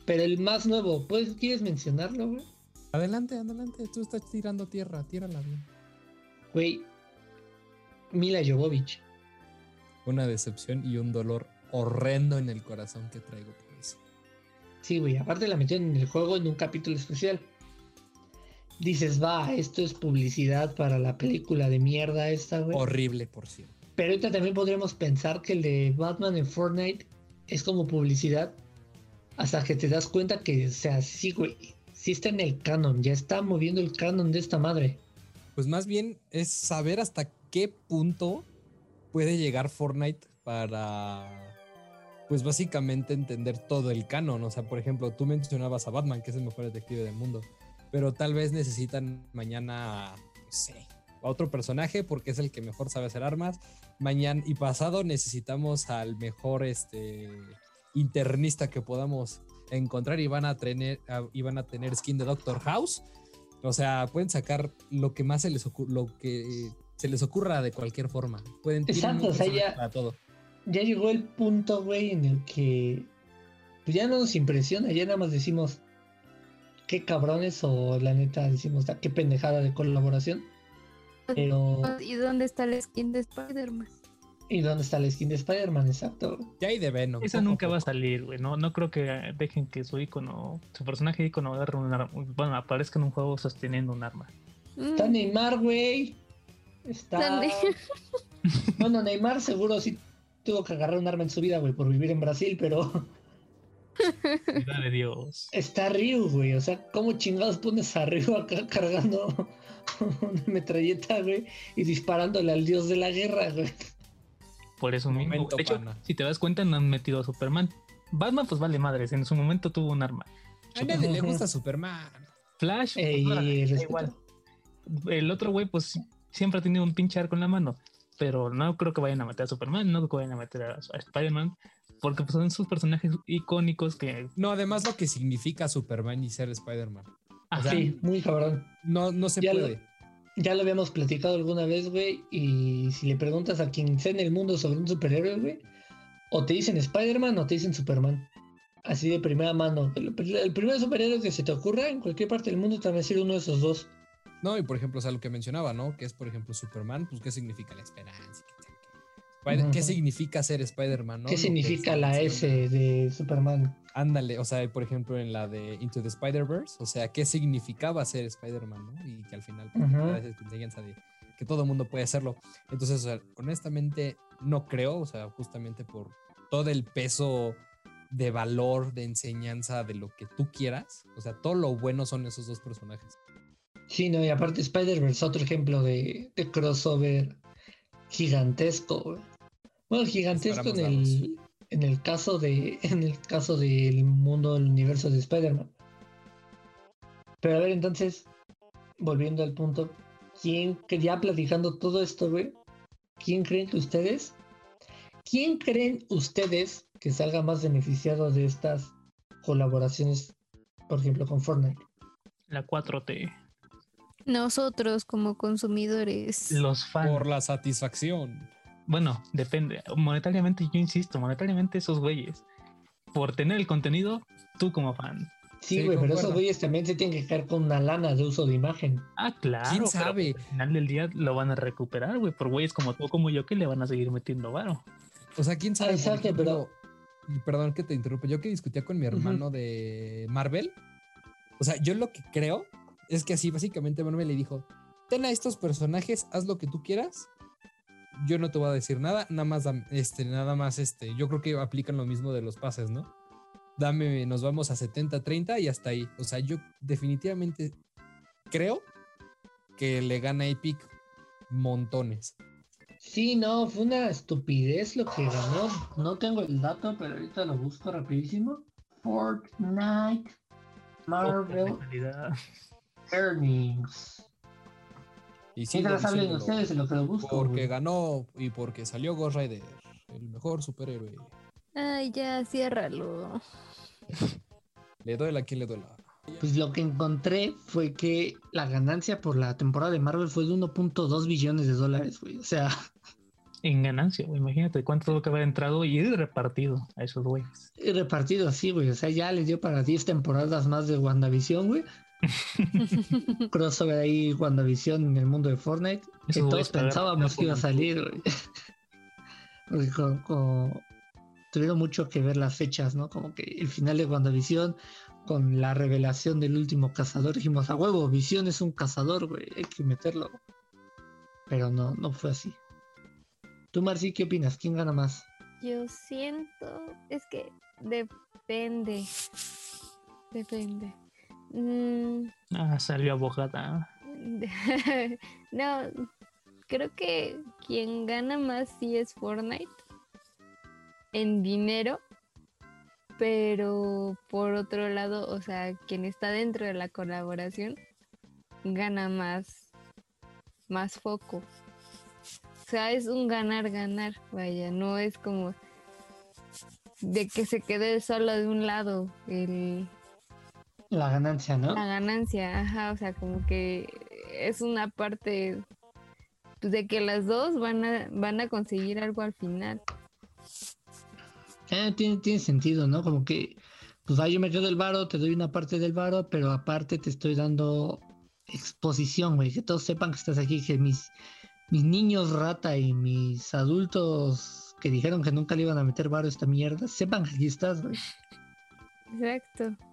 Pero el más nuevo, ¿puedes, ¿quieres mencionarlo, güey? Adelante, adelante. Tú estás tirando tierra. Tírala bien. Güey, Mila Jovovich. Una decepción y un dolor horrendo en el corazón que traigo por eso. Sí, güey, aparte la metieron en el juego en un capítulo especial. Dices, va, esto es publicidad para la película de mierda esta, güey. Horrible, por cierto. Pero ahorita también podríamos pensar que el de Batman en Fortnite es como publicidad hasta que te das cuenta que, o sea, sí, güey, sí está en el canon, ya está moviendo el canon de esta madre. Pues más bien es saber hasta qué punto puede llegar Fortnite para, pues básicamente entender todo el canon. O sea, por ejemplo, tú mencionabas a Batman, que es el mejor detective del mundo, pero tal vez necesitan mañana, no sé, a otro personaje porque es el que mejor sabe hacer armas. Mañana y pasado necesitamos al mejor este internista que podamos encontrar y van a tener, y van a tener skin de Doctor House. O sea, pueden sacar lo que más se les ocurra, lo que se les ocurra de cualquier forma. Pueden Exacto, o sea, ya- para todo. Ya llegó el punto, güey, en el que pues ya no nos impresiona, ya nada más decimos qué cabrones o la neta decimos "Ah, qué pendejada de colaboración. Pero, ¿Y dónde está la skin de Spider-Man? ¿Y dónde está la skin de Spider-Man? Exacto. Ya hay de Venom. Esa poco nunca va a salir, güey. No, no creo que dejen que su icono, su personaje icono agarre un arma. Bueno, aparezca en un juego sosteniendo un arma. Está Mm, Neymar, güey. Está. Bueno, Neymar seguro sí tuvo que agarrar un arma en su vida, güey, por vivir en Brasil, pero Vida de Dios. está Ryu, güey. O sea, ¿cómo chingados pones a Ryu acá cargando una metralleta, güey? Y disparándole al dios de la guerra, güey. Por eso mismo. Momento, De hecho, pana. si te das cuenta, no han metido a Superman. Batman, pues vale madres. En su momento tuvo un arma. A nadie le gusta Superman. Flash, pues, Ey, da respeto. igual. El otro güey, pues siempre ha tenido un pinche arco en la mano. Pero no creo que vayan a meter a Superman, no creo que vayan a meter a, a Spider-Man. Porque pues, son sus personajes icónicos que. No, además lo que significa Superman y ser Spider-Man. Ah, O sea, Sí, muy cabrón. No, no se Ya lo- puede. Ya lo habíamos platicado alguna vez, güey. Y si le preguntas a quien sea en el mundo sobre un superhéroe, güey, o te dicen Spider-Man o te dicen Superman. Así de primera mano. El, primer superhéroe que se te ocurra en cualquier parte del mundo te va a decir uno de esos dos. No, y por ejemplo, o sea, lo que mencionaba, ¿no? Que es, por ejemplo, Superman, pues, ¿qué significa la esperanza? ¿Qué significa ser Spider-Man? no? ¿Qué significa la. S de Superman? Ándale, o sea, por ejemplo, en la de Into the Spider-Verse, o sea, ¿qué significaba ser Spider-Man, no? Y que al final, pues, esa enseñanza de que todo mundo puede hacerlo. Entonces, o sea, honestamente, no creo, o sea, justamente por todo el peso de valor, de enseñanza, de lo que tú quieras, o sea, todo lo bueno son esos dos personajes. Sí, no, y aparte Spider-Verse, otro ejemplo de, de crossover gigantesco. Bueno, gigantesco en el, en el caso de en el caso del mundo del universo de Spider-Man. Pero a ver, entonces, volviendo al punto, ¿quién, que ya platicando todo esto, güey? ¿Quién creen que ustedes? ¿Quién creen ustedes que salga más beneficiado de estas colaboraciones, por ejemplo, con Fortnite? La 4T. Nosotros como consumidores. Los fans. Por la satisfacción. Bueno, depende. Monetariamente, yo insisto, monetariamente esos güeyes. Por tener el contenido, tú como fan. Sí, Sí, güey, pero esos güeyes también se tienen que quedar con una lana de uso de imagen. Ah, claro. ¿Quién pero sabe? Al final del día lo van a recuperar, güey. Por güeyes como tú, como yo, que le van a seguir metiendo varo. O sea, quién sabe. exacto, ejemplo, y Perdón que te interrumpa. Yo que discutía con mi hermano de Marvel. O sea, yo lo que creo es que así básicamente Marvel le dijo: Ten a estos personajes, haz lo que tú quieras. Yo no te voy a decir nada, nada más, este, nada más, este, yo creo que aplican lo mismo de los pases, ¿no? Dame, nos vamos a 70-30 y hasta ahí. O sea, yo definitivamente creo que le gana Epic montones. Sí, no, fue una estupidez lo que ganó. No tengo el dato, pero ahorita lo busco rapidísimo. Fortnite Marvel Oh. Earnings. Y sí, Mientras hablen ustedes lo que lo busco. Porque güey. ganó y porque salió Ghost Rider, el mejor superhéroe. Ay, ya, ciérralo. Le duela a quien le duela. Pues lo que encontré fue que la ganancia por la temporada de Marvel fue de 1.2 billones de dólares, güey. O sea, En ganancia, güey. Imagínate cuánto tuvo que haber entrado y repartido a esos güeyes. y repartido así, güey. O sea, ya les dio para 10 temporadas más de WandaVision, güey. Crossover ahí, WandaVision en el mundo de Fortnite. Que Esos todos pensábamos que iba a salir. Porque tuvieron mucho que ver las fechas, ¿no? Como que el final de WandaVision con la revelación del último cazador. Dijimos, a huevo, Visión es un cazador, güey. Hay que meterlo. Pero no, no fue así. Tú, Marci, ¿qué opinas? ¿Quién gana más? Yo siento, es que depende. Depende. Mm, Ah, salió abogada. no, creo que quien gana más sí es Fortnite en dinero, pero por otro lado, o sea, quien está dentro de la colaboración gana más, más foco. O sea, es un ganar-ganar, vaya, no es como de que se quede solo de un lado el, La ganancia, ¿no? la ganancia, ajá, o sea, como que es una parte pues, de que las dos van a, van a conseguir algo al final. Eh, tiene, tiene sentido, ¿no? Como que, pues ah, yo me quedo el varo, te doy una parte del varo, pero aparte te estoy dando exposición, güey. Que todos sepan que estás aquí, que mis, mis niños rata y mis adultos que dijeron que nunca le iban a meter varo a esta mierda, sepan que aquí estás, güey. Exacto.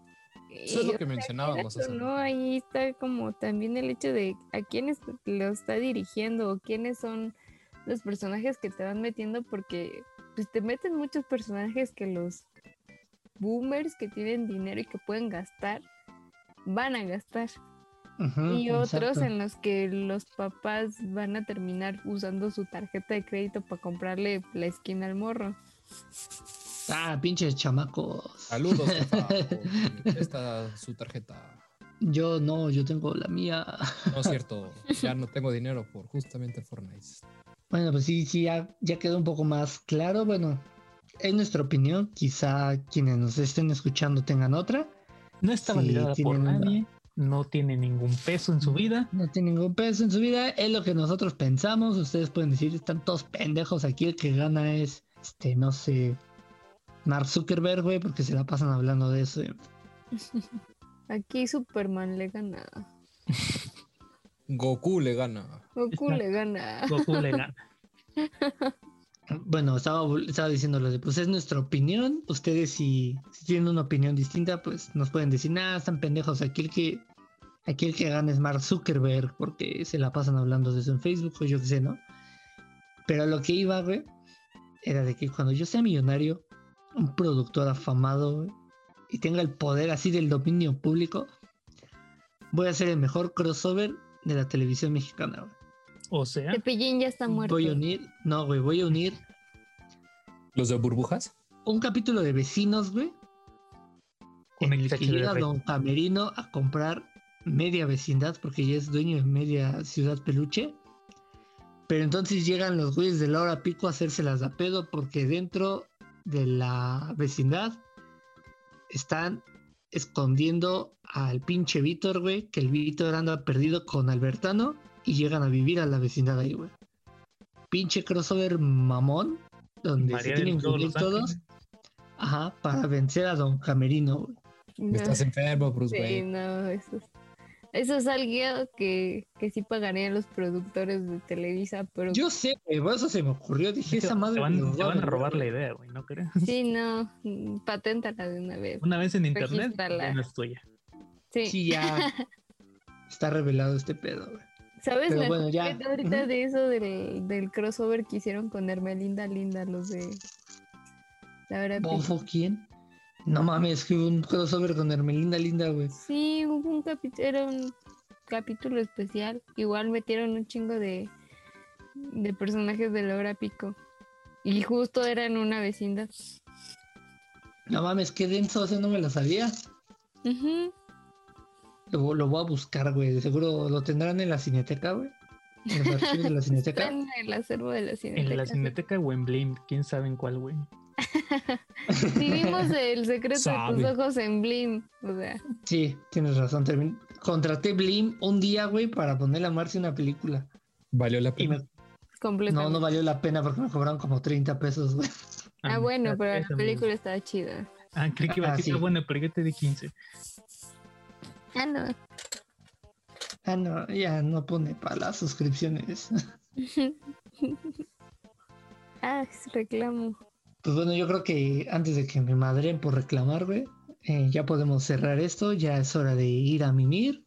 Eso es lo que mencionábamos No, ahí está como también el hecho de a quiénes lo está dirigiendo o quiénes son los personajes que te van metiendo porque pues te meten muchos personajes que los boomers que tienen dinero y que pueden gastar van a gastar y otros exacto. en los que los papás van a terminar usando su tarjeta de crédito para comprarle la esquina al morro. Ah, pinches chamacos. Saludos, jefa, por- Esta es su tarjeta. Yo no, yo tengo la mía. No es cierto, ya no tengo dinero por justamente Fortnite. Bueno, pues sí, sí, ya, ya quedó un poco más claro. Bueno, es nuestra opinión. Quizá quienes nos estén escuchando tengan otra. No está Sí, validada por una- nadie. No tiene ningún peso en su vida. No tiene ningún peso en su vida. Es lo que nosotros pensamos. Ustedes pueden decir, están todos pendejos. Aquí el que gana es, este, no sé, Mark Zuckerberg, güey, porque se la pasan hablando de eso. Aquí Superman le gana. Goku le gana. Goku le gana. Goku le gana. Bueno, estaba, estaba diciéndolo de, pues es nuestra opinión. Ustedes si, si tienen una opinión distinta, pues nos pueden decir, nada, están pendejos. Aquí el que, aquí el que gana es Mark Zuckerberg porque se la pasan hablando de eso en Facebook o yo qué sé, ¿no? Pero lo que iba, güey, era de que cuando yo sea millonario, un productor afamado, y tenga el poder así del dominio público, voy a ser el mejor crossover de la televisión mexicana, güey. O sea, Cepillín ya está muerto. Voy a unir, no, güey, voy a unir ¿Los de burbujas? un capítulo de vecinos, güey. Con en el el que llega. Don Camerino a comprar media vecindad porque ya es dueño de media ciudad peluche. Pero entonces llegan los güeyes de la hora pico a hacérselas a pedo porque dentro de la vecindad están escondiendo al pinche Víctor, güey, que el Víctor anda perdido con Albertano y llegan a vivir a la vecindad ahí, güey. Pinche crossover mamón, donde María se tienen que todos unir todos, ajá, para vencer a Don Camerino, güey. No, Estás enfermo, Bruce sí, Wayne. no, eso es, eso es algo que, que sí pagarían los productores de Televisa, pero Yo sé, eso se me ocurrió, dije, esa madre te van, a robar la güey". idea, güey, ¿no crees? sí, no, mm, paténtala de una vez. Una vez en internet, ya no es tuya. Sí, Sí, ya está revelado este pedo, güey. ¿sabes? pero Me bueno, ya. ahorita de eso del, del crossover que hicieron con Hermelinda Linda, los de... La verdad, ¿Bofo quién? No mames, que hubo un crossover con Hermelinda Linda, güey. Sí, hubo un capítulo, era un capítulo especial. Igual metieron un chingo de, de personajes de la hora pico. Y justo era en una vecindad. No mames, qué denso, eso no me lo sabía. Ujú. Lo, lo voy a buscar, güey. De seguro lo tendrán en la cineteca, güey. En los archivos de la cineteca. en el acervo de la cineteca. En la cineteca o en Blim, quién sabe en cuál, güey. Sí, vimos el secreto de tus ojos en Blim. O sea, Sí, tienes razón. termin- Contraté Blim un día, güey, para ponerle a Marcy una película. Valió la pena. me- no, no valió la pena porque me cobraron como 30 pesos, güey. Ah, bueno, esa- pero la película estaba chida. Ah, creí que iba a Ah, decir, sí. bueno, pero yo te di 15. Ah, no. Ah, no, ya no pone para las suscripciones. ah, es reclamo. Pues bueno, yo creo que antes de que me madren por reclamar, güey, eh, ya podemos cerrar esto. Ya es hora de ir a mimir.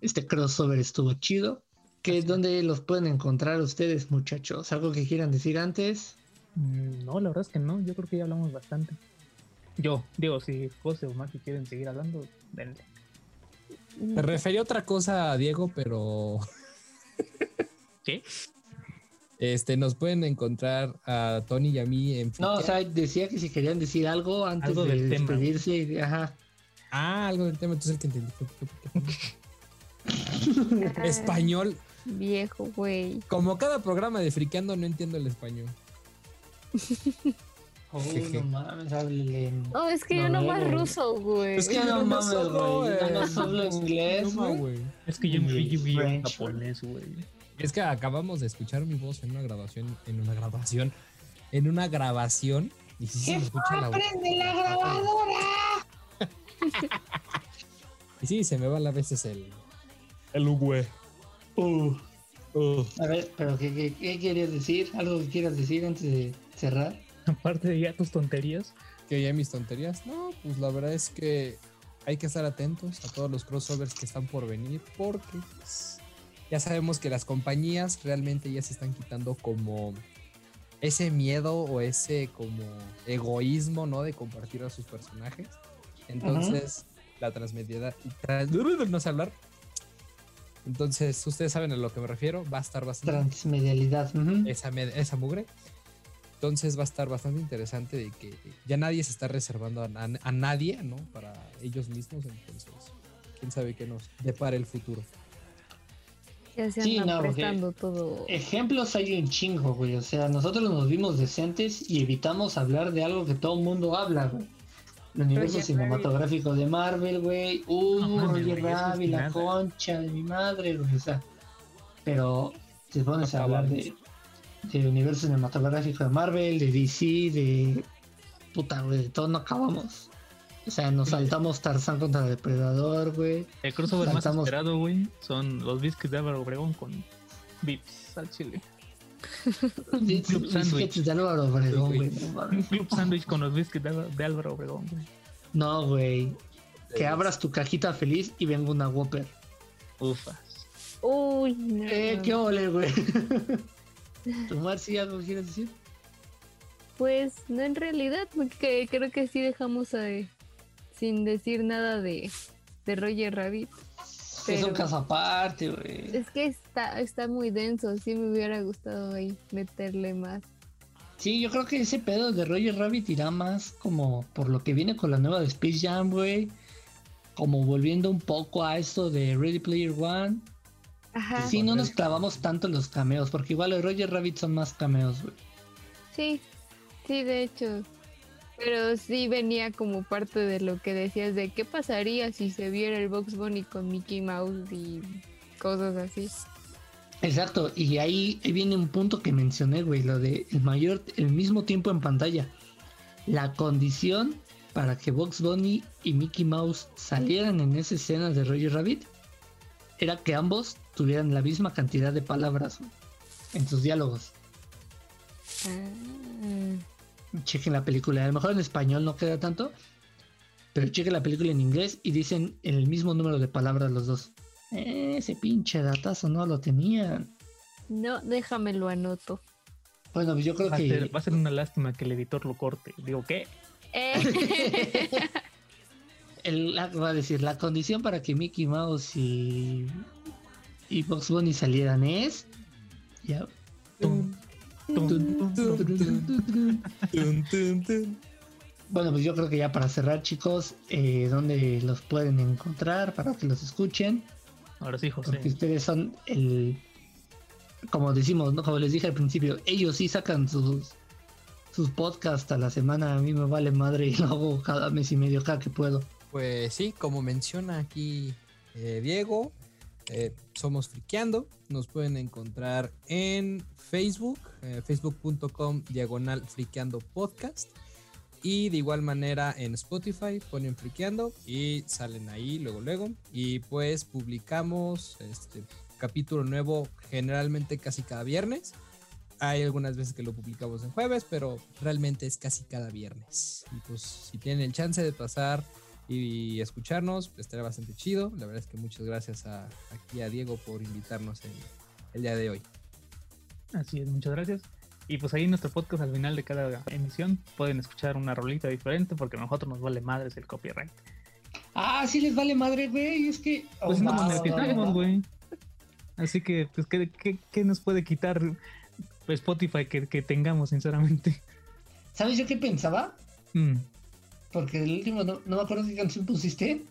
Este crossover estuvo chido. ¿Qué, ¿Dónde los pueden encontrar ustedes, muchachos? ¿Algo que quieran decir antes? Mm, No, la verdad es que no, yo creo que ya hablamos bastante. Yo, digo, si José o Maki quieren seguir hablando, denle. Me refería a otra cosa a Diego, pero ¿Qué? Este nos pueden encontrar a Tony y a mí en No, o sea, decía que si querían decir algo antes Algo de tema. despedirse. y Ajá. Ah, algo del tema, entonces el que entendí Español. Viejo, güey. Como cada programa de friqueando, no entiendo el español. Oh, no mames, háblele en- Oh, es que yo No, nomás güey. ruso, güey. Es que no no mames, güey. No solo inglés, No, güey. Es que yo me vi japonés, güey. Es que acabamos de escuchar mi voz en una grabación, en una grabación, en una grabación. Y sí se me escucha la voz. la grabadora! Y sí, se me va a veces el. El güey. Uh, Uh. a ver, pero ¿qué, qué, qué querías decir? ¿Algo que quieras decir antes de cerrar? Aparte de ya tus tonterías, Que ya mis tonterías. No, pues la verdad es que hay que estar atentos a todos los crossovers que están por venir. Porque pues, ya sabemos que las compañías realmente ya se están quitando como ese miedo o ese como egoísmo, ¿no? De compartir a sus personajes. Entonces, la transmedialidad. Tras, no sé hablar. Entonces, ustedes saben a lo que me refiero. Va a estar bastante Transmedialidad. ujú. esa, med- esa mugre. Entonces va a estar bastante interesante de que ya nadie se está reservando a, a nadie, ¿no? Para ellos mismos. Entonces, quién sabe qué nos depara el futuro. Ya se Sí, no, porque- prestando todo. Ejemplos hay un chingo, güey. O sea, nosotros nos vimos decentes y evitamos hablar de algo que todo el mundo habla, güey. El universo cinematográfico de Marvel, güey. Uh, No Roger Rabbit, la nada. concha de mi madre, güey. O sea, pero si pones a hablar de, de universo cinematográfico de Marvel, de DC, de puta, güey, de todo no acabamos. O sea, nos saltamos Tarzán contra Depredador, güey. el crossover más esperado, güey, son los biscuits de Álvaro Obregón con Vips al chile. Un club Los sándwich. de Álvaro Obregón, güey. Un club sándwich con los biscuits de, Álvaro Obregón, güey. No, güey. Que abras tu cajita feliz y venga una Whopper. Ufa. Uy, no. Eh, qué ole, güey. ¿Tu Marci algo quieres decir? Pues no en realidad, porque creo que sí dejamos eh, sin decir nada de, de Roger Rabbit. Es un caso aparte, güey. Es que está, está muy denso, sí me hubiera gustado ahí meterle más. Sí, yo creo que ese pedo de Roger Rabbit irá más como por lo que viene con la nueva de Space Jam, güey. Como volviendo un poco a esto de Ready Player One. Ajá, Sí, no nos clavamos tanto en los cameos, porque igual los Roger Rabbit son más cameos, güey. sí, sí, de hecho. Pero sí venía como parte de lo que decías de qué pasaría si se viera el Box Bunny con Mickey Mouse y cosas así. Exacto, y ahí, viene un punto que mencioné, güey, lo de el mayor, el mismo tiempo en pantalla. La condición para que Box Bunny y Mickey Mouse salieran en esa escena de Roger Rabbit era que ambos tuvieran la misma cantidad de palabras en sus diálogos. Ah, Chequen la película, a lo mejor en español no queda tanto, pero chequen la película en inglés y dicen el mismo número de palabras los dos. Eh, ese pinche datazo no lo tenían. no, déjame lo anoto. Bueno, pues yo creo Va que ser, va a ser una lástima que el editor lo corte. Digo, ¿qué? Eh, el, la- va a decir, la condición para que Mickey Mouse y, y Box Bunny salieran es... Ya. Bueno, pues yo creo que ya para cerrar, chicos, eh, ¿dónde los pueden encontrar para que los escuchen? Ahora sí, Porque José. ustedes son el... Como decimos, ¿no? como les dije al principio, ellos sí sacan sus, sus podcasts a la semana. A mí me vale madre y lo hago cada mes y medio, cada que puedo. Pues sí, como menciona aquí eh, Diego, eh, somos Friqueando. Nos pueden encontrar en Facebook, eh, facebook.com diagonal Friqueando Podcast. Y de igual manera en Spotify ponen Friqueando y salen ahí luego, luego. Y pues publicamos este capítulo nuevo generalmente casi cada viernes. Hay algunas veces que lo publicamos en jueves, pero realmente es casi cada viernes. Y pues si tienen el chance de pasar y escucharnos, pues, estaría bastante chido. La verdad es que muchas gracias a, aquí a Diego por invitarnos el, el día de hoy. Así es, muchas gracias. Y pues ahí en nuestro podcast al final de cada emisión pueden escuchar una rolita diferente porque a nosotros nos vale madres el copyright. Ah, sí les vale madre, güey. Es que... Pues Oh, no monetizamos, güey. Así que, pues, ¿qué, qué, qué nos puede quitar Spotify que, que tengamos, sinceramente? ¿Sabes yo qué pensaba? Mm. Porque el último, no, no me acuerdo qué canción pusiste,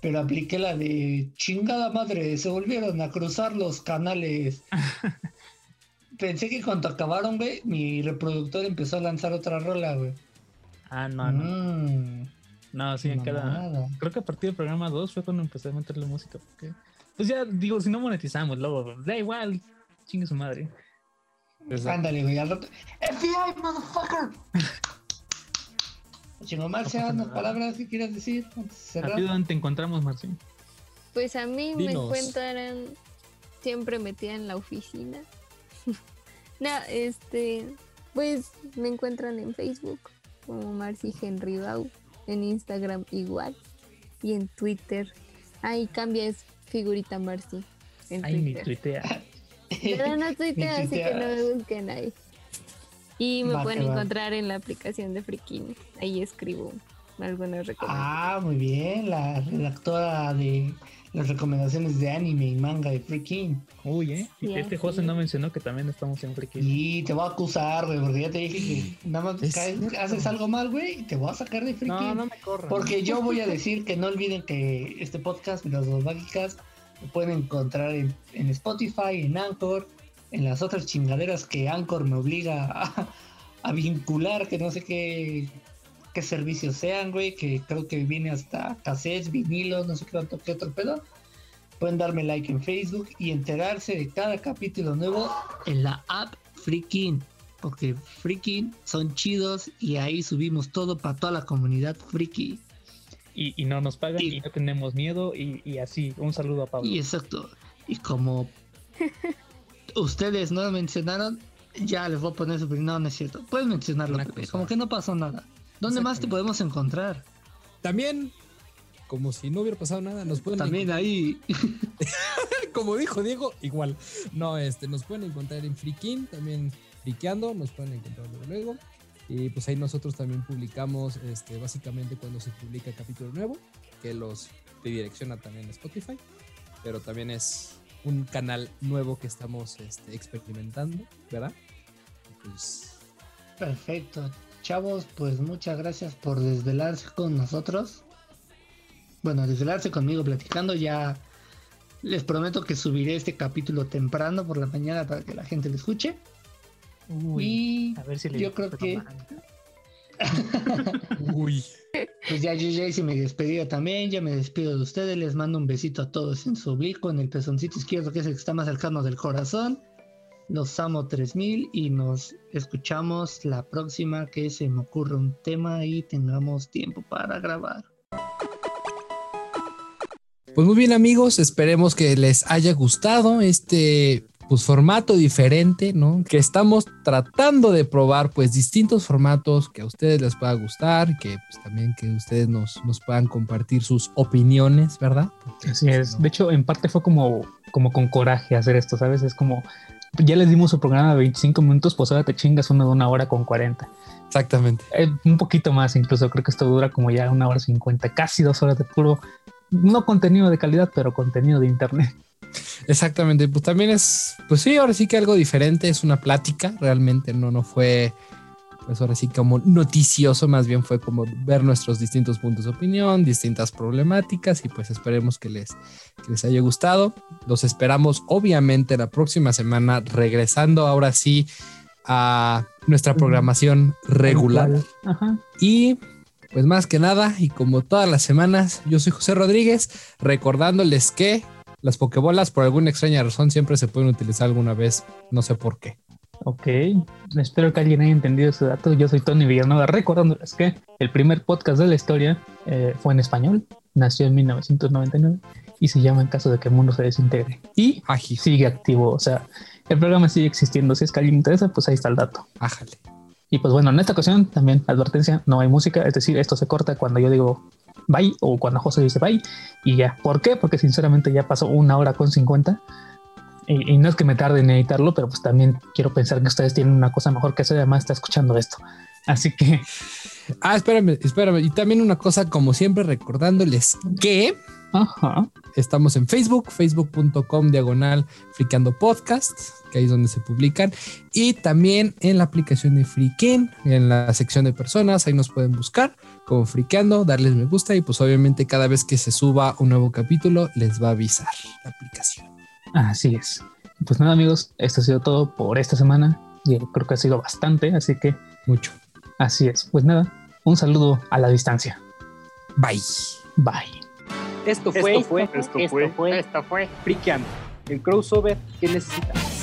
pero apliqué la de chingada madre, se volvieron a cruzar los canales. Pensé que cuando acabaron, güey, mi reproductor empezó a lanzar otra rola, güey. Ah, no, no. Mm, No, sí, en cada. Creo que a partir del programa 2 fue cuando empecé a meterle música. Porque, pues ya digo, si no monetizamos, luego, da igual, chingue su madre. Ándale, güey, al rato. FBI, motherfucker. Chingo Marcia, unas palabras que quieras decir antes de cerrar. ¿A ti dónde te encontramos, Marcín? Pues a mí me encuentran siempre metida en la oficina. no, este, pues me encuentran en Facebook como Marcy Henry Bau, en Instagram igual y en Twitter. Ahí cambia es figurita Marcy en Ay, mi Twitter. tuitea. Pero no tuiteo, así que no me busquen ahí. Y me Va pueden va. encontrar en la aplicación de Frikin. Ahí escribo algunas recomendaciones. Ah, muy bien, la redactora de las recomendaciones de anime y manga de Freaking. Uy, ¿eh? Y Sí, este José no mencionó que también estamos en Friki. Y te voy a acusar, güey, porque ya te dije que nada más Es caes- haces algo mal, güey, y te voy a sacar de Freaking. No, no me corran. Porque yo voy a decir que no olviden que este podcast, Las Dos Mágicas, lo pueden encontrar en, en Spotify, en Anchor, en las otras chingaderas que Anchor me obliga a, a vincular, que no sé qué, qué servicios sean, güey, que creo que viene hasta cassettes, vinilos, no sé qué otro, qué otro pedo. Pueden darme like en Facebook y enterarse de cada capítulo nuevo en la app Freaking. Porque Freaking son chidos y ahí subimos todo para toda la comunidad Freaky. Y, y no nos pagan Y- y no tenemos miedo y, y así. Un saludo a Pablo. Y exacto. Y como ustedes no lo mencionaron, Ya les voy a poner su no, no es cierto. Puedes mencionarlo, cosa. como que no pasó nada. ¿Dónde más te podemos encontrar? También, como si no hubiera pasado nada, nos pueden También ahí. como dijo Diego, igual. No, este, nos pueden encontrar en Frikin, también friqueando, nos pueden encontrar luego, luego. Y pues ahí nosotros también publicamos, este, básicamente cuando se publica capítulo nuevo, que los redirecciona también a Spotify, pero también es un canal nuevo que estamos este, experimentando, ¿verdad? Pues, Perfecto. Chavos, pues muchas gracias por desvelarse con nosotros. Bueno, desvelarse conmigo platicando. Ya les prometo que subiré este capítulo temprano por la mañana para que la gente lo escuche. Uy, y a ver si le yo creo que- uy. Pues ya yo ya hice mi despedida también. Ya me despido de ustedes. Les mando un besito a todos en su oblicuo, en el pezoncito izquierdo, que es el que está más cercano del corazón. Los amo 3000 y nos escuchamos la próxima que se me ocurra un tema y tengamos tiempo para grabar. Pues muy bien amigos, esperemos que les haya gustado este pues formato diferente, ¿no? Que estamos tratando de probar pues distintos formatos que a ustedes les pueda gustar, que pues también que ustedes nos, nos puedan compartir sus opiniones, ¿verdad? Porque, Así pues, es. no- De hecho, en parte fue como, como con coraje hacer esto, ¿sabes? Es como, ya les dimos su programa de 25 minutos, pues ahora te chingas uno de una hora con 40. Exactamente. Eh, un poquito más, incluso creo que esto dura como ya una hora 50, casi dos horas de puro, no contenido de calidad, pero contenido de internet. Exactamente, pues también es, pues sí, ahora sí que algo diferente, es una plática, realmente no, no fue, pues ahora sí como noticioso, más bien fue como ver nuestros distintos puntos de opinión, distintas problemáticas y pues esperemos que les, que les haya gustado. Los esperamos obviamente la próxima semana, regresando ahora sí a nuestra programación regular. Ajá. Y pues más que nada, y como todas las semanas, yo soy José Rodríguez, recordándoles que las pokebolas por alguna extraña razón siempre se pueden utilizar alguna vez, no sé por qué. Ok, espero que alguien haya entendido ese dato. Yo soy Tony Villanueva, recordándoles que el primer podcast de la historia eh, fue en español, nació en 1999 y se llama En caso de que el mundo se desintegre. Y Ají, sigue activo, o sea, el programa sigue existiendo. Si es que alguien interesa, pues ahí está el dato. ájale. Y pues bueno, en esta ocasión también advertencia, no hay música, es decir, esto se corta cuando yo digo bye o cuando José dice bye y ya. ¿Por qué? Porque sinceramente ya pasó una hora con 50 y, y no es que me tarde en editarlo, pero pues también quiero pensar que ustedes tienen una cosa mejor que hacer, además está escuchando esto. Así que Ah, espérame, espérame. Y también una cosa, como siempre, recordándoles que Ajá. estamos en Facebook, facebook.com diagonal Friqueando Podcast, que ahí es donde se publican. Y también en la aplicación de Friquen, en la sección de personas, ahí nos pueden buscar como Friqueando, darles me gusta y pues obviamente cada vez que se suba un nuevo capítulo les va a avisar la aplicación. Así es. Pues nada, amigos, esto ha sido todo por esta semana. Y creo que ha sido bastante, así que Mucho. así es. Pues nada, un saludo a la distancia. Bye. Bye. Esto fue, Esto fue, esto esto fue, fue, esto fue Friqueando, el crossover que necesitas.